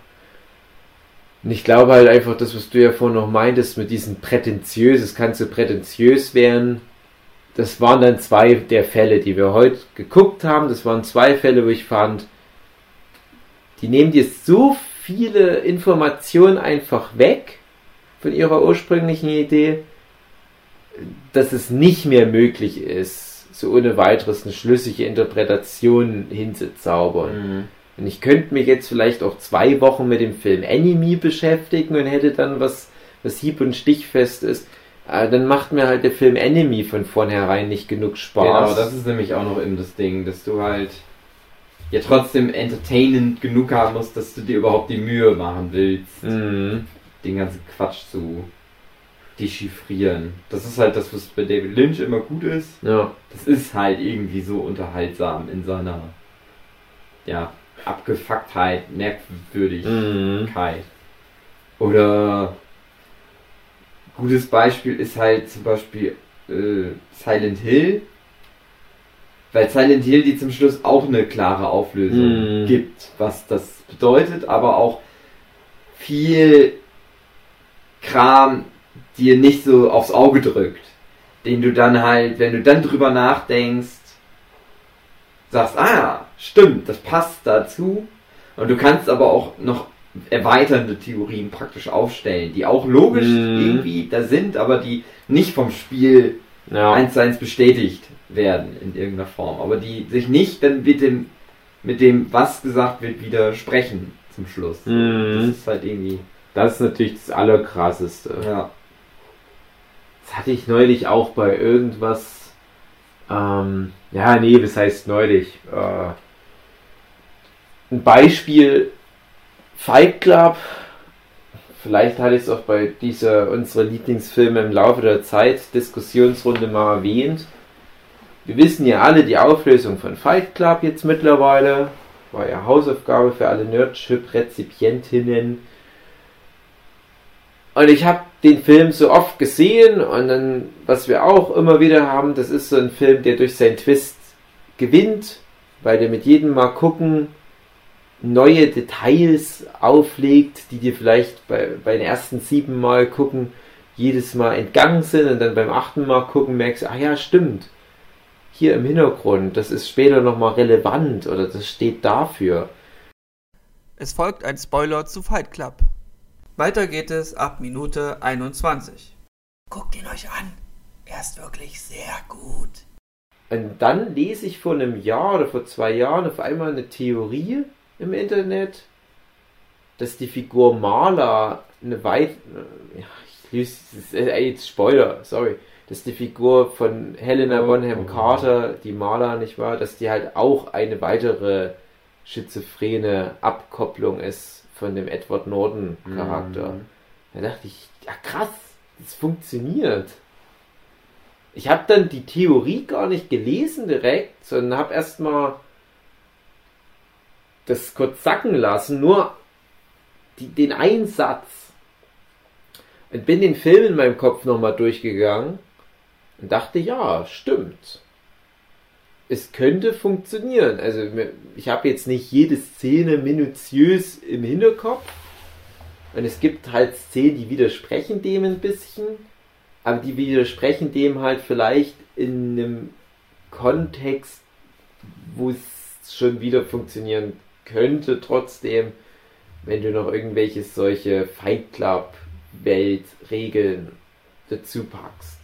Und ich glaube halt einfach, das, was du ja vorhin noch meintest, mit diesem prätentiös, es kann so prätentiös werden. Das waren dann zwei der Fälle, die wir heute geguckt haben. Das waren zwei Fälle, wo ich fand, die nehmen dir so viele Informationen einfach weg von ihrer ursprünglichen Idee, dass es nicht mehr möglich ist, so ohne weiteres eine schlüssige Interpretation hinzuzaubern. Mhm. Und ich könnte mich jetzt vielleicht auch zwei Wochen mit dem Film Enemy beschäftigen und hätte dann was, was hieb- und stichfest ist. Aber dann macht mir halt der Film Enemy von vornherein nicht genug Spaß. Genau, das ist nämlich auch noch eben das Ding, dass du halt ja trotzdem entertainend genug haben musst, dass du dir überhaupt die Mühe machen willst, Mhm. den ganzen Quatsch zu dechiffrieren. Das ist halt das, was bei David Lynch immer gut ist. Ja. Das ist halt irgendwie so unterhaltsam in seiner ja, Abgefucktheit, Merkwürdigkeit. Mhm. Oder gutes Beispiel ist halt zum Beispiel äh, Silent Hill. Weil Silent Hill die zum Schluss auch eine klare Auflösung Mhm. gibt, was das bedeutet, aber auch viel Kram dir nicht so aufs Auge drückt. Den du dann halt, wenn du dann drüber nachdenkst, sagst, ah ja, stimmt, das passt dazu. Und du kannst aber auch noch erweiternde Theorien praktisch aufstellen, die auch logisch Mhm. irgendwie da sind, aber die nicht vom Spiel Ja. eins zu eins bestätigt werden in irgendeiner Form, aber die sich nicht dann mit dem, mit dem, was gesagt wird, widersprechen zum Schluss. Mhm. Das ist halt irgendwie, Das ist natürlich das Allerkrasseste. ja. Das hatte ich neulich auch bei irgendwas. Ähm, ja, nee, das heißt neulich. Äh, ein Beispiel: Fight Club. Vielleicht hatte ich es auch bei dieser unserer Lieblingsfilme im Laufe der Zeit Diskussionsrunde mal erwähnt. Wir wissen ja alle die Auflösung von Fight Club jetzt mittlerweile. War ja Hausaufgabe für alle Nerdship-Rezipientinnen. Und ich habe den Film so oft gesehen und dann, was wir auch immer wieder haben, das ist so ein Film, der durch seinen Twist gewinnt, weil der mit jedem Mal gucken neue Details auflegt, die dir vielleicht bei, bei den ersten sieben Mal gucken jedes Mal entgangen sind und dann beim achten Mal gucken merkst, ah ja, stimmt. Hier im Hintergrund, das ist später nochmal relevant oder das steht dafür. Es folgt ein Spoiler zu Fight Club. Weiter geht es ab Minute 21. Guckt ihn euch an. Er ist wirklich sehr gut. Und dann lese ich vor einem Jahr oder vor zwei Jahren auf einmal eine Theorie im Internet, dass die Figur Marla eine weit. Ja, ich lese. äh, Jetzt Spoiler, sorry. Dass die Figur von Helena Bonham Carter, die Marla nicht war, dass die halt auch eine weitere schizophrene Abkopplung ist von dem Edward Norton Charakter. Mhm. Da dachte ich, ja krass, das funktioniert. Ich habe dann die Theorie gar nicht gelesen direkt, sondern habe erstmal das kurz sacken lassen, nur die, den einen Satz. Und bin den Film in meinem Kopf nochmal durchgegangen und dachte, ja, stimmt. Es könnte funktionieren. Also ich habe jetzt nicht jede Szene minutiös im Hinterkopf. Und es gibt halt Szenen, die widersprechen dem ein bisschen, aber die widersprechen dem halt vielleicht in einem Kontext, wo es schon wieder funktionieren könnte, trotzdem, wenn du noch irgendwelche solche Fight Club Weltregeln dazu packst.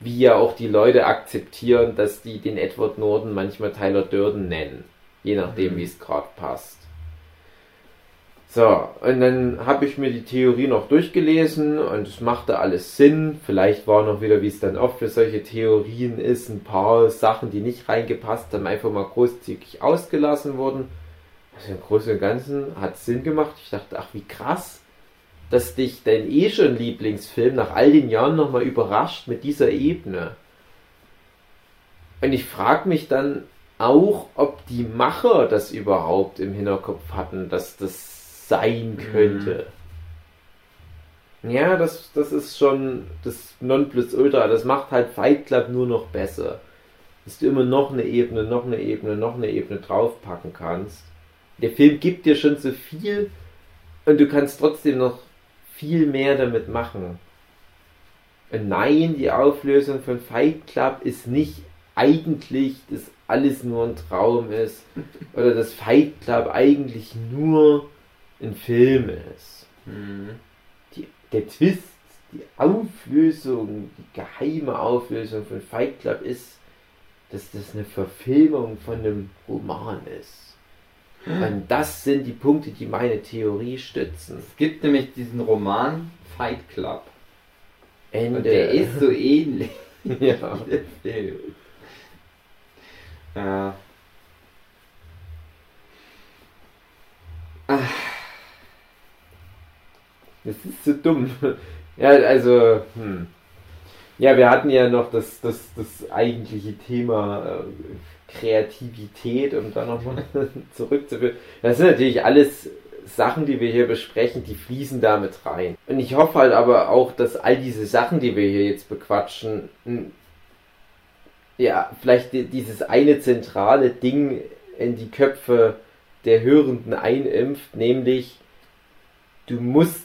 Wie ja auch die Leute akzeptieren, dass die den Edward Norton manchmal Tyler Durden nennen, je nachdem, wie es gerade passt. So, und dann habe ich mir die Theorie noch durchgelesen und es machte alles Sinn. Vielleicht war noch wieder, wie es dann oft für solche Theorien ist, ein paar Sachen, die nicht reingepasst haben, einfach mal großzügig ausgelassen wurden. Also im Großen und Ganzen hat es Sinn gemacht. Ich dachte, ach wie krass, dass dich dein eh schon Lieblingsfilm nach all den Jahren nochmal überrascht mit dieser Ebene. Und ich frage mich dann auch, ob die Macher das überhaupt im Hinterkopf hatten, dass das sein könnte. Ja, das, das ist schon das Nonplusultra. Das macht halt Fight Club nur noch besser. Dass du immer noch eine Ebene, noch eine Ebene, noch eine Ebene draufpacken kannst. Der Film gibt dir schon so viel und du kannst trotzdem noch viel mehr damit machen. Und nein, die Auflösung von Fight Club ist nicht eigentlich, dass alles nur ein Traum ist [laughs] oder dass Fight Club eigentlich nur ein Film ist. Mhm. Die, der Twist, die Auflösung, die geheime Auflösung von Fight Club ist, dass das eine Verfilmung von einem Roman ist. Und das sind die Punkte, die meine Theorie stützen. Es gibt nämlich diesen Roman Fight Club. Ende. Und der ist so ähnlich [laughs] [laughs] ja. wie der Film. Ja. Das ist so dumm. [laughs] Ja, also, hm. Ja, wir hatten ja noch das, das, das eigentliche Thema äh, Kreativität, um da nochmal [laughs] zurückzuführen. Das sind natürlich alles Sachen, die wir hier besprechen, die fließen damit rein. Und ich hoffe halt aber auch, dass all diese Sachen, die wir hier jetzt bequatschen, ja, vielleicht di- dieses eine zentrale Ding in die Köpfe der Hörenden einimpft, nämlich du musst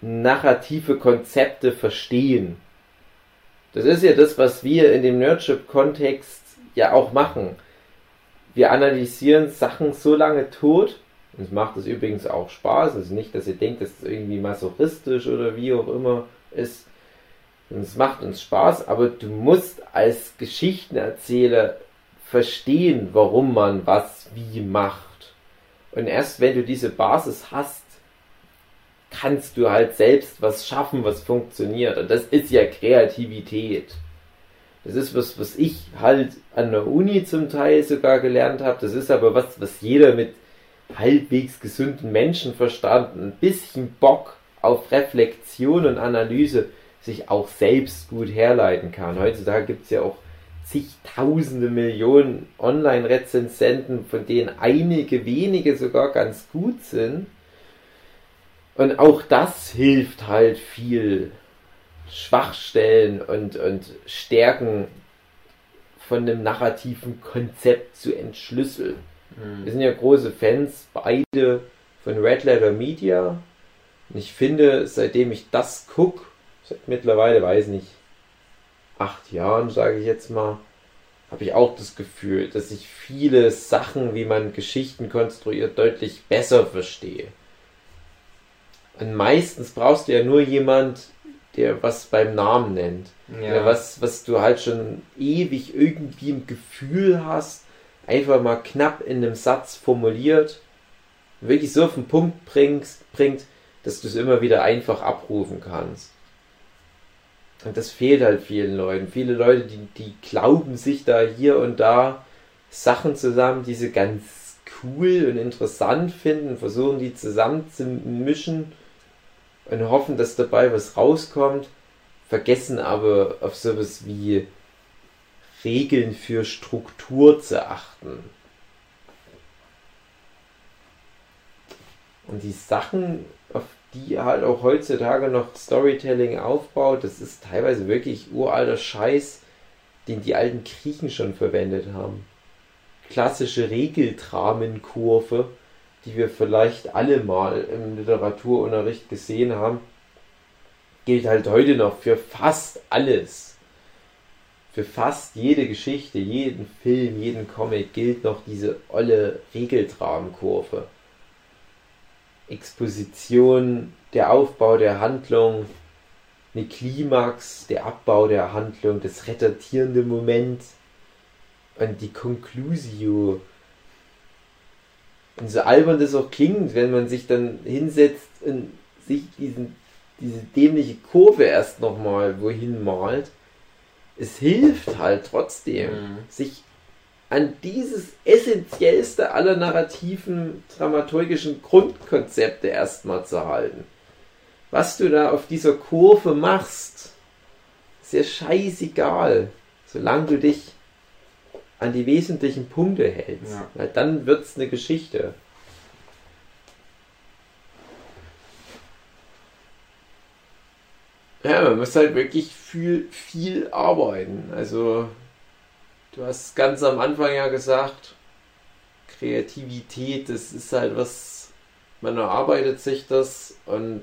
narrative Konzepte verstehen. Das ist ja das, was wir in dem Nerdship-Kontext ja auch machen. Wir analysieren Sachen so lange tot, und es macht es übrigens auch Spaß, also nicht, dass ihr denkt, dass es irgendwie masochistisch oder wie auch immer ist. Es macht uns Spaß, aber du musst als Geschichtenerzähler verstehen, warum man was wie macht. Und erst wenn du diese Basis hast, kannst du halt selbst was schaffen, was funktioniert. Und das ist ja Kreativität. Das ist was, was ich halt an der Uni zum Teil sogar gelernt habe. Das ist aber was, was jeder mit halbwegs gesunden Menschenverstand, ein bisschen Bock auf Reflexion und Analyse sich auch selbst gut herleiten kann. Heutzutage gibt es ja auch zigtausende Millionen Online-Rezensenten, von denen einige wenige sogar ganz gut sind. Und auch das hilft halt viel Schwachstellen und, und Stärken von einem narrativen Konzept zu entschlüsseln. Wir sind ja große Fans, beide von Red Letter Media. Und ich finde, seitdem ich das gucke, seit mittlerweile, weiß nicht, acht Jahren, sage ich jetzt mal, habe ich auch das Gefühl, dass ich viele Sachen, wie man Geschichten konstruiert, deutlich besser verstehe. Und meistens brauchst du ja nur jemand, der was beim Namen nennt. Oder was, was du halt schon ewig irgendwie im Gefühl hast, einfach mal knapp in einem Satz formuliert, wirklich so auf den Punkt bringst, bringt, dass du es immer wieder einfach abrufen kannst. Und das fehlt halt vielen Leuten. Viele Leute, die, die glauben sich da hier und da Sachen zusammen, die sie ganz cool und interessant finden, versuchen die zusammenzumischen und hoffen, dass dabei was rauskommt, vergessen aber auf sowas wie Regeln für Struktur zu achten. Und die Sachen, auf die halt auch heutzutage noch Storytelling aufbaut, das ist teilweise wirklich uralter Scheiß, den die alten Griechen schon verwendet haben. Klassische Regeldramenkurve, die wir vielleicht alle mal im Literaturunterricht gesehen haben, gilt halt heute noch für fast alles. Für fast jede Geschichte, jeden Film, jeden Comic gilt noch diese olle Regeldramenkurve. Exposition, der Aufbau der Handlung, eine Klimax, der Abbau der Handlung, das retardierende Moment und die Conclusio. Und so albern das auch klingt, wenn man sich dann hinsetzt und sich diesen, diese dämliche Kurve erst nochmal wohin malt, es hilft halt trotzdem, Mhm. sich an dieses essentiellste aller narrativen, dramaturgischen Grundkonzepte erstmal zu halten. Was du da auf dieser Kurve machst, ist ja scheißegal, solange du dich an die wesentlichen Punkte hältst. Ja. Weil dann wird's eine Geschichte. Ja, man muss halt wirklich viel, viel arbeiten. Also, du hast ganz am Anfang ja gesagt, Kreativität, das ist halt was, man erarbeitet sich das und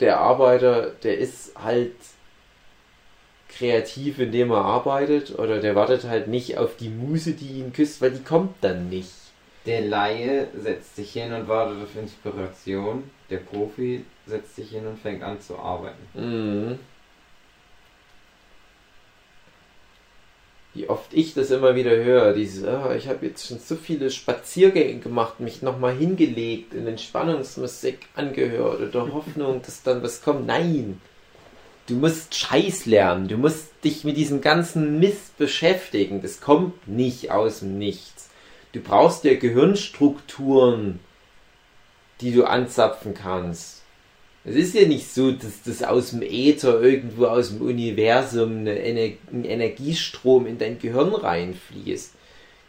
der Arbeiter, der ist halt kreativ, indem er arbeitet oder der wartet halt nicht auf die Muse, die ihn küsst, weil die kommt dann nicht. Der Laie setzt sich hin und wartet auf Inspiration. Der Profi setzt sich hin und fängt an zu arbeiten. Mhm. Wie oft ich das immer wieder höre, dieses, ah, ich habe jetzt schon so viele Spaziergänge gemacht, mich nochmal hingelegt, in Entspannungsmusik angehört oder Hoffnung, dass dann was kommt. Nein! Du musst Scheiß lernen, du musst dich mit diesem ganzen Mist beschäftigen. Das kommt nicht aus dem Nichts. Du brauchst ja Gehirnstrukturen, die du anzapfen kannst. Es ist ja nicht so, dass das aus dem Äther irgendwo aus dem Universum Ener ein Energiestrom in dein Gehirn reinfließt.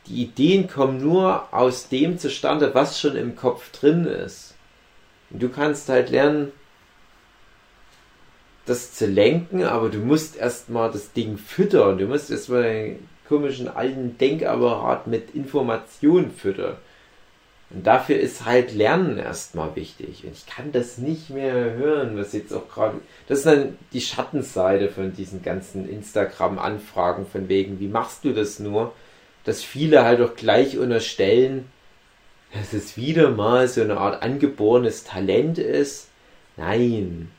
Die Ideen kommen nur aus dem zustande, was schon im Kopf drin ist. Und du kannst halt lernen, das zu lenken, aber du musst erstmal das Ding füttern. Du musst erstmal deinen komischen alten Denkapparat mit Informationen füttern. Und dafür ist halt Lernen erstmal wichtig. Und ich kann das nicht mehr hören, was jetzt auch gerade. Das ist dann die Schattenseite von diesen ganzen Instagram-Anfragen, von wegen, wie machst du das nur? Dass viele halt auch gleich unterstellen, dass es wieder mal so eine Art angeborenes Talent ist. Nein.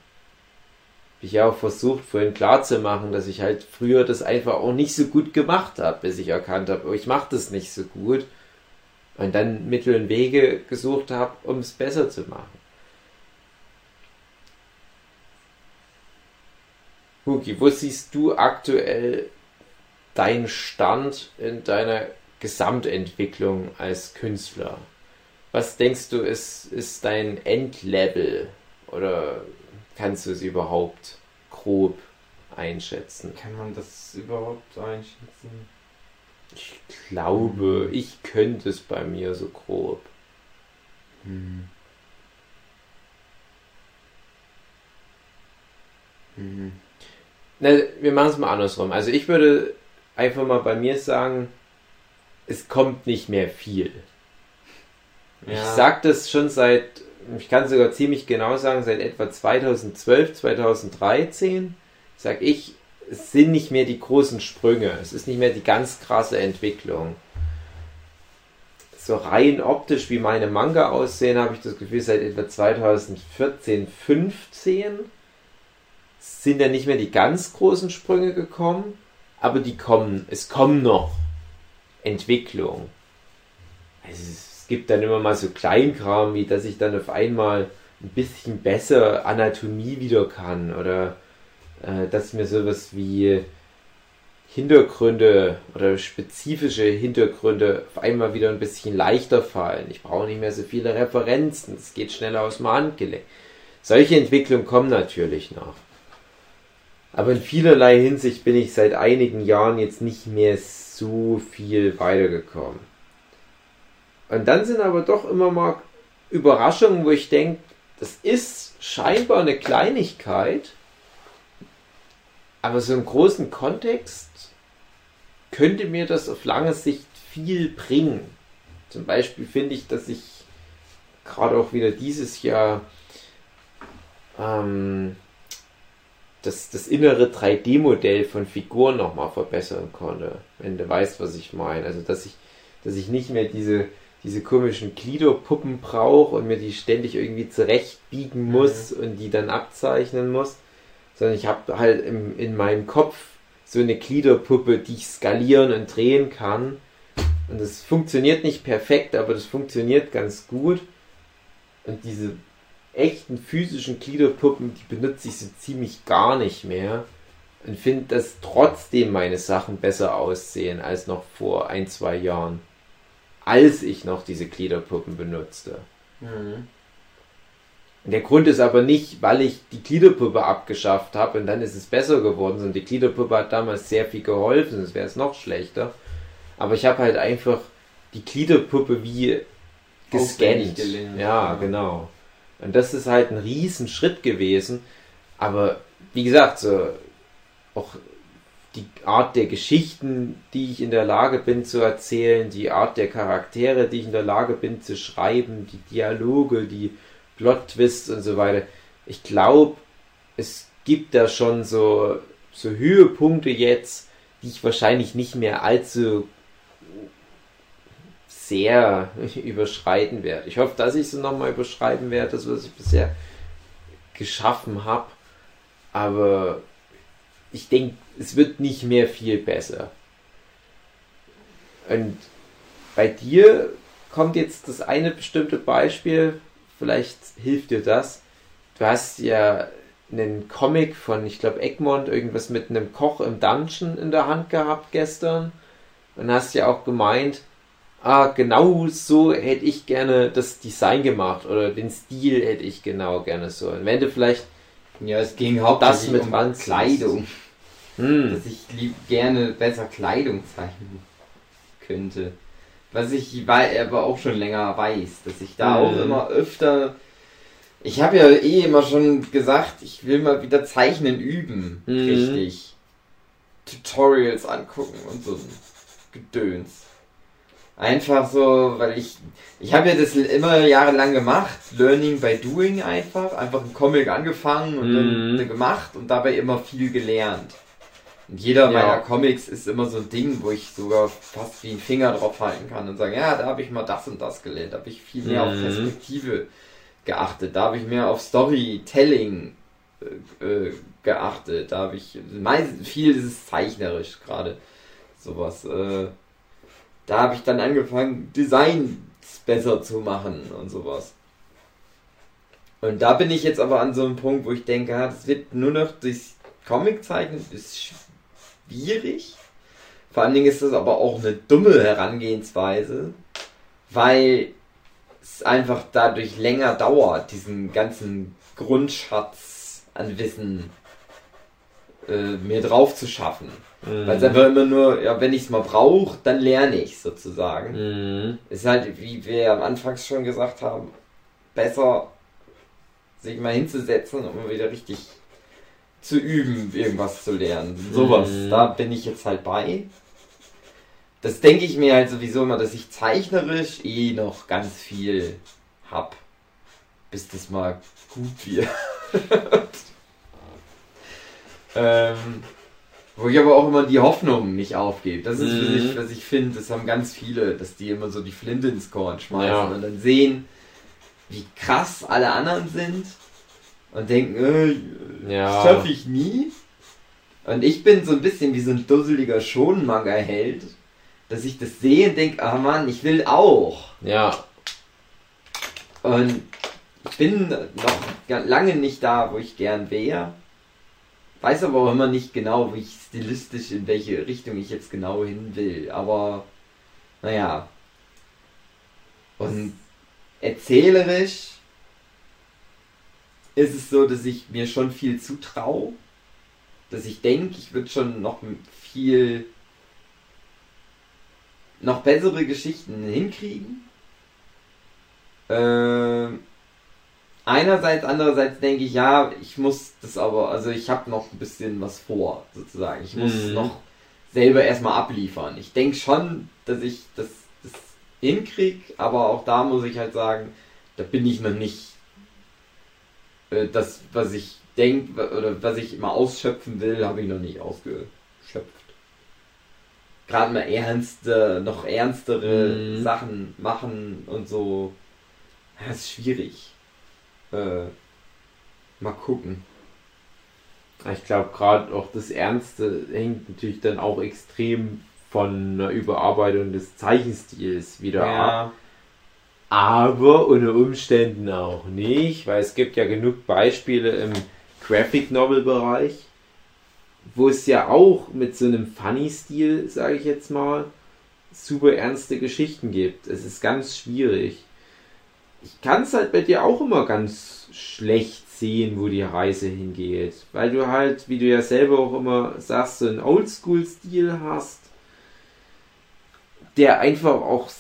Ich ja auch versucht, vorhin klarzumachen, dass ich halt früher das einfach auch nicht so gut gemacht habe, bis ich erkannt habe, oh, ich mache das nicht so gut und dann Mittel und Wege gesucht habe, um es besser zu machen. Huki, wo siehst du aktuell deinen Stand in deiner Gesamtentwicklung als Künstler? Was denkst du, ist, ist dein Endlevel? Oder kannst du es überhaupt grob einschätzen? Kann man das überhaupt einschätzen? Ich glaube, ich könnte es bei mir so grob. Hm. Mhm. Na, wir machen es mal andersrum. Also ich würde einfach mal bei mir sagen, es kommt nicht mehr viel. Ich Ja. sag das schon seit, ich kann sogar ziemlich genau sagen, seit etwa 2012, 2013, sag ich, es sind nicht mehr die großen Sprünge. Es ist nicht mehr die ganz krasse Entwicklung. So rein optisch, wie meine Manga aussehen, habe ich das Gefühl, seit etwa 2014, 15 sind ja nicht mehr die ganz großen Sprünge gekommen, aber die kommen, es kommen noch Entwicklung. Es gibt dann immer mal so Kleinkram, wie dass ich dann auf einmal ein bisschen besser Anatomie wieder kann oder äh, dass mir sowas wie Hintergründe oder spezifische Hintergründe auf einmal wieder ein bisschen leichter fallen. Ich brauche nicht mehr so viele Referenzen, es geht schneller aus dem Handgelenk. Solche Entwicklungen kommen natürlich noch. Aber in vielerlei Hinsicht bin ich seit einigen Jahren jetzt nicht mehr so viel weitergekommen. Und dann sind aber doch immer mal Überraschungen, wo ich denke, das ist scheinbar eine Kleinigkeit, aber so im großen Kontext könnte mir das auf lange Sicht viel bringen. Zum Beispiel finde ich, dass ich gerade auch wieder dieses Jahr ähm, das, das innere 3D-Modell von Figuren nochmal verbessern konnte, wenn du weißt, was ich meine. Also dass ich, dass ich nicht mehr diese, diese komischen Gliederpuppen brauche und mir die ständig irgendwie zurechtbiegen muss und die dann abzeichnen muss, sondern ich habe halt im, in meinem Kopf so eine Gliederpuppe, die ich skalieren und drehen kann Und das funktioniert nicht perfekt, aber das funktioniert ganz gut. Und diese echten physischen Gliederpuppen, die benutze ich so ziemlich gar nicht mehr. Und finde, dass trotzdem meine Sachen besser aussehen als noch vor ein, zwei Jahren. Als ich noch diese Gliederpuppen benutzte. Mhm. Der Grund ist aber nicht, weil ich die Gliederpuppe abgeschafft habe und dann ist es besser geworden, sondern die Gliederpuppe hat damals sehr viel geholfen, sonst wäre es noch schlechter. Aber ich habe halt einfach die Gliederpuppe wie gescannt. Ja, genau. Und das ist halt ein riesen Schritt gewesen. Aber wie gesagt, so auch die Art der Geschichten, die ich in der Lage bin zu erzählen, die Art der Charaktere, die ich in der Lage bin zu schreiben, die Dialoge, die Plot-Twists und so weiter. Ich glaube, es gibt da schon so, so Höhepunkte jetzt, die ich wahrscheinlich nicht mehr allzu sehr [laughs] überschreiten werde. Ich hoffe, dass ich sie nochmal überschreiten werde, das, was ich bisher geschaffen habe. Aber ich denke, es wird nicht mehr viel besser. Und bei dir kommt jetzt das eine bestimmte Beispiel, vielleicht hilft dir das. Du hast ja einen Comic von, ich glaube, Egmont, irgendwas mit einem Koch im Dungeon in der Hand gehabt gestern. Und hast ja auch gemeint, ah, genau so hätte ich gerne das Design gemacht oder den Stil hätte ich genau gerne so. Und wenn du vielleicht Ja, es ging hauptsächlich mit um. Kleidung. Hm, Dass ich lieb gerne besser Kleidung zeichnen könnte. Was ich aber auch schon länger weiß, dass ich da Mhm. auch immer öfter. Ich habe ja eh immer schon gesagt, ich will mal wieder zeichnen üben. Mhm. Richtig. Tutorials angucken und so ein Gedöns. Einfach so, weil ich. Ich habe ja das immer jahrelang gemacht. Learning by doing einfach. Einfach einen Comic angefangen und Mhm. dann gemacht und dabei immer viel gelernt. Und jeder Ja. meiner Comics ist immer so ein Ding, wo ich sogar fast wie einen Finger drauf halten kann und sagen, ja, da habe ich mal das und das gelernt, da habe ich viel mehr auf Mhm. Perspektive geachtet, da habe ich mehr auf Storytelling äh, äh, geachtet, da habe ich meistens viel ist es zeichnerisch gerade sowas. Äh, da habe ich dann angefangen, Designs besser zu machen und sowas. Und da bin ich jetzt aber an so einem Punkt, wo ich denke, ah, das wird nur noch durchs Comiczeichnen ist schwierig. Vor allen Dingen ist das aber auch eine dumme Herangehensweise, weil es einfach dadurch länger dauert, diesen ganzen Grundschatz an Wissen äh, mir drauf zu schaffen. Mhm. Weil es einfach immer nur, ja, wenn ich es mal brauche, dann lerne ich sozusagen. Mhm. Ist halt, wie wir am Anfang schon gesagt haben, besser sich mal hinzusetzen, um mal wieder richtig zu üben, irgendwas zu lernen. Sowas, Mhm. da bin ich jetzt halt bei. Das denke ich mir halt sowieso immer, dass ich zeichnerisch eh noch ganz viel hab. Bis das mal gut wird. [laughs] ähm, wo ich aber auch immer die Hoffnung nicht aufgebe. Das ist, Mhm. ich, was ich finde, das haben ganz viele, dass die immer so die Flinte ins Korn schmeißen Ja. und dann sehen, wie krass alle anderen sind und denken, äh, Ja. das schaffe ich nie. Und ich bin so ein bisschen wie so ein dusseliger Schonenmanga-Held, dass ich das sehe und denke, ah Mann, ich will auch. Ja. Und ich bin noch lange nicht da, wo ich gern wäre. Weiß aber auch immer nicht genau, wie ich stilistisch, in welche Richtung ich jetzt genau hin will. Aber, naja. Und erzählerisch ist es so, dass ich mir schon viel zutraue. Dass ich denke, ich würde schon noch viel, noch bessere Geschichten hinkriegen. Ähm, einerseits, andererseits denke ich, ja, ich muss das aber, also ich habe noch ein bisschen was vor, sozusagen. Ich muss Mhm. noch selber erstmal abliefern. Ich denke schon, dass ich das, das hinkriege, aber auch da muss ich halt sagen, da bin ich noch nicht äh, das, was ich denke oder was ich immer ausschöpfen will, habe ich noch nicht ausgeschöpft. Gerade mal ernste, noch ernstere Mhm. Sachen machen und so. Ja, ist schwierig. Äh, mal gucken. Ich glaube, gerade auch das Ernste hängt natürlich dann auch extrem von einer Überarbeitung des Zeichenstils wieder ab. Aber unter Umständen auch nicht, weil es gibt ja genug Beispiele im Graphic Novel Bereich, wo es ja auch mit so einem Funny-Stil, sage ich jetzt mal, super ernste Geschichten gibt. Es ist ganz schwierig. Ich kann es halt bei dir auch immer ganz schlecht sehen, wo die Reise hingeht, weil du halt, wie du ja selber auch immer sagst, so einen Oldschool-Stil hast, der einfach auch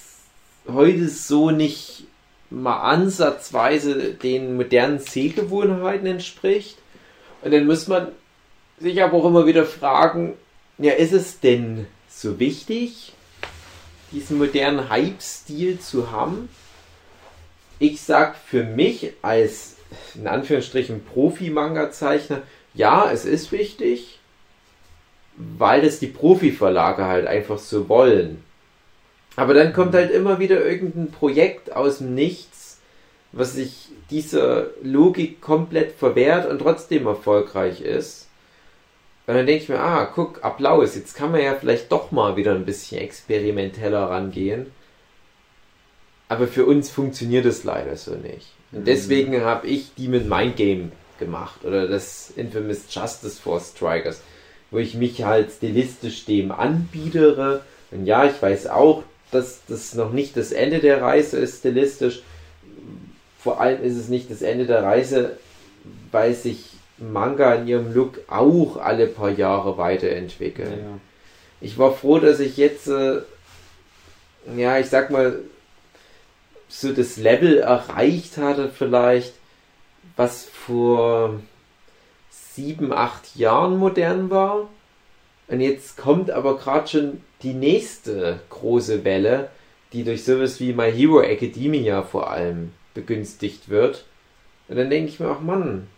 heute so nicht mal ansatzweise den modernen Sehgewohnheiten entspricht. Und dann muss man sich aber auch immer wieder fragen, ja, ist es denn so wichtig, diesen modernen Hype-Stil zu haben? Ich sag für mich als in Anführungsstrichen Profi-Manga-Zeichner, ja, es ist wichtig, weil das die Profi-Verlage halt einfach so wollen. Aber dann kommt halt immer wieder irgendein Projekt aus dem Nichts, was sich dieser Logik komplett verwehrt und trotzdem erfolgreich ist. Und dann denke ich mir, ah, guck, Applaus, jetzt kann man ja vielleicht doch mal wieder ein bisschen experimenteller rangehen. Aber für uns funktioniert es leider so nicht. Und deswegen habe ich Demon Mind Game gemacht oder das Infamous Justice Force Strikers, wo ich mich halt stilistisch dem anbietere. Und ja, ich weiß auch, dass das noch nicht das Ende der Reise ist stilistisch. Vor allem ist es nicht das Ende der Reise, weil sich Manga in ihrem Look auch alle paar Jahre weiterentwickeln. Ja. Ich war froh, dass ich jetzt, äh, ja, ich sag mal, so das Level erreicht hatte, vielleicht, was vor sieben, acht Jahren modern war. Und jetzt kommt aber gerade schon die nächste große Welle, die durch sowas wie My Hero Academia vor allem begünstigt wird. Und dann denke ich mir auch, Mann,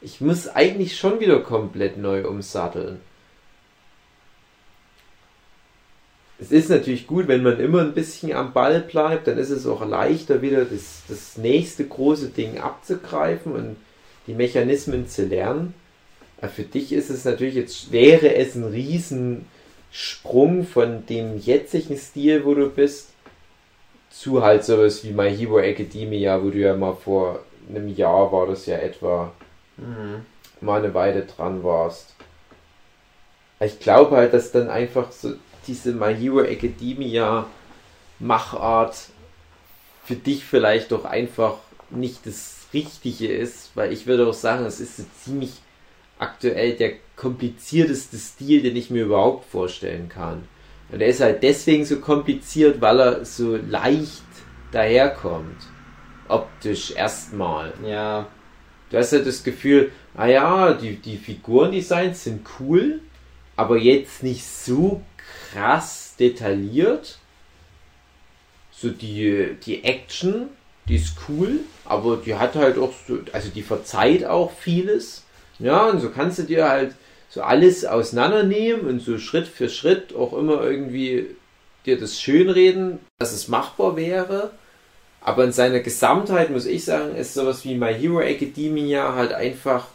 ich muss eigentlich schon wieder komplett neu umsatteln. Es ist natürlich gut, wenn man immer ein bisschen am Ball bleibt, dann ist es auch leichter, wieder das, das nächste große Ding abzugreifen und die Mechanismen zu lernen. Für dich ist es natürlich jetzt, wäre es ein Riesensprung von dem jetzigen Stil, wo du bist, zu halt sowas wie My Hero Academia, wo du ja mal vor einem Jahr war das ja etwa mal eine Weile dran warst. Ich glaube halt, dass dann einfach so diese My Hero Academia Machart für dich vielleicht doch einfach nicht das Richtige ist, weil ich würde auch sagen, es ist so ziemlich aktuell der komplizierteste Stil, den ich mir überhaupt vorstellen kann. Und er ist halt deswegen so kompliziert, weil er so leicht daherkommt. Optisch erstmal. Ja. Du hast ja das Gefühl, ah ja, die, die Figurendesigns sind cool, aber jetzt nicht so krass detailliert. So die, die Action, die ist cool, aber die hat halt auch so, also die verzeiht auch vieles. Ja, und so kannst du dir halt so alles auseinandernehmen und so Schritt für Schritt auch immer irgendwie dir das schönreden, dass es machbar wäre. Aber in seiner Gesamtheit muss ich sagen, ist sowas wie My Hero Academia halt einfach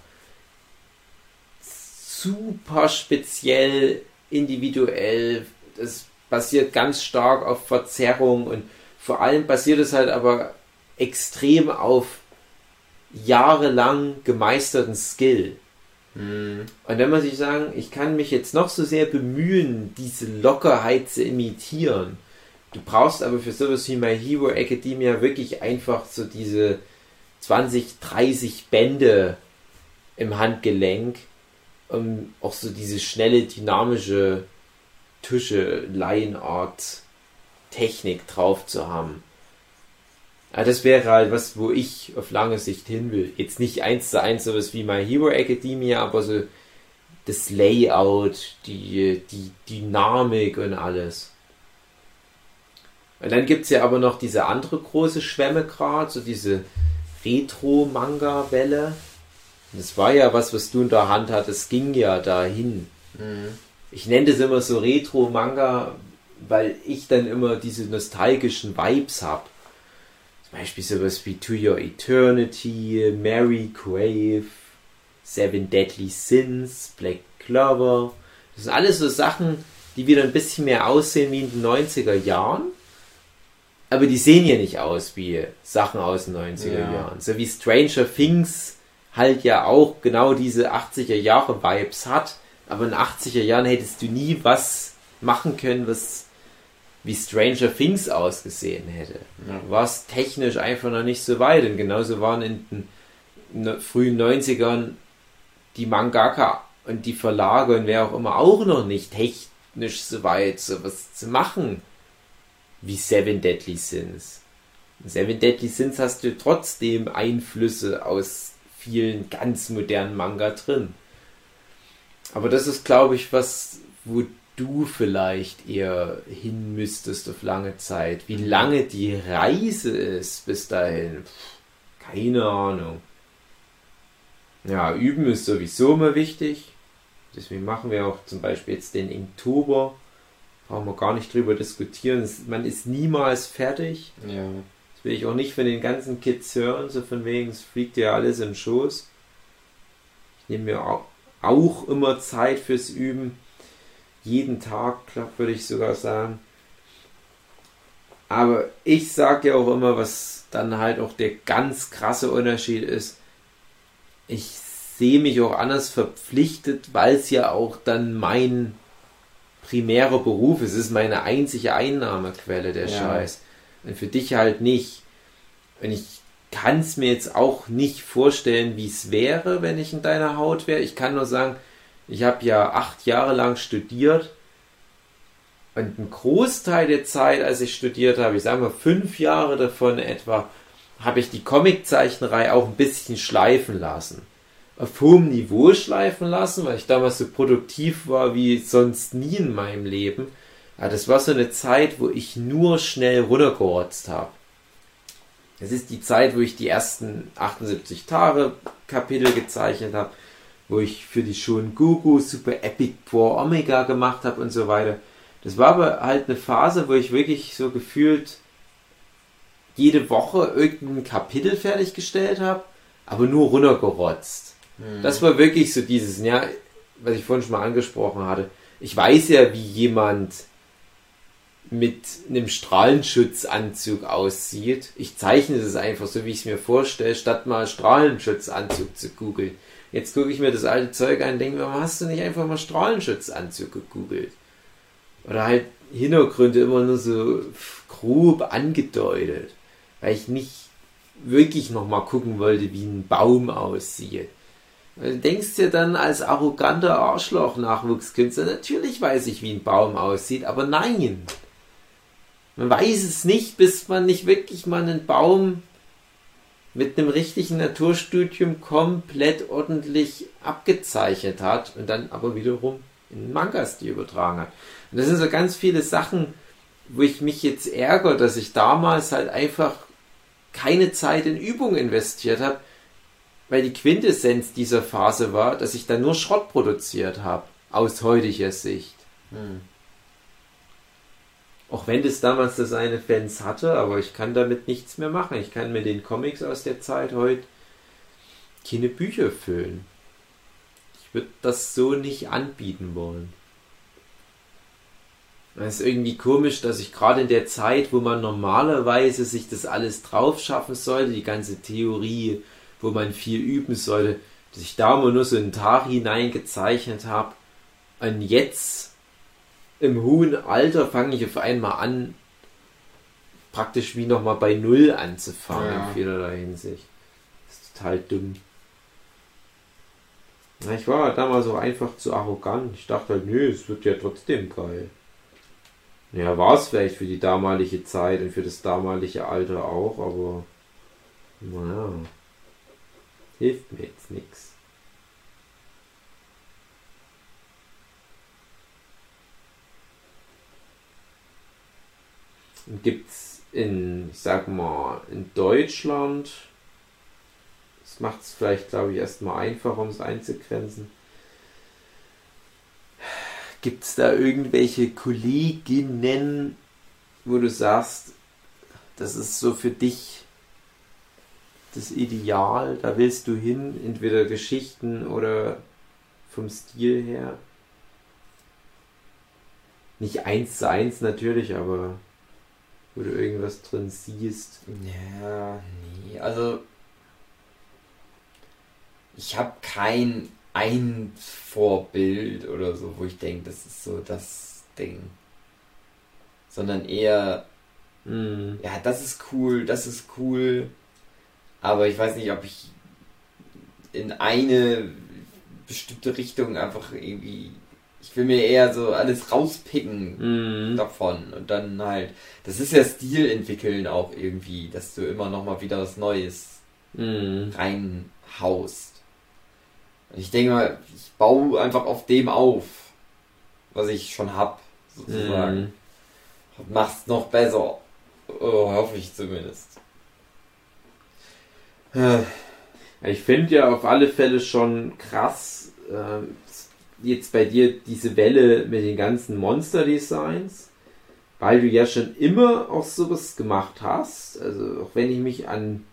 super speziell, individuell. Das basiert ganz stark auf Verzerrung und vor allem basiert es halt aber extrem auf jahrelang gemeisterten Skill. Und wenn man sich sagen, ich kann mich jetzt noch so sehr bemühen, diese Lockerheit zu imitieren, du brauchst aber für sowas wie My Hero Academia wirklich einfach so diese 20, 30 Bände im Handgelenk, um auch so diese schnelle, dynamische Tusche, Line-Art Technik drauf zu haben. Ja, das wäre halt was, wo ich auf lange Sicht hin will. Jetzt nicht eins zu eins sowas wie My Hero Academia, aber so das Layout, die, die Dynamik und alles. Und dann gibt es ja aber noch diese andere große Schwemme gerade, so diese Retro-Manga-Welle. Das war ja was, was du in der Hand hattest, es ging ja dahin. Ich nenne das immer so Retro-Manga, weil ich dann immer diese nostalgischen Vibes habe. Beispiel sowas wie To Your Eternity, Mary Crave, Seven Deadly Sins, Black Clover. Das sind alles so Sachen, die wieder ein bisschen mehr aussehen wie in den 90er Jahren. Aber die sehen ja nicht aus wie Sachen aus den 90er Ja. Jahren. So wie Stranger Things halt ja auch genau diese 80er Jahre Vibes hat. Aber in 80er Jahren hättest du nie was machen können, was wie Stranger Things ausgesehen hätte. Ja. Du warst technisch einfach noch nicht so weit. Und genauso waren in den frühen 90ern die Mangaka und die Verlage und wer auch immer auch noch nicht technisch so weit, so was zu machen wie Seven Deadly Sins. In Seven Deadly Sins hast du trotzdem Einflüsse aus vielen ganz modernen Manga drin. Aber das ist, glaube ich, was, wo du vielleicht eher hin müsstest auf lange Zeit. Wie lange die Reise ist bis dahin, Pff, keine Ahnung. Ja, üben ist sowieso immer wichtig. Deswegen machen wir auch zum Beispiel jetzt den Inktober. Brauchen wir gar nicht drüber diskutieren. Man ist niemals fertig. Ja. Das will ich auch nicht von den ganzen Kids hören, so von wegen, es fliegt ja alles in den Schoß. Ich nehme mir au- auch immer Zeit fürs Üben. Jeden Tag, glaub, würde ich sogar sagen. Aber ich sage ja auch immer, was dann halt auch der ganz krasse Unterschied ist. Ich sehe mich auch anders verpflichtet, weil es ja auch dann mein primärer Beruf ist. Es ist meine einzige Einnahmequelle, der Ja. Scheiß. Und für dich halt nicht. Und ich kann es mir jetzt auch nicht vorstellen, wie es wäre, wenn ich in deiner Haut wäre. Ich kann nur sagen, ich habe ja acht Jahre lang studiert. Und ein Großteil der Zeit, als ich studiert habe, ich sage mal fünf Jahre davon etwa, habe ich die Comiczeichnerei auch ein bisschen schleifen lassen. Auf hohem Niveau schleifen lassen, weil ich damals so produktiv war wie sonst nie in meinem Leben. Ja, das war so eine Zeit, wo ich nur schnell runtergerotzt habe. Das ist die Zeit, wo ich die ersten 78 Tage Kapitel gezeichnet habe, wo ich für die Shonen Gugu Super Epic War Omega gemacht habe und so weiter. Das war aber halt eine Phase, wo ich wirklich so gefühlt jede Woche irgendein Kapitel fertiggestellt habe, aber nur runtergerotzt. Das war wirklich so dieses, ja, was ich vorhin schon mal angesprochen hatte. Ich weiß ja, wie jemand mit einem Strahlenschutzanzug aussieht. Ich zeichne das einfach so, wie ich es mir vorstelle, statt mal Strahlenschutzanzug zu googeln. Jetzt gucke ich mir das alte Zeug an und denke warum hast du nicht einfach mal Strahlenschutzanzug gegoogelt? Oder halt Hintergründe immer nur so grob angedeutet, weil ich nicht wirklich nochmal gucken wollte, wie ein Baum aussieht. Weil Du denkst dir dann als arroganter Arschloch-Nachwuchskünstler, natürlich weiß ich, wie ein Baum aussieht, aber nein. Man weiß es nicht, bis man nicht wirklich mal einen Baum mit einem richtigen Naturstudium komplett ordentlich abgezeichnet hat und dann aber wiederum in Manga-Stil übertragen hat. Und das sind so ganz viele Sachen, wo ich mich jetzt ärgere, dass ich damals halt einfach keine Zeit in Übung investiert habe, weil die Quintessenz dieser Phase war, dass ich dann nur Schrott produziert habe, aus heutiger Sicht. Auch wenn das damals das seine Fans hatte, aber ich kann damit nichts mehr machen. Ich kann mit den Comics aus der Zeit heute keine Bücher füllen. Ich würde das so nicht anbieten wollen. Es ist irgendwie komisch, dass ich gerade in der Zeit, wo man normalerweise sich das alles drauf schaffen sollte, die ganze Theorie, wo man viel üben sollte, dass ich da mal nur so einen Tag hineingezeichnet habe. Und jetzt im hohen Alter fange ich auf einmal an, praktisch wie nochmal bei Null anzufangen Ja. in vielerlei Hinsicht. Das ist total dumm. Na, ich war damals auch einfach zu arrogant. Ich dachte halt, nö, es wird ja trotzdem geil. Ja, war es vielleicht für die damalige Zeit und für das damalige Alter auch, aber naja, hilft mir jetzt nichts. Gibt's in, ich sag mal, in Deutschland, das macht es vielleicht, glaube ich, erstmal einfacher, um es einzugrenzen. Gibt es da irgendwelche Kolleginnen, wo du sagst, das ist so für dich das Ideal, da willst du hin, entweder Geschichten oder vom Stil her? Nicht eins zu eins natürlich, aber wo du irgendwas drin siehst. Ja, nee, also ich habe kein ein Vorbild oder so, wo ich denke, das ist so das Ding. Sondern eher, Mhm. ja, das ist cool, das ist cool, aber ich weiß nicht, ob ich in eine bestimmte Richtung einfach irgendwie, ich will mir eher so alles rauspicken Mhm. davon und dann halt, das ist ja Stil entwickeln auch irgendwie, dass du immer noch mal wieder was Neues Mhm. reinhaust. Und ich denke mal, ich baue einfach auf dem auf, was ich schon hab, sozusagen. Mhm. Und mach's noch besser. Oh, hoffe ich zumindest. Äh, Ich finde ja auf alle Fälle schon krass, ähm, jetzt bei dir diese Welle mit den ganzen Monster-Designs, weil du ja schon immer auch sowas gemacht hast. Also auch wenn ich mich an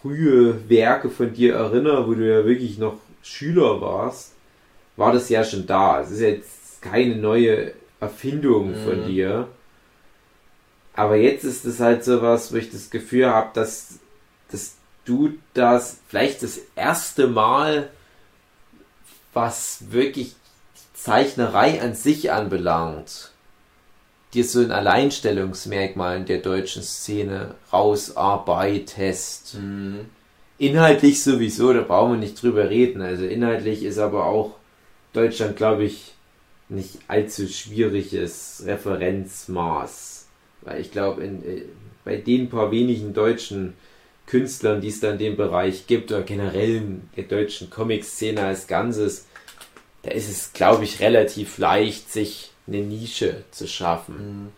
frühe Werke von dir erinnere, wo du ja wirklich noch Schüler warst, war das ja schon da. Es ist jetzt keine neue Erfindung von Mhm. dir. Aber jetzt ist es halt sowas, wo ich das Gefühl habe, dass, dass du das vielleicht das erste Mal, was wirklich Zeichnerei an sich anbelangt, dir so ein Alleinstellungsmerkmal in der deutschen Szene rausarbeitest. mh, Inhaltlich sowieso, da brauchen wir nicht drüber reden. Also inhaltlich ist aber auch Deutschland, glaube ich, nicht allzu schwieriges Referenzmaß. Weil ich glaube, äh, bei den paar wenigen deutschen Künstlern, die es da in dem Bereich gibt, oder generell in der deutschen Comic-Szene als Ganzes, da ist es, glaube ich, relativ leicht, sich eine Nische zu schaffen. mh.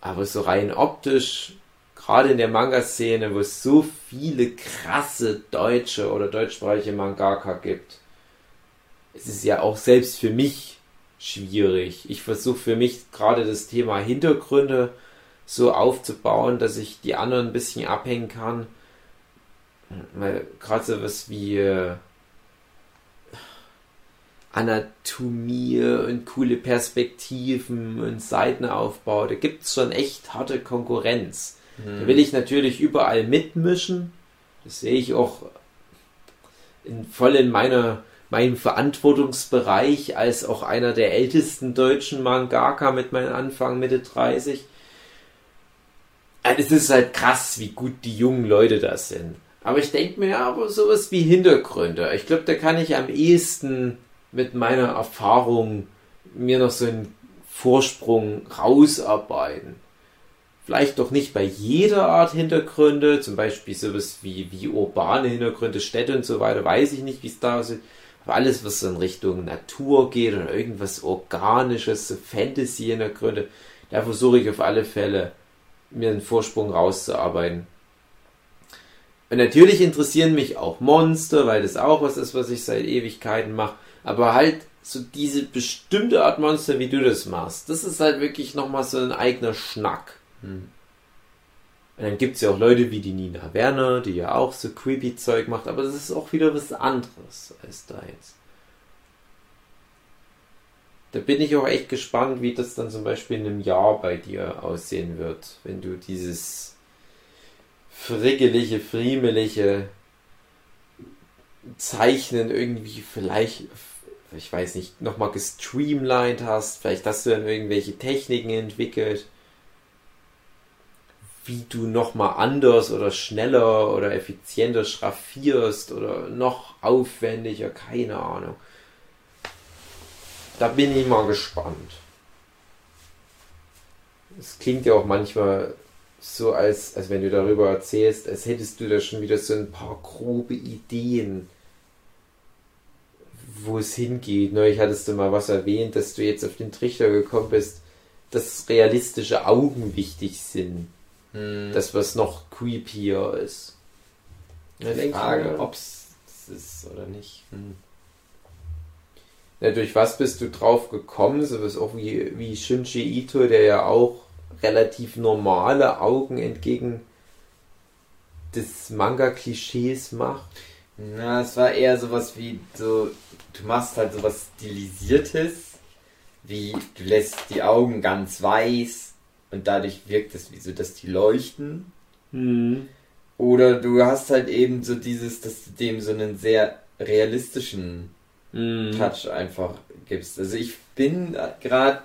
Aber so rein optisch, gerade in der Manga-Szene, wo es so viele krasse deutsche oder deutschsprachige Mangaka gibt, es ist ja auch selbst für mich schwierig. Ich versuche für mich gerade das Thema Hintergründe so aufzubauen, dass ich die anderen ein bisschen abhängen kann. Weil gerade so was wie äh, Anatomie und coole Perspektiven und Seitenaufbau, da gibt es schon echt harte Konkurrenz. Da will ich natürlich überall mitmischen. Das sehe ich auch in, voll in meiner, meinem Verantwortungsbereich als auch einer der ältesten deutschen Mangaka mit meinem Anfang Mitte 30. Also Es ist halt krass, wie gut die jungen Leute das sind. Aber ich denke mir aber sowas wie Hintergründe. Ich glaube, da kann ich am ehesten mit meiner Erfahrung mir noch so einen Vorsprung rausarbeiten. Vielleicht doch nicht bei jeder Art Hintergründe, zum Beispiel sowas wie, wie urbane Hintergründe, Städte und so weiter, weiß ich nicht, wie es da aussieht. Aber alles, was in Richtung Natur geht oder irgendwas Organisches, Fantasy-Hintergründe, da versuche ich auf alle Fälle mir einen Vorsprung rauszuarbeiten. Und natürlich interessieren mich auch Monster, weil das auch was ist, was ich seit Ewigkeiten mache. Aber halt so diese bestimmte Art Monster, wie du das machst, das ist halt wirklich nochmal so ein eigener Schnack. Hm. Und dann gibt es ja auch Leute wie die Nina Werner, die ja auch so creepy Zeug macht, aber das ist auch wieder was anderes als da jetzt. Da bin ich auch echt gespannt, wie das dann zum Beispiel in einem Jahr bei dir aussehen wird, wenn du dieses frickelige, friemelige Zeichnen irgendwie vielleicht, ich weiß nicht, nochmal gestreamlined hast, vielleicht hast du dann irgendwelche Techniken entwickelt, wie du nochmal anders oder schneller oder effizienter schraffierst oder noch aufwendiger, keine Ahnung. Da bin ich mal gespannt. Es klingt ja auch manchmal so, als, als wenn du darüber erzählst, als hättest du da schon wieder so ein paar grobe Ideen, wo es hingeht. Neulich hattest du mal was erwähnt, dass du jetzt auf den Trichter gekommen bist, dass realistische Augen wichtig sind. Hm. Das, was noch creepier ist. Da die Frage, ob es ist oder nicht. Hm. Ja, durch was bist du drauf gekommen? So was auch wie, wie Shunji Ito, der ja auch relativ normale Augen entgegen des Manga-Klischees macht. Na, es war eher sowas wie so, du machst halt sowas Stilisiertes, wie du lässt die Augen ganz weiß und dadurch wirkt es wie so, dass die leuchten. Mhm. Oder du hast halt eben so dieses, dass du dem so einen sehr realistischen Mhm. Touch einfach gibst. Also ich bin gerade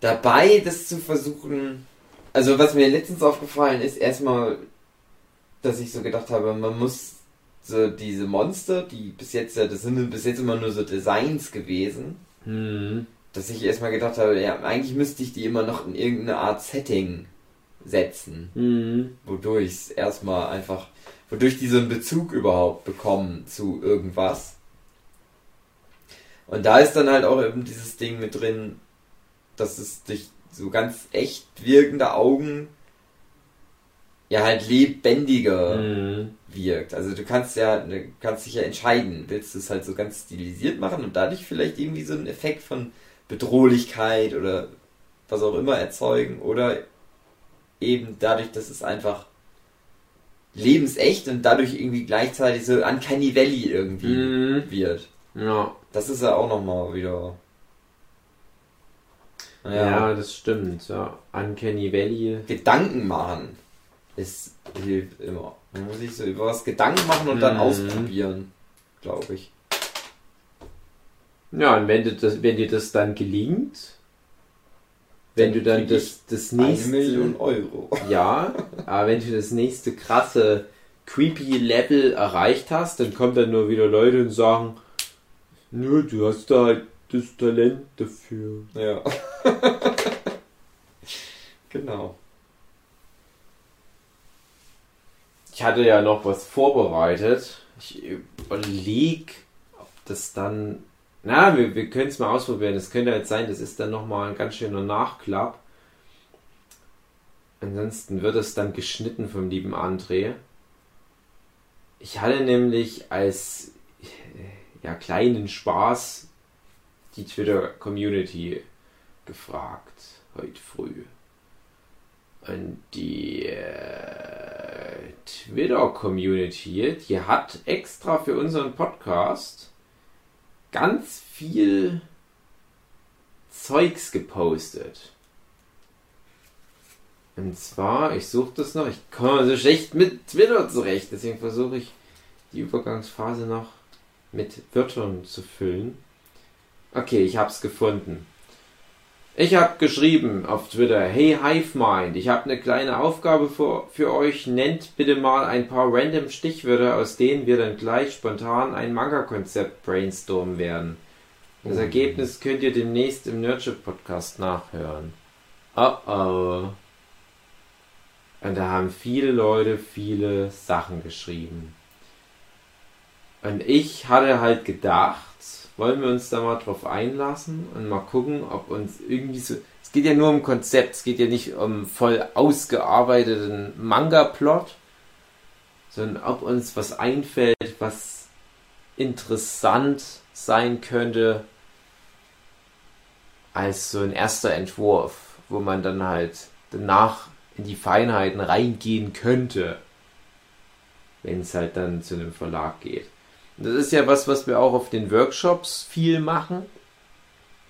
dabei, das zu versuchen. Also was mir letztens aufgefallen ist, erstmal, dass ich so gedacht habe, man muss so diese Monster, die bis jetzt, ja, das sind bis jetzt immer nur so Designs gewesen, Mhm. dass ich erstmal gedacht habe, ja, eigentlich müsste ich die immer noch in irgendeine Art Setting setzen, Mhm. wodurch es erstmal einfach, wodurch die so einen Bezug überhaupt bekommen zu irgendwas. Und da ist dann halt auch eben dieses Ding mit drin, dass es durch so ganz echt wirkende Augen ja halt lebendiger Mhm. Wirkt. Also du kannst ja, du kannst dich ja entscheiden, willst du es halt so ganz stilisiert machen und dadurch vielleicht irgendwie so einen Effekt von Bedrohlichkeit oder was auch immer erzeugen oder eben dadurch, dass es einfach lebensecht und dadurch irgendwie gleichzeitig so Uncanny Valley irgendwie Mhm. wird. Ja. Das ist ja auch nochmal wieder. ja, das stimmt. Ja. Uncanny Valley. Gedanken machen ist hilft immer. Man muss sich so über was Gedanken machen und dann Mhm. ausprobieren, glaube ich. Ja, und wenn, du das, wenn dir das dann gelingt, wenn Dann du dann das, das Eine nächste. Million Euro. [laughs] Ja, aber wenn du das nächste krasse creepy Level erreicht hast, dann kommen dann nur wieder Leute und sagen, nö, du hast da halt das Talent dafür. Ja. [laughs] genau. Ich hatte ja noch was vorbereitet. Ich überlege, ob das dann. Na, wir, wir können es mal ausprobieren. Es könnte halt sein, das ist dann nochmal ein ganz schöner Nachklapp. Ansonsten wird es dann geschnitten vom lieben André. Ich hatte nämlich als äh, ja, kleinen Spaß die Twitter-Community gefragt heute früh. Und die äh, Twitter-Community, die hat extra für unseren Podcast ganz viel Zeugs gepostet. Und zwar, ich suche das noch, ich komme so schlecht mit Twitter zurecht, deswegen versuche ich die Übergangsphase noch mit Wörtern zu füllen. Okay, ich habe es gefunden. Ich habe geschrieben auf Twitter, hey HiveMind, ich habe eine kleine Aufgabe für, für euch. Nennt bitte mal ein paar random Stichwörter, aus denen wir dann gleich spontan ein Manga-Konzept brainstormen werden. Das Ergebnis könnt ihr demnächst im Nurture Podcast nachhören. Oh oh. Und da haben viele Leute viele Sachen geschrieben. Und ich hatte halt gedacht, wollen wir uns da mal drauf einlassen und mal gucken, ob uns irgendwie so. Es geht ja nur um Konzept, es geht ja nicht um voll ausgearbeiteten Manga-Plot, sondern ob uns was einfällt, was interessant sein könnte als so ein erster Entwurf, wo man dann halt danach in die Feinheiten reingehen könnte, wenn es halt dann zu einem Verlag geht. Und das ist ja was, was wir auch auf den Workshops viel machen.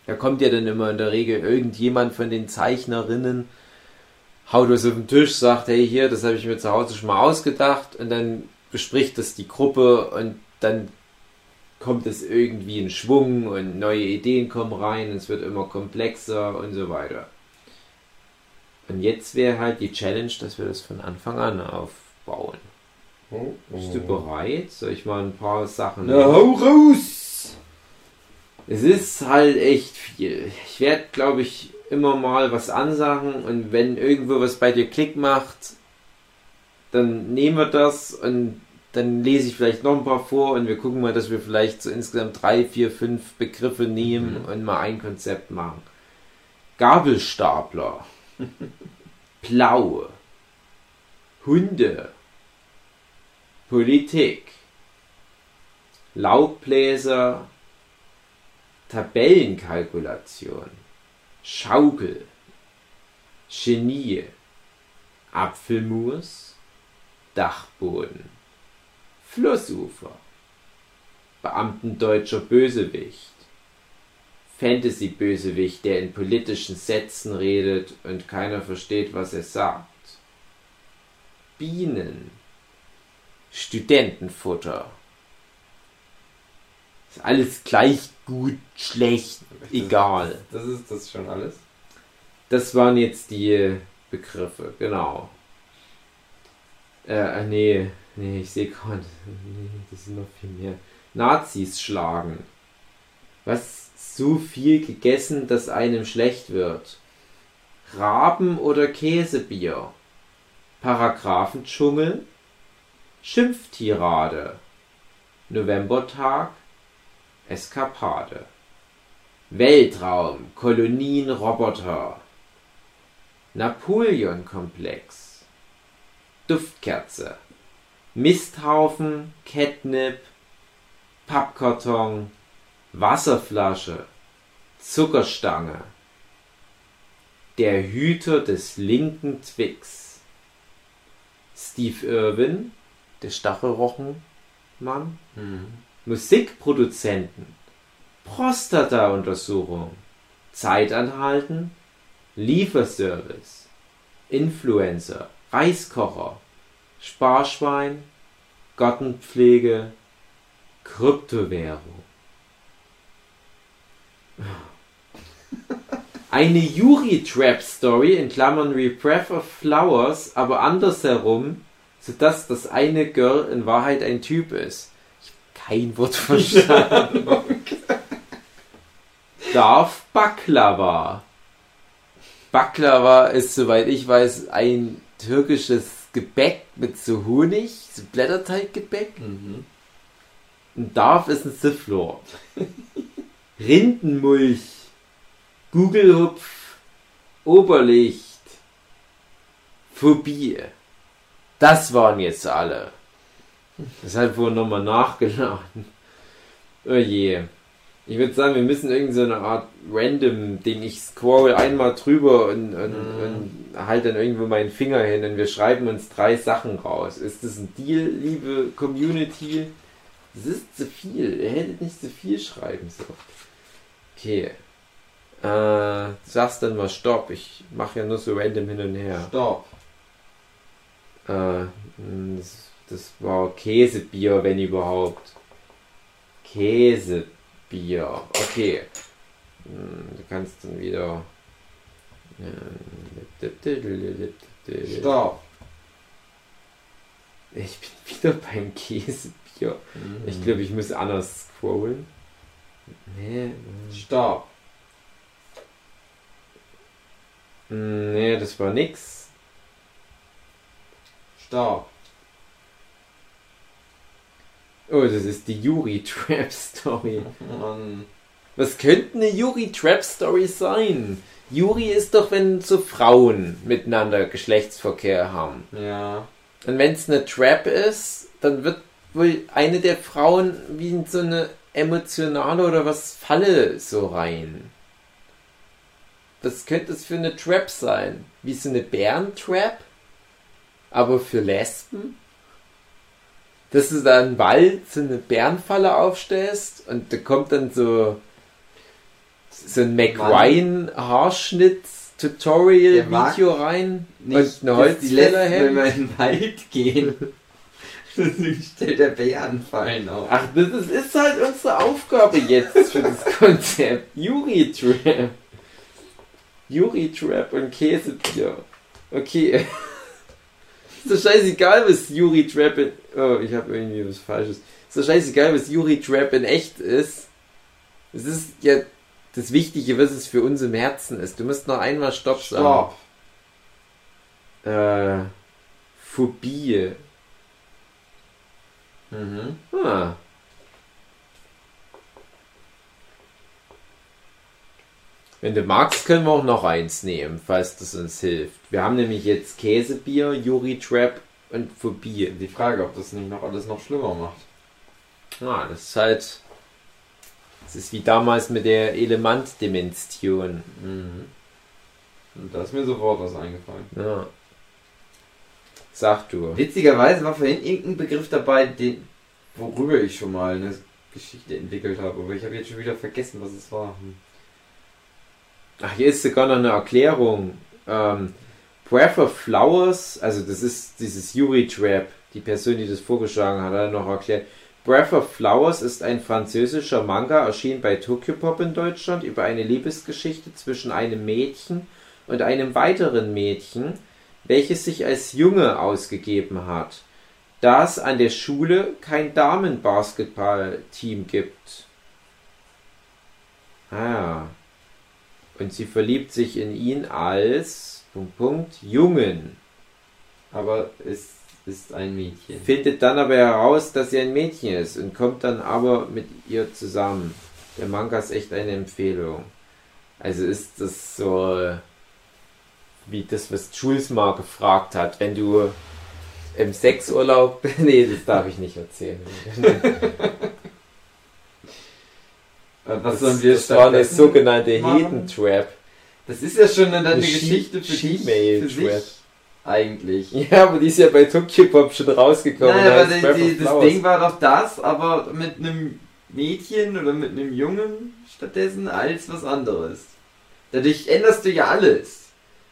Da kommt ja dann immer in der Regel irgendjemand von den Zeichnerinnen, haut was auf den Tisch, sagt, hey hier, das habe ich mir zu Hause schon mal ausgedacht und dann bespricht das die Gruppe und dann kommt es irgendwie in Schwung und neue Ideen kommen rein, es wird immer komplexer und so weiter. Und jetzt wäre halt die Challenge, dass wir das von Anfang an aufbauen. Bist du bereit? Soll ich mal ein paar Sachen. Na, hau raus! Es ist halt echt viel. Ich werde, glaube ich, immer mal was ansagen und wenn irgendwo was bei dir Klick macht, dann nehmen wir das und dann lese ich vielleicht noch ein paar vor und wir gucken mal, dass wir vielleicht so insgesamt drei, vier, fünf Begriffe nehmen Mhm. und mal ein Konzept machen. Gabelstapler, [laughs] Blaue, Hunde, Politik, Laubbläser, Tabellenkalkulation, Schaukel, Genie, Apfelmus, Dachboden, Flussufer, Beamtendeutscher Bösewicht, Fantasy-Bösewicht, der in politischen Sätzen redet und keiner versteht, was er sagt. Bienen. Studentenfutter. Ist alles gleich gut, schlecht, egal. Das ist das schon alles. Das waren jetzt die Begriffe, genau. Äh, nee, nee, ich sehe gerade. Nee, das sind noch viel mehr. Nazis schlagen. Was so viel gegessen, dass einem schlecht wird. Raben oder Käsebier. Paragraphendschungel. Schimpftirade. Novembertag. Eskapade. Weltraum, Kolonien, Roboter. Napoleon-Komplex. Duftkerze. Misthaufen, Catnip, Pappkarton, Wasserflasche, Zuckerstange. Der Hüter des linken Twix. Steve Irwin, der Stachelrochenmann. Musikproduzenten. Prostata-Untersuchung. Zeit anhalten. Lieferservice. Influencer. Reiskocher. Sparschwein. Gartenpflege. Kryptowährung. [laughs] Eine Yuri-Trap-Story in Klammern Rebreath of Flowers, aber andersherum, sodass das eine Girl in Wahrheit ein Typ ist. Ich hab kein Wort verstanden. [laughs] Darf Baklava. Baklava ist, soweit ich weiß, ein türkisches Gebäck mit so Honig, so Blätterteiggebäck. Mhm. Und Darf ist ein Sifflor. [laughs] Rindenmulch. Gugelhupf. Oberlicht. Phobie. Das waren jetzt alle. Deshalb wurde nochmal nachgeladen. Oh je. Ich würde sagen, wir müssen irgend so eine Art random Ding. Ich scroll einmal drüber und, und, Mhm. und halte dann irgendwo meinen Finger hin und wir schreiben uns drei Sachen raus. Ist das ein Deal, liebe Community? Das ist zu viel. Ihr hättet nicht zu viel schreiben so. Okay. Äh, sagst dann mal Stopp. Ich mache ja nur so random hin und her. Stopp. Äh, das, das war Käsebier, wenn überhaupt. Käsebier. Okay. Hm, Du kannst dann wieder. Stopp. Ich bin wieder beim Käsebier. Ich glaube, ich muss anders scrollen. Nee, Stopp. hm, nee, das war nix. Stopp. Oh, das ist die Yuri Trap Story. Mann. Was könnte eine Yuri Trap Story sein? Yuri ist doch, wenn so Frauen miteinander Geschlechtsverkehr haben. Ja. Und wenn es eine Trap ist, dann wird wohl eine der Frauen wie in so eine emotionale oder was Falle so rein. Was könnte es für eine Trap sein? Wie so eine Bärentrap? Aber für Lesben? Dass du da im Wald so eine Bärenfalle aufstellst und da kommt dann so so ein McRyan Haarschnitz Tutorial Video rein Nicht, und eine Lesben, wenn Holzfällerhemd. wir in den Wald gehen. [laughs] Stellt der Bärenfallen auf. Ach, das ist, ist halt unsere Aufgabe jetzt für das [laughs] Konzept. Yuri Trap. Yuri Trap und Käsebier. Okay. Ist doch scheißegal, was Yuri Trap in. Oh, ich habe irgendwie was Falsches. Ist doch scheißegal, was Yuri Trap in echt ist. Es ist ja das Wichtige, was es für uns im Herzen ist. Du musst noch einmal Stopp sagen. Stopp. Äh. Phobie. Mhm. Ah. Wenn du magst, können wir auch noch eins nehmen, falls das uns hilft. Wir haben nämlich jetzt Käsebier, Yuri Trap und Phobie. Die Frage, ob das nicht noch alles noch schlimmer macht. Ah, das ist halt. Das ist wie damals mit der Elementdimension. Mhm. Und da ist mir sofort was eingefallen. Ja. Sag du. Witzigerweise war vorhin irgendein Begriff dabei, den. Worüber ich schon mal eine Geschichte entwickelt habe, aber ich habe jetzt schon wieder vergessen, was es war. Hm. Ach, hier ist sogar noch eine Erklärung. Ähm, Breath of Flowers, also das ist dieses Yuri Trap, die Person, die das vorgeschlagen hat, hat noch erklärt. Breath of Flowers ist ein französischer Manga, erschienen bei Tokyopop in Deutschland, über eine Liebesgeschichte zwischen einem Mädchen und einem weiteren Mädchen, welches sich als Junge ausgegeben hat, da es an der Schule kein Damenbasketballteam gibt. Ah. Und sie verliebt sich in ihn als Punkt, Punkt, Jungen. Aber es ist ein Mädchen. Findet dann aber heraus, dass sie ein Mädchen ist und kommt dann aber mit ihr zusammen. Der Manga ist echt eine Empfehlung. Also ist das so wie das, was Jules mal gefragt hat, wenn du im Sexurlaub. [laughs] nee, das darf ich nicht erzählen. [laughs] Was sollen wir das war eine sogenannte? Hidden Trap. Das ist ja schon eine, Eine Geschichte für, dich, She-Mail für Trap. eigentlich. [laughs] Ja, aber die ist ja bei Tokyo Pop schon rausgekommen. Nein, aber die, die, das. Ding war doch das, aber mit einem Mädchen oder mit einem Jungen stattdessen als was anderes. Dadurch änderst du ja alles.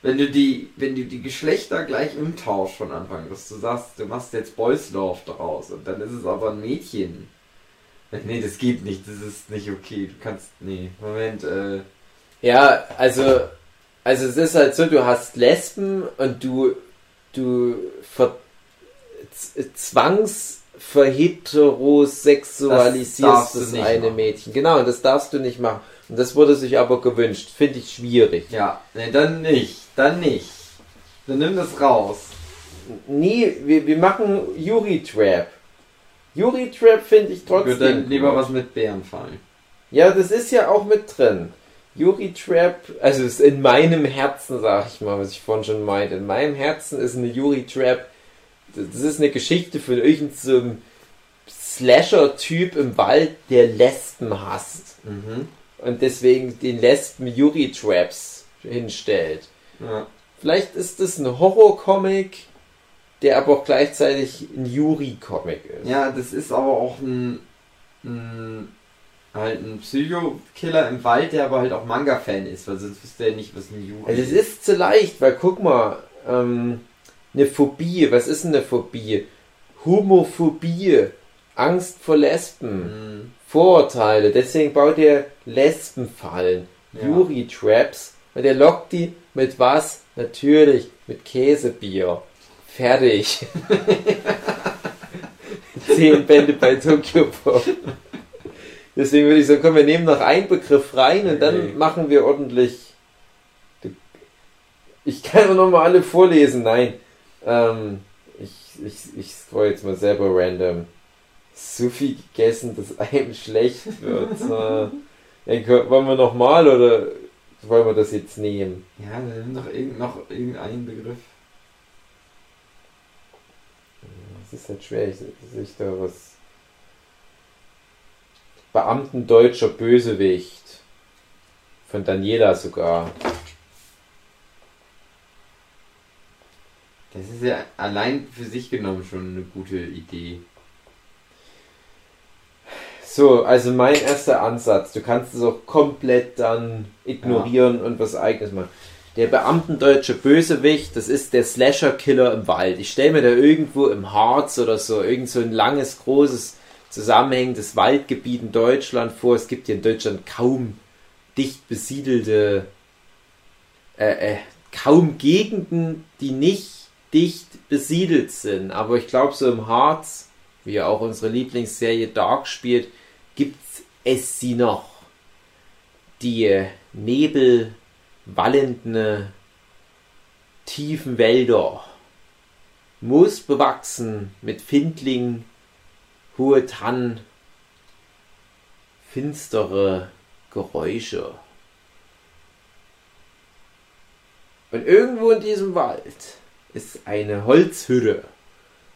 Wenn du die, wenn du die Geschlechter gleich umtauschst von Anfang, dass du sagst, du machst jetzt Boys Love daraus und dann ist es aber ein Mädchen. [laughs] Nee, das geht nicht, das ist nicht okay. Du kannst, nee, Moment, äh, Ja, also, also es ist halt so, du hast Lesben und du, du ver, z- zwangsverheterosexualisierst Das das, eine machen. Mädchen. Genau, und das darfst du nicht machen. Und das wurde sich aber gewünscht. Finde ich schwierig. ja, nee, dann nicht, dann nicht. Dann nimm das raus. Nie, wir, wir machen Yuri Trap. Yuri Trap finde ich Ich trotzdem. würde dann lieber was mit Bären fallen. Ja, das ist ja auch mit drin. Yuri Trap, also ist in meinem Herzen, sag ich mal, was ich vorhin schon meinte. In meinem Herzen ist eine Yuri Trap, das ist eine Geschichte von irgendeinem so Slasher-Typ im Wald, der Lesben hasst. Mhm. Und deswegen den Lesben Yuri Traps hinstellt. Ja. Vielleicht ist das ein Horror-Comic, der aber auch gleichzeitig ein Yuri-Comic ist. ja, das ist aber auch ein, ein halt ein Psycho-Killer im Wald, der aber halt auch Manga-Fan ist, weil sonst wüsste er nicht, was ein Yuri Also es ist zu leicht, weil guck mal, ähm, eine Phobie, was ist denn eine Phobie? Homophobie, Angst vor Lesben, Mhm. Vorurteile, deswegen baut er Lesbenfallen, Ja. Yuri-Traps und er lockt die mit was? Natürlich mit Käsebier. Fertig. [laughs] Zehn Bände bei Tokyo Pop. Deswegen würde ich sagen, komm, wir nehmen noch einen Begriff rein und Okay. dann machen wir ordentlich. Ich kann auch noch mal alle vorlesen. Nein. Ähm, ich, ich, ich scroll jetzt mal selber random. So viel gegessen, dass einem [laughs] schlecht wird. ja, wollen wir noch mal oder wollen wir das jetzt nehmen? Ja, dann nimm doch irgend, noch irgendeinen Begriff. Das ist halt schwer, ich, ich da was. Beamtendeutscher Bösewicht. Von Daniela sogar. Das ist ja allein für sich genommen schon eine gute Idee. So, also mein erster Ansatz. Du kannst es auch komplett dann ignorieren und was eigenes machen. Der beamtendeutsche Bösewicht, das ist der Slasher-Killer im Wald. Ich stelle mir da irgendwo im Harz oder so, irgend so ein langes, großes, zusammenhängendes Waldgebiet in Deutschland vor. Es gibt hier in Deutschland kaum dicht besiedelte, äh, äh, kaum Gegenden, die nicht dicht besiedelt sind. Aber ich glaube, so im Harz, wie ja auch unsere Lieblingsserie Dark spielt, gibt es sie noch. Die äh, nebelwallenden tiefen Wälder, moosbewachsen mit Findling, hohe Tannen, finstere Geräusche. Und irgendwo in diesem Wald ist eine Holzhütte.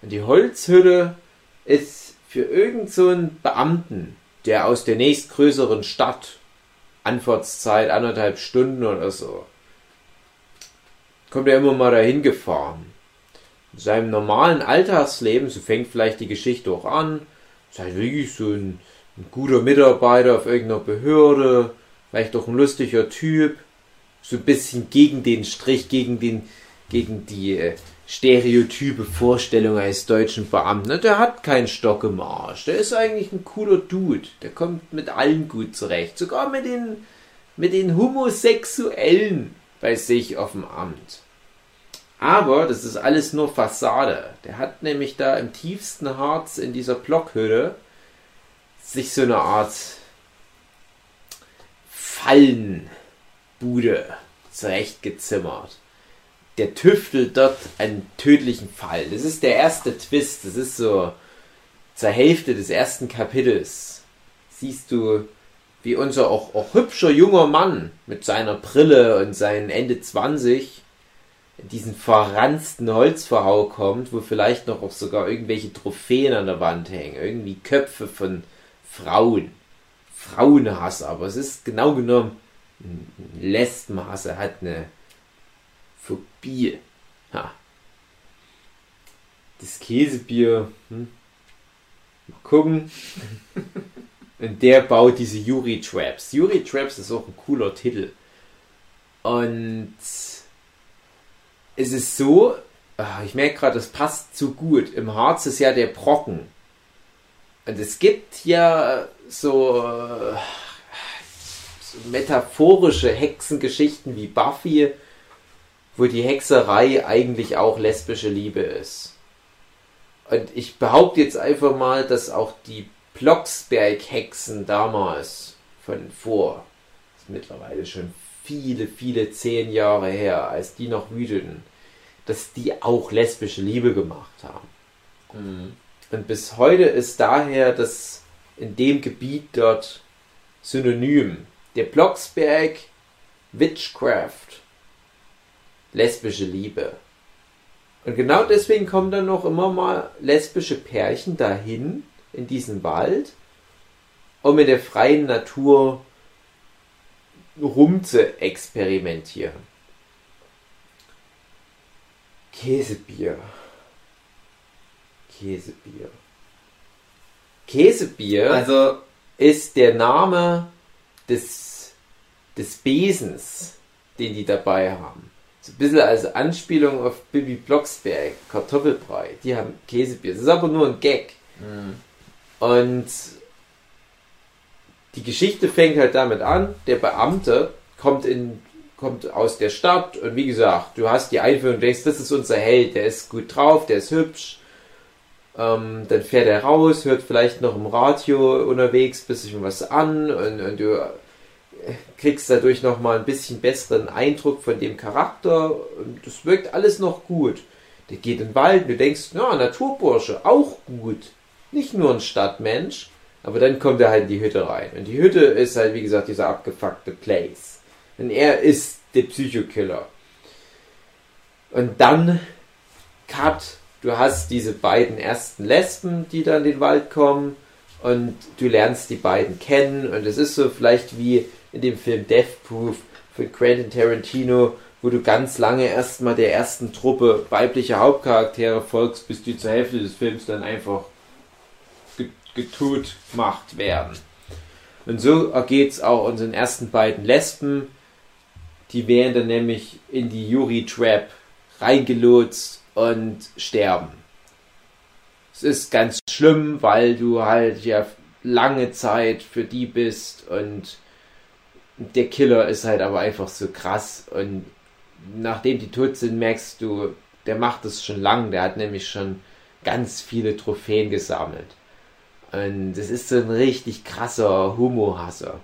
Und die Holzhütte ist für irgend so Beamten, der aus der nächstgrößeren Stadt, Anfahrtszeit anderthalb Stunden oder so, kommt er immer mal dahin gefahren. In seinem normalen Alltagsleben, so fängt vielleicht die Geschichte auch an, ist halt wirklich so ein, ein guter Mitarbeiter auf irgendeiner Behörde, vielleicht auch ein lustiger Typ, so ein bisschen gegen den Strich, gegen den, gegen die äh, stereotype Vorstellung eines deutschen Beamten. Der hat keinen Stock im Arsch. Der ist eigentlich ein cooler Dude. Der kommt mit allen gut zurecht. Sogar mit den, mit den Homosexuellen bei sich auf dem Amt. Aber das ist alles nur Fassade. Der hat nämlich da im tiefsten Harz in dieser Blockhütte sich so eine Art Fallenbude zurechtgezimmert. Der tüftelt dort einen tödlichen Fall. Das ist der erste Twist. Das ist so zur Hälfte des ersten Kapitels. Siehst du, wie unser auch, auch hübscher junger Mann mit seiner Brille und seinen Ende 20 in diesen verranzten Holzverhau kommt, wo vielleicht noch auch sogar irgendwelche Trophäen an der Wand hängen. Irgendwie Köpfe von Frauen. Frauenhass, aber es ist genau genommen Lesbenhass. Er hat eine Phobie. Ha. Das Käsebier. Hm. Mal gucken. [laughs] Und der baut diese Yuri Traps. Yuri Traps ist auch ein cooler Titel. Und es ist so, ah, ich merke gerade, das passt zu gut. Im Harz ist ja der Brocken. Und es gibt ja so, so metaphorische Hexengeschichten wie Buffy, wo die Hexerei eigentlich auch lesbische Liebe ist. Und ich behaupte jetzt einfach mal, dass auch die Blocksberg-Hexen damals von vor, das ist mittlerweile schon viele, viele zehn Jahre her, als die noch wüteten, dass die auch lesbische Liebe gemacht haben. Mhm. Und bis heute ist daher das in dem Gebiet dort synonym. Der Blocksberg Witchcraft, lesbische Liebe. Und genau deswegen kommen dann noch immer mal lesbische Pärchen dahin, in diesen Wald, um in der freien Natur rum zu experimentieren. Käsebier. Käsebier. Käsebier Also, ist der Name des, des Besens, den die dabei haben. So ein bisschen als Anspielung auf Bibi Blocksberg, Kartoffelbrei. Die haben Käsebier. Das ist aber nur ein Gag. Und die Geschichte fängt halt damit an, der Beamte kommt in kommt aus der Stadt und wie gesagt, du hast die Einführung, denkst, das ist unser Held, der ist gut drauf, der ist hübsch. Ähm, dann fährt er raus, hört vielleicht noch im Radio unterwegs ein bisschen was an und, und du kriegst dadurch nochmal ein bisschen besseren Eindruck von dem Charakter und das wirkt alles noch gut. Der geht in den Wald und du denkst, ja, Naturbursche, auch gut. Nicht nur ein Stadtmensch, aber dann kommt er halt in die Hütte rein. Und die Hütte ist halt, wie gesagt, dieser abgefuckte Place. Denn er ist der Psychokiller. Und dann, Cut, du hast diese beiden ersten Lesben, die dann in den Wald kommen und du lernst die beiden kennen und es ist so vielleicht wie in dem Film Death Proof von Quentin Tarantino, wo du ganz lange erstmal der ersten Truppe weiblicher Hauptcharaktere folgst, bis die zur Hälfte des Films dann einfach ge- getut gemacht werden. Und so ergeht es auch unseren ersten beiden Lesben. Die werden dann nämlich in die Yuri Trap reingelotst und sterben. Es ist ganz schlimm, weil du halt ja lange Zeit für die bist und der Killer ist halt aber einfach so krass und nachdem die tot sind, merkst du, der macht es schon lang, der hat nämlich schon ganz viele Trophäen gesammelt. Und das ist so ein richtig krasser Homo-Hasser.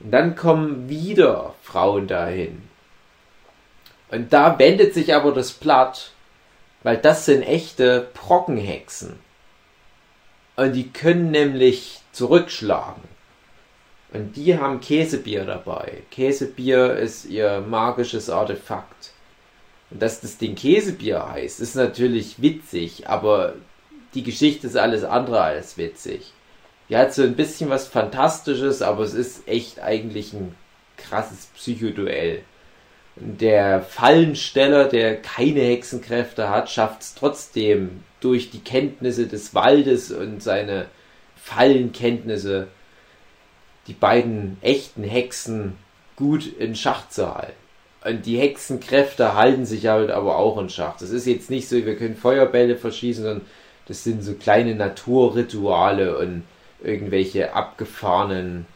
Und dann kommen wieder Frauen dahin. Und da wendet sich aber das Blatt, weil das sind echte Brockenhexen. Und die können nämlich zurückschlagen. Und die haben Käsebier dabei. Käsebier ist ihr magisches Artefakt. Und dass das Ding Käsebier heißt, ist natürlich witzig, aber die Geschichte ist alles andere als witzig. Die hat so ein bisschen was Fantastisches, aber es ist echt eigentlich ein krasses Psychoduell. Der Fallensteller, der keine Hexenkräfte hat, schafft es trotzdem durch die Kenntnisse des Waldes und seine Fallenkenntnisse die beiden echten Hexen gut in Schach zu halten. Und die Hexenkräfte halten sich halt aber auch in Schach. Das ist jetzt nicht so, wir können Feuerbälle verschießen, sondern das sind so kleine Naturrituale und irgendwelche abgefahrenen,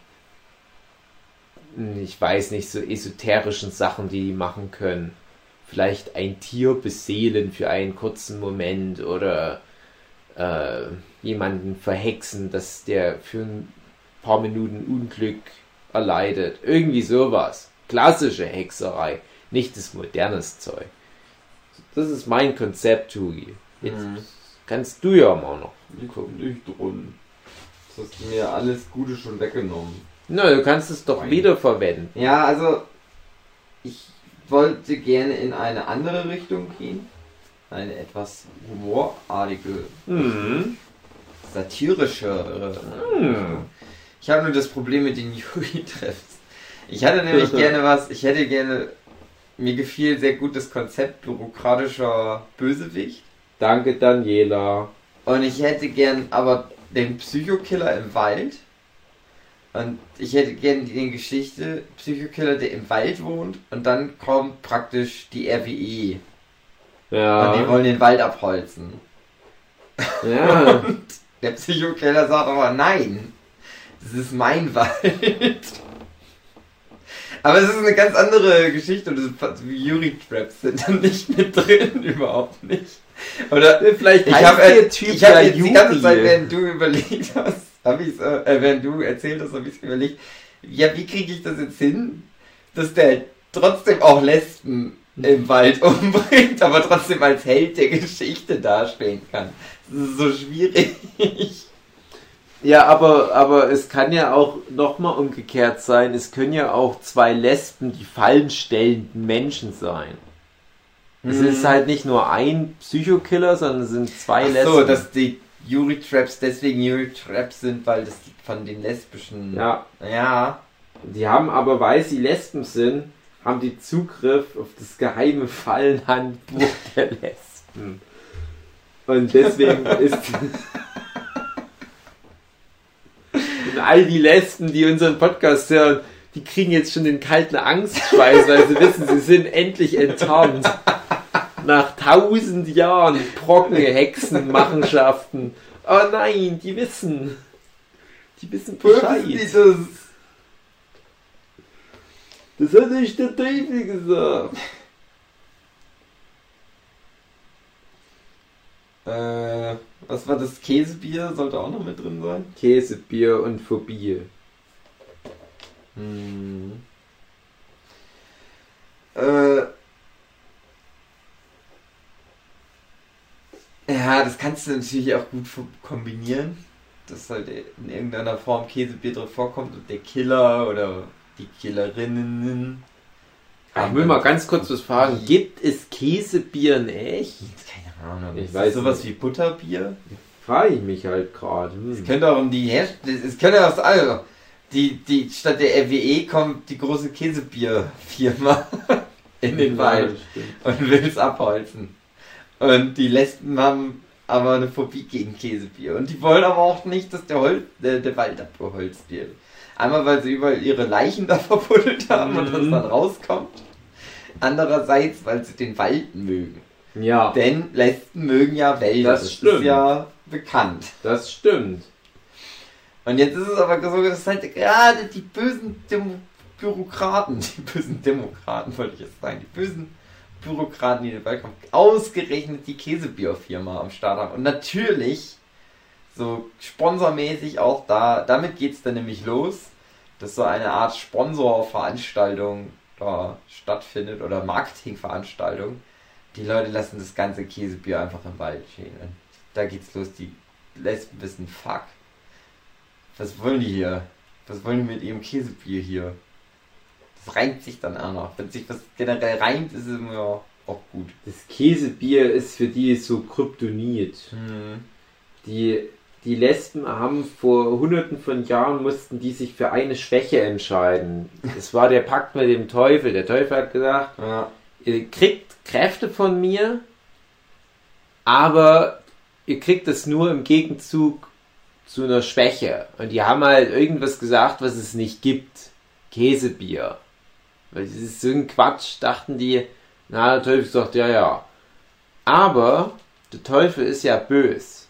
ich weiß nicht, so esoterischen Sachen, die die machen können. Vielleicht ein Tier beseelen für einen kurzen Moment oder äh, jemanden verhexen, dass der für ein paar Minuten Unglück erleidet. Irgendwie sowas. Klassische Hexerei, nicht das modernes Zeug. Das ist mein Konzept, Tugi. Jetzt Mhm. kannst du ja mal noch gucken. Nicht drin. Das hast du mir alles Gute schon weggenommen. Na, du kannst es doch Nein. wiederverwenden. Ja, also ich wollte gerne in eine andere Richtung gehen. Eine etwas humorartige, Mhm. satirische. Hm. Ich habe nur das Problem mit den [laughs] Yuri-Treffs. Ich hatte nämlich gerne was, ich hätte gerne, mir gefiel sehr gut das Konzept bürokratischer Bösewicht. Danke, Daniela. Und ich hätte gern aber den Psychokiller im Wald. Und ich hätte gern die Geschichte Psychokiller, der im Wald wohnt. Und dann kommt praktisch die RWE. Ja. Und die wollen den Wald abholzen. ja. [laughs] Der Psychokiller sagt aber nein. Das ist mein [laughs] Wald. Aber es ist eine ganz andere Geschichte und Yuri-Traps sind dann nicht mit drin, [laughs] überhaupt nicht. Oder Vielleicht ich habe äh, Typ ich hab jetzt die ganze. Zeit, während du überlegt hast, habe ich äh, während du erzählt hast, habe ich überlegt, ja, wie kriege ich das jetzt hin, dass der trotzdem auch Lesben im Wald [laughs] umbringt, aber trotzdem als Held der Geschichte dastehen kann. Das ist so schwierig. Ja, aber, aber es kann ja auch nochmal umgekehrt sein. Es können ja auch zwei Lesben, die fallenstellenden Menschen sein. Es Mhm. ist halt nicht nur ein Psychokiller, sondern es sind zwei Ach Lesben. so, dass die Yuri Traps deswegen Yuri Traps sind, weil das von den lesbischen. ja, Ja. die haben aber, weil sie Lesben sind, haben die Zugriff auf das geheime Fallenhandbuch der Lesben. Und deswegen [laughs] ist. Und all die Lesben, die unseren Podcast hören, die kriegen jetzt schon den kalten Angstschweiß, weil sie wissen, sie sind endlich enttarnt. Nach tausend Jahren trockene Hexenmachenschaften. Oh nein, die wissen. Die wissen Bescheid. Dieses. Das hat nicht der Teufel gesagt. Äh, was war das? Käsebier sollte auch noch mit drin sein. Käse, Bier und Phobie. Hm. Äh. Ja, das kannst du natürlich auch gut kombinieren. Dass halt in irgendeiner Form Käsebier drin vorkommt und der Killer oder die Killerinnen. Ich will mal ganz kurz was fragen. Gibt es Käsebier in echt? Ahnung. Ich weiß sowas nicht. wie Butterbier? Frage ich mich halt gerade. Es Hm. könnte auch um die Herst es könnte auch also die die statt der RWE kommt die große Käsebierfirma [laughs] in den Wald Ja, stimmt. und will es abholzen. Und die Lesben haben aber eine Phobie gegen Käsebier und die wollen aber auch nicht, dass der Hol der, der Wald abgeholzt wird. Einmal weil sie überall ihre Leichen da [laughs] verbuddelt haben und das Mhm. dann rauskommt. Andererseits, weil sie den Wald mögen. Ja, Denn Lesben mögen ja Wälder. Das das stimmt. ist ja bekannt. das stimmt. Und jetzt ist es aber so, dass halt gerade die bösen Demo Bürokraten, [laughs] die bösen Demokraten wollte ich jetzt sagen, die bösen Bürokraten, die Wald kommen, ausgerechnet die Käsebierfirma am Start haben. Und natürlich, so sponsormäßig auch da, damit geht es dann nämlich los, dass so eine Art Sponsorveranstaltung da stattfindet oder Marketingveranstaltung. Die Leute lassen das ganze Käsebier einfach im Wald stehen. Und da geht's los, die Lesben wissen, fuck. Was wollen die hier? Was wollen die mit ihrem Käsebier hier? Das reimt sich dann auch noch. Wenn sich was generell reimt, ist es immer auch gut. Das Käsebier ist für die so Kryptonit. Die, die Lesben haben vor hunderten von Jahren mussten die sich für eine Schwäche entscheiden. [laughs] Es war der Pakt mit dem Teufel. Der Teufel hat gesagt, Ja. Ihr kriegt Kräfte von mir, aber ihr kriegt es nur im Gegenzug zu einer Schwäche. Und die haben halt irgendwas gesagt, was es nicht gibt. Käsebier. Weil das ist so ein Quatsch, dachten die, na, der Teufel sagt, ja, ja. Aber der Teufel ist ja bös.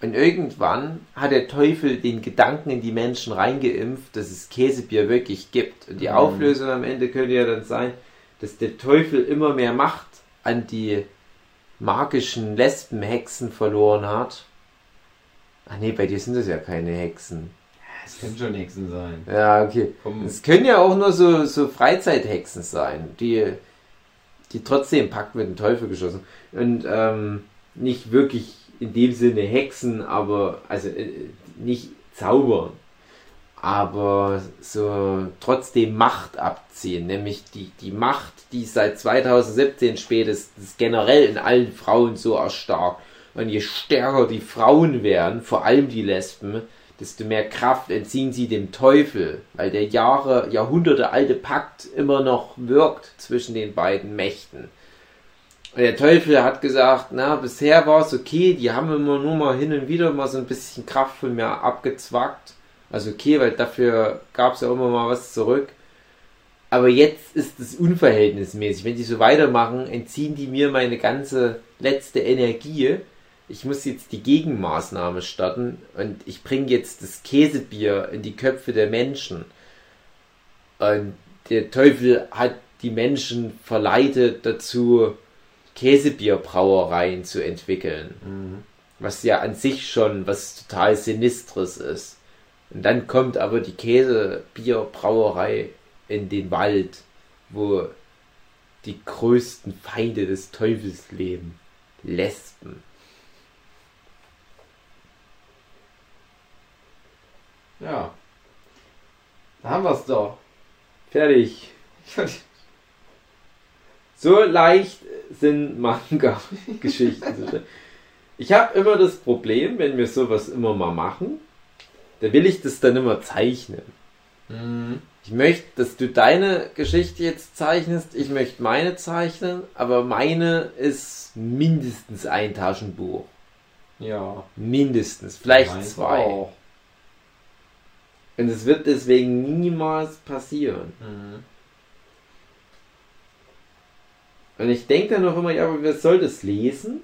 Und irgendwann hat der Teufel den Gedanken in die Menschen reingeimpft, dass es Käsebier wirklich gibt. Und die Mhm. Auflösung am Ende könnte ja dann sein, dass der Teufel immer mehr Macht an die magischen Lesbenhexen verloren hat. Ach nee, bei dir sind das ja keine Hexen. Das könnte schon Hexen sein. Ja, okay. Es können ja auch nur so, so Freizeithexen sein, die, die trotzdem Pakt mit dem Teufel geschossen und ähm, nicht wirklich in dem Sinne Hexen, aber also äh, nicht zaubern, aber so trotzdem Macht abziehen, nämlich die, die Macht, die seit 2017 spätestens generell in allen Frauen so erstarkt. Und je stärker die Frauen werden, vor allem die Lesben, desto mehr Kraft entziehen sie dem Teufel, weil der Jahre, Jahrhunderte alte Pakt immer noch wirkt zwischen den beiden Mächten. Und der Teufel hat gesagt, na, bisher war es okay, die haben immer nur mal hin und wieder mal so ein bisschen Kraft von mir abgezwackt. Also okay, weil dafür gab es ja immer mal was zurück. Aber jetzt ist es unverhältnismäßig. Wenn die so weitermachen, entziehen die mir meine ganze letzte Energie. Ich muss jetzt die Gegenmaßnahme starten und ich bringe jetzt das Käsebier in die Köpfe der Menschen. Und der Teufel hat die Menschen verleitet dazu, Käsebierbrauereien zu entwickeln. Mhm. Was ja an sich schon was total Sinistres ist. Und dann kommt aber die Käsebierbrauerei in den Wald, wo die größten Feinde des Teufels leben. Lesben. Ja. Da haben wir es doch. Fertig. [laughs] So leicht sind Manga-Geschichten. [laughs] Ich habe immer das Problem, wenn wir sowas immer mal machen, da will ich das dann immer zeichnen. Mhm. Ich möchte, dass du deine Geschichte jetzt zeichnest, ich möchte meine zeichnen, aber meine ist mindestens ein Taschenbuch. Ja. Mindestens, vielleicht Meins zwei. Auch. Und es wird deswegen niemals passieren. Mhm. Und ich denke dann noch immer, ja, aber wer soll das lesen?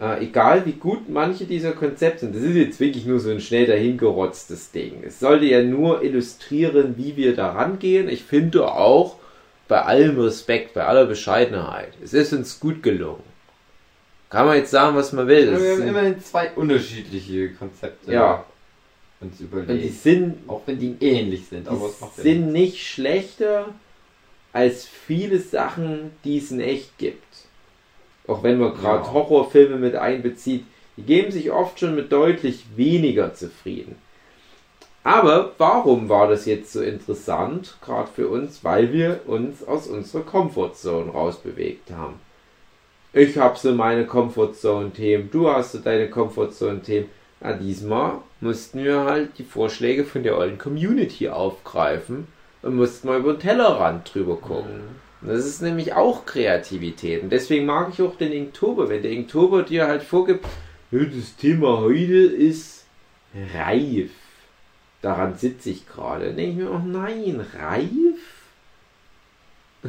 Äh, egal wie gut manche dieser Konzepte sind, das ist jetzt wirklich nur so ein schnell dahingerotztes Ding. Es sollte ja nur illustrieren, wie wir da rangehen. Ich finde auch, bei allem Respekt, bei aller Bescheidenheit, es ist uns gut gelungen. Kann man jetzt sagen, was man will. Es wir haben immerhin zwei unterschiedliche Konzepte Ja. uns und die überlegt. sind Auch wenn die ähnlich sind, aber es die macht sind nicht schlechter als viele Sachen, die es in echt gibt. Auch wenn man gerade Ja. Horrorfilme mit einbezieht, die geben sich oft schon mit deutlich weniger zufrieden. Aber warum war das jetzt so interessant, gerade für uns? Weil wir uns aus unserer Comfortzone rausbewegt haben. Ich habe so meine Comfortzone-Themen, du hast so deine Comfortzone-Themen. Ja, diesmal mussten wir halt die Vorschläge von der ollen Community aufgreifen und mussten mal über den Tellerrand drüber gucken. Und Das ist nämlich auch Kreativität. Und deswegen mag ich auch den Inktober, wenn der Inktober dir halt vorgibt, "Ja, das Thema heute ist reif. Daran sitze ich gerade. Dann denke ich mir, oh nein, reif? [laughs]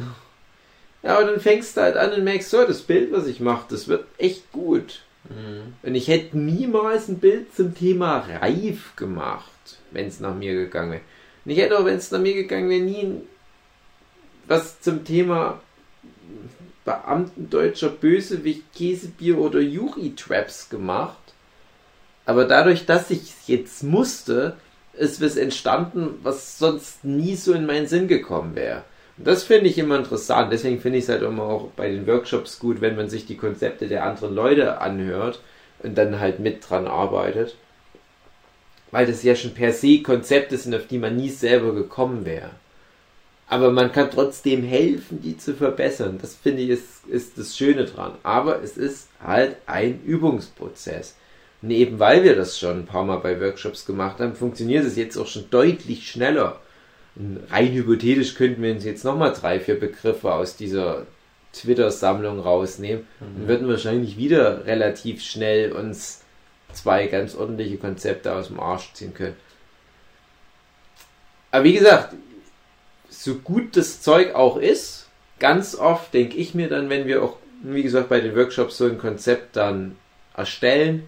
Ja, aber dann fängst du halt an und merkst, so, das Bild, was ich mache, das wird echt gut. Mhm. Und ich hätte niemals ein Bild zum Thema reif gemacht, wenn es nach mir gegangen wäre. Und ich hätte auch, wenn es nach mir gegangen wäre, nie ein- was zum Thema Beamtendeutscher Bösewicht, Käsebier oder Yuri-Traps gemacht. Aber dadurch, dass ich es jetzt musste, ist was entstanden, was sonst nie so in meinen Sinn gekommen wäre. Und das finde ich immer interessant. Deswegen finde ich es halt immer auch bei den Workshops gut, wenn man sich die Konzepte der anderen Leute anhört und dann halt mit dran arbeitet. Weil das ja schon per se Konzepte sind, auf die man nie selber gekommen wäre. Aber man kann trotzdem helfen, die zu verbessern. Das finde ich ist, ist das Schöne dran. Aber es ist halt ein Übungsprozess. Und eben weil wir das schon ein paar Mal bei Workshops gemacht haben, funktioniert es jetzt auch schon deutlich schneller. Und rein hypothetisch könnten wir uns jetzt nochmal drei, vier Begriffe aus dieser Twitter-Sammlung rausnehmen und würden wahrscheinlich wieder relativ schnell uns zwei ganz ordentliche Konzepte aus dem Arsch ziehen können. Aber wie gesagt, so gut das Zeug auch ist, ganz oft denke ich mir dann, wenn wir auch, wie gesagt, bei den Workshops so ein Konzept dann erstellen,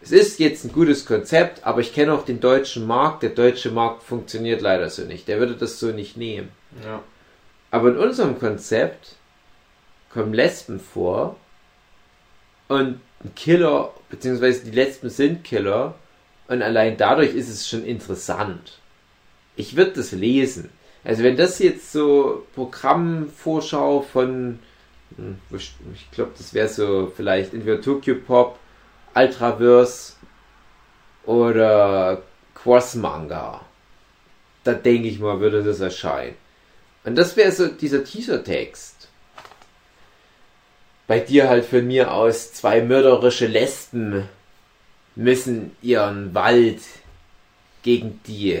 es ist jetzt ein gutes Konzept, aber ich kenne auch den deutschen Markt. Der deutsche Markt funktioniert leider so nicht. Der würde das so nicht nehmen. Ja. Aber in unserem Konzept kommen Lesben vor und ein Killer, beziehungsweise die Lesben sind Killer und allein dadurch ist es schon interessant. Ich würde das lesen. Also wenn das jetzt so Programmvorschau von, hm, ich glaube, das wäre so vielleicht entweder Tokyo Pop, Ultraverse oder Cross Manga. Da denke ich mal, würde das erscheinen. Und das wäre so dieser Teaser-Text. Bei dir halt von mir aus zwei mörderische Lesben müssen ihren Wald gegen die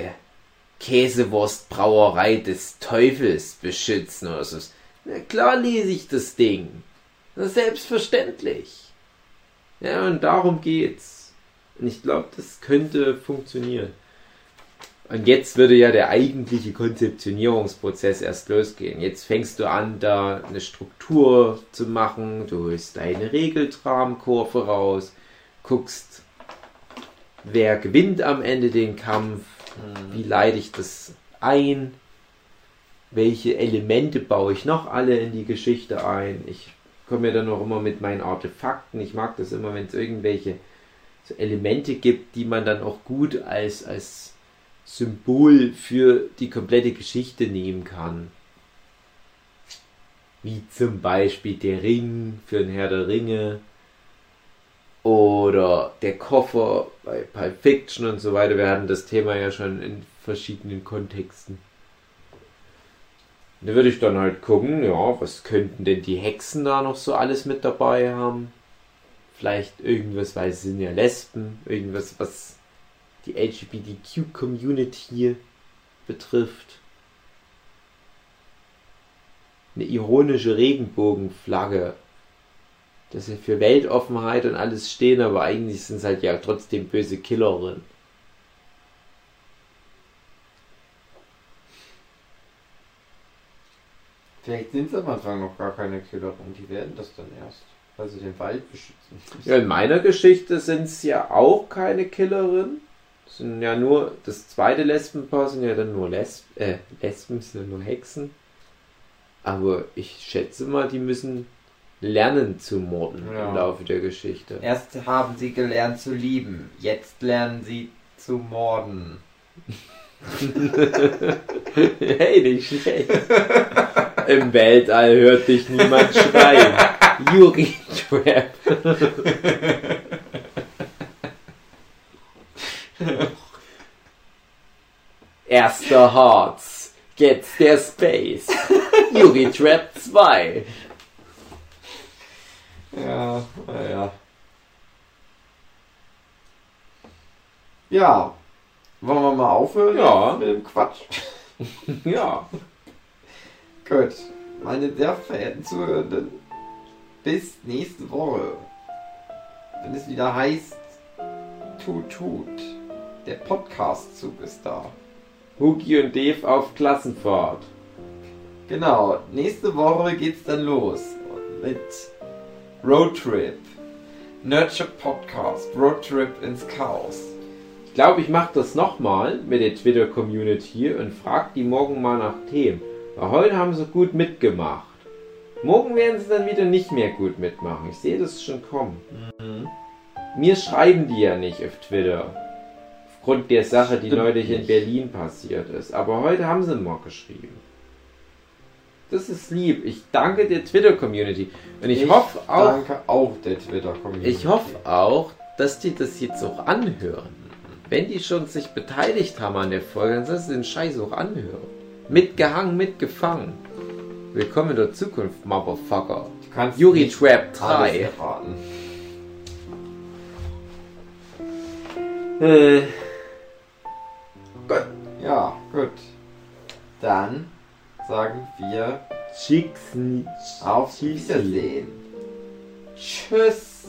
Käsewurstbrauerei des Teufels beschützen oder so. Na klar lese ich das Ding. Na, selbstverständlich. Ja, und darum geht's. Und ich glaube, das könnte funktionieren. Und jetzt würde ja der eigentliche Konzeptionierungsprozess erst losgehen. Jetzt fängst du an, da eine Struktur zu machen, du holst deine Regeltrahmenkurve raus, guckst, wer gewinnt am Ende den Kampf, wie leite ich das ein, welche Elemente baue ich noch alle in die Geschichte ein. Ich komme ja dann auch immer mit meinen Artefakten. Ich mag das immer, wenn es irgendwelche so Elemente gibt, die man dann auch gut als, als Symbol für die komplette Geschichte nehmen kann. Wie zum Beispiel der Ring für den Herr der Ringe oder der Koffer bei Pulp Fiction und so weiter. Wir hatten das Thema ja schon in verschiedenen Kontexten. Da würde ich dann halt gucken, ja, was könnten denn die Hexen da noch so alles mit dabei haben? Vielleicht irgendwas, weil sie sind ja Lesben, irgendwas, was die LGBTQ-Community betrifft. Eine ironische Regenbogenflagge. Dass sie für Weltoffenheit und alles stehen, aber eigentlich sind es halt ja trotzdem böse Killerinnen. Vielleicht sind es am Anfang noch gar keine Killerin, die werden das dann erst, weil sie den Wald beschützen. Ja, in meiner Geschichte sind es ja auch keine Killerinnen. Sind ja nur, das zweite Lesbenpaar sind ja dann nur Lesb äh, Lesben, sind ja nur Hexen. Aber ich schätze mal, die müssen lernen zu morden Ja. im Laufe der Geschichte. Erst haben sie gelernt zu lieben, jetzt lernen sie zu morden. [laughs] hey, nicht schlecht. Im Weltall hört dich niemand schreien. Yuri Trap. Erster Harz. Jetzt der Space. Yuri Trap 2. Ja, naja. Ja. Wollen wir mal aufhören Ja. mit dem Quatsch? [laughs] Ja. Gut. Meine sehr verehrten Zuhörenden, bis nächste Woche. Wenn es wieder heißt, Tut Tut. Der Podcast-Zug ist da. Hugi und Dave auf Klassenfahrt. Genau, nächste Woche geht's dann los mit Roadtrip. Nurture Podcast, Roadtrip ins Chaos. Ich glaube, ich mache das nochmal mit der Twitter-Community und frage die morgen mal nach Themen. Weil heute haben sie gut mitgemacht. Morgen werden sie dann wieder nicht mehr gut mitmachen. Ich sehe das schon kommen. Mir schreiben die ja nicht auf Twitter. Aufgrund der Sache, die Stimmt neulich in nicht. Berlin passiert ist. Aber heute haben sie mal geschrieben. Das ist lieb. Ich danke der Twitter-Community. Und ich, hoffe auch, Danke auch der Twitter-Community. ich hoffe auch, dass die das jetzt auch anhören. Wenn die schon sich beteiligt haben an der Folge, dann sollen sie den Scheiß auch anhören. Mitgehangen, mitgefangen. Willkommen in der Zukunft, Motherfucker. Du kannst Yuri Trap alles 3. erraten. Äh, Ja, gut. Dann sagen wir Chicks auf Wiedersehen. Tschüss.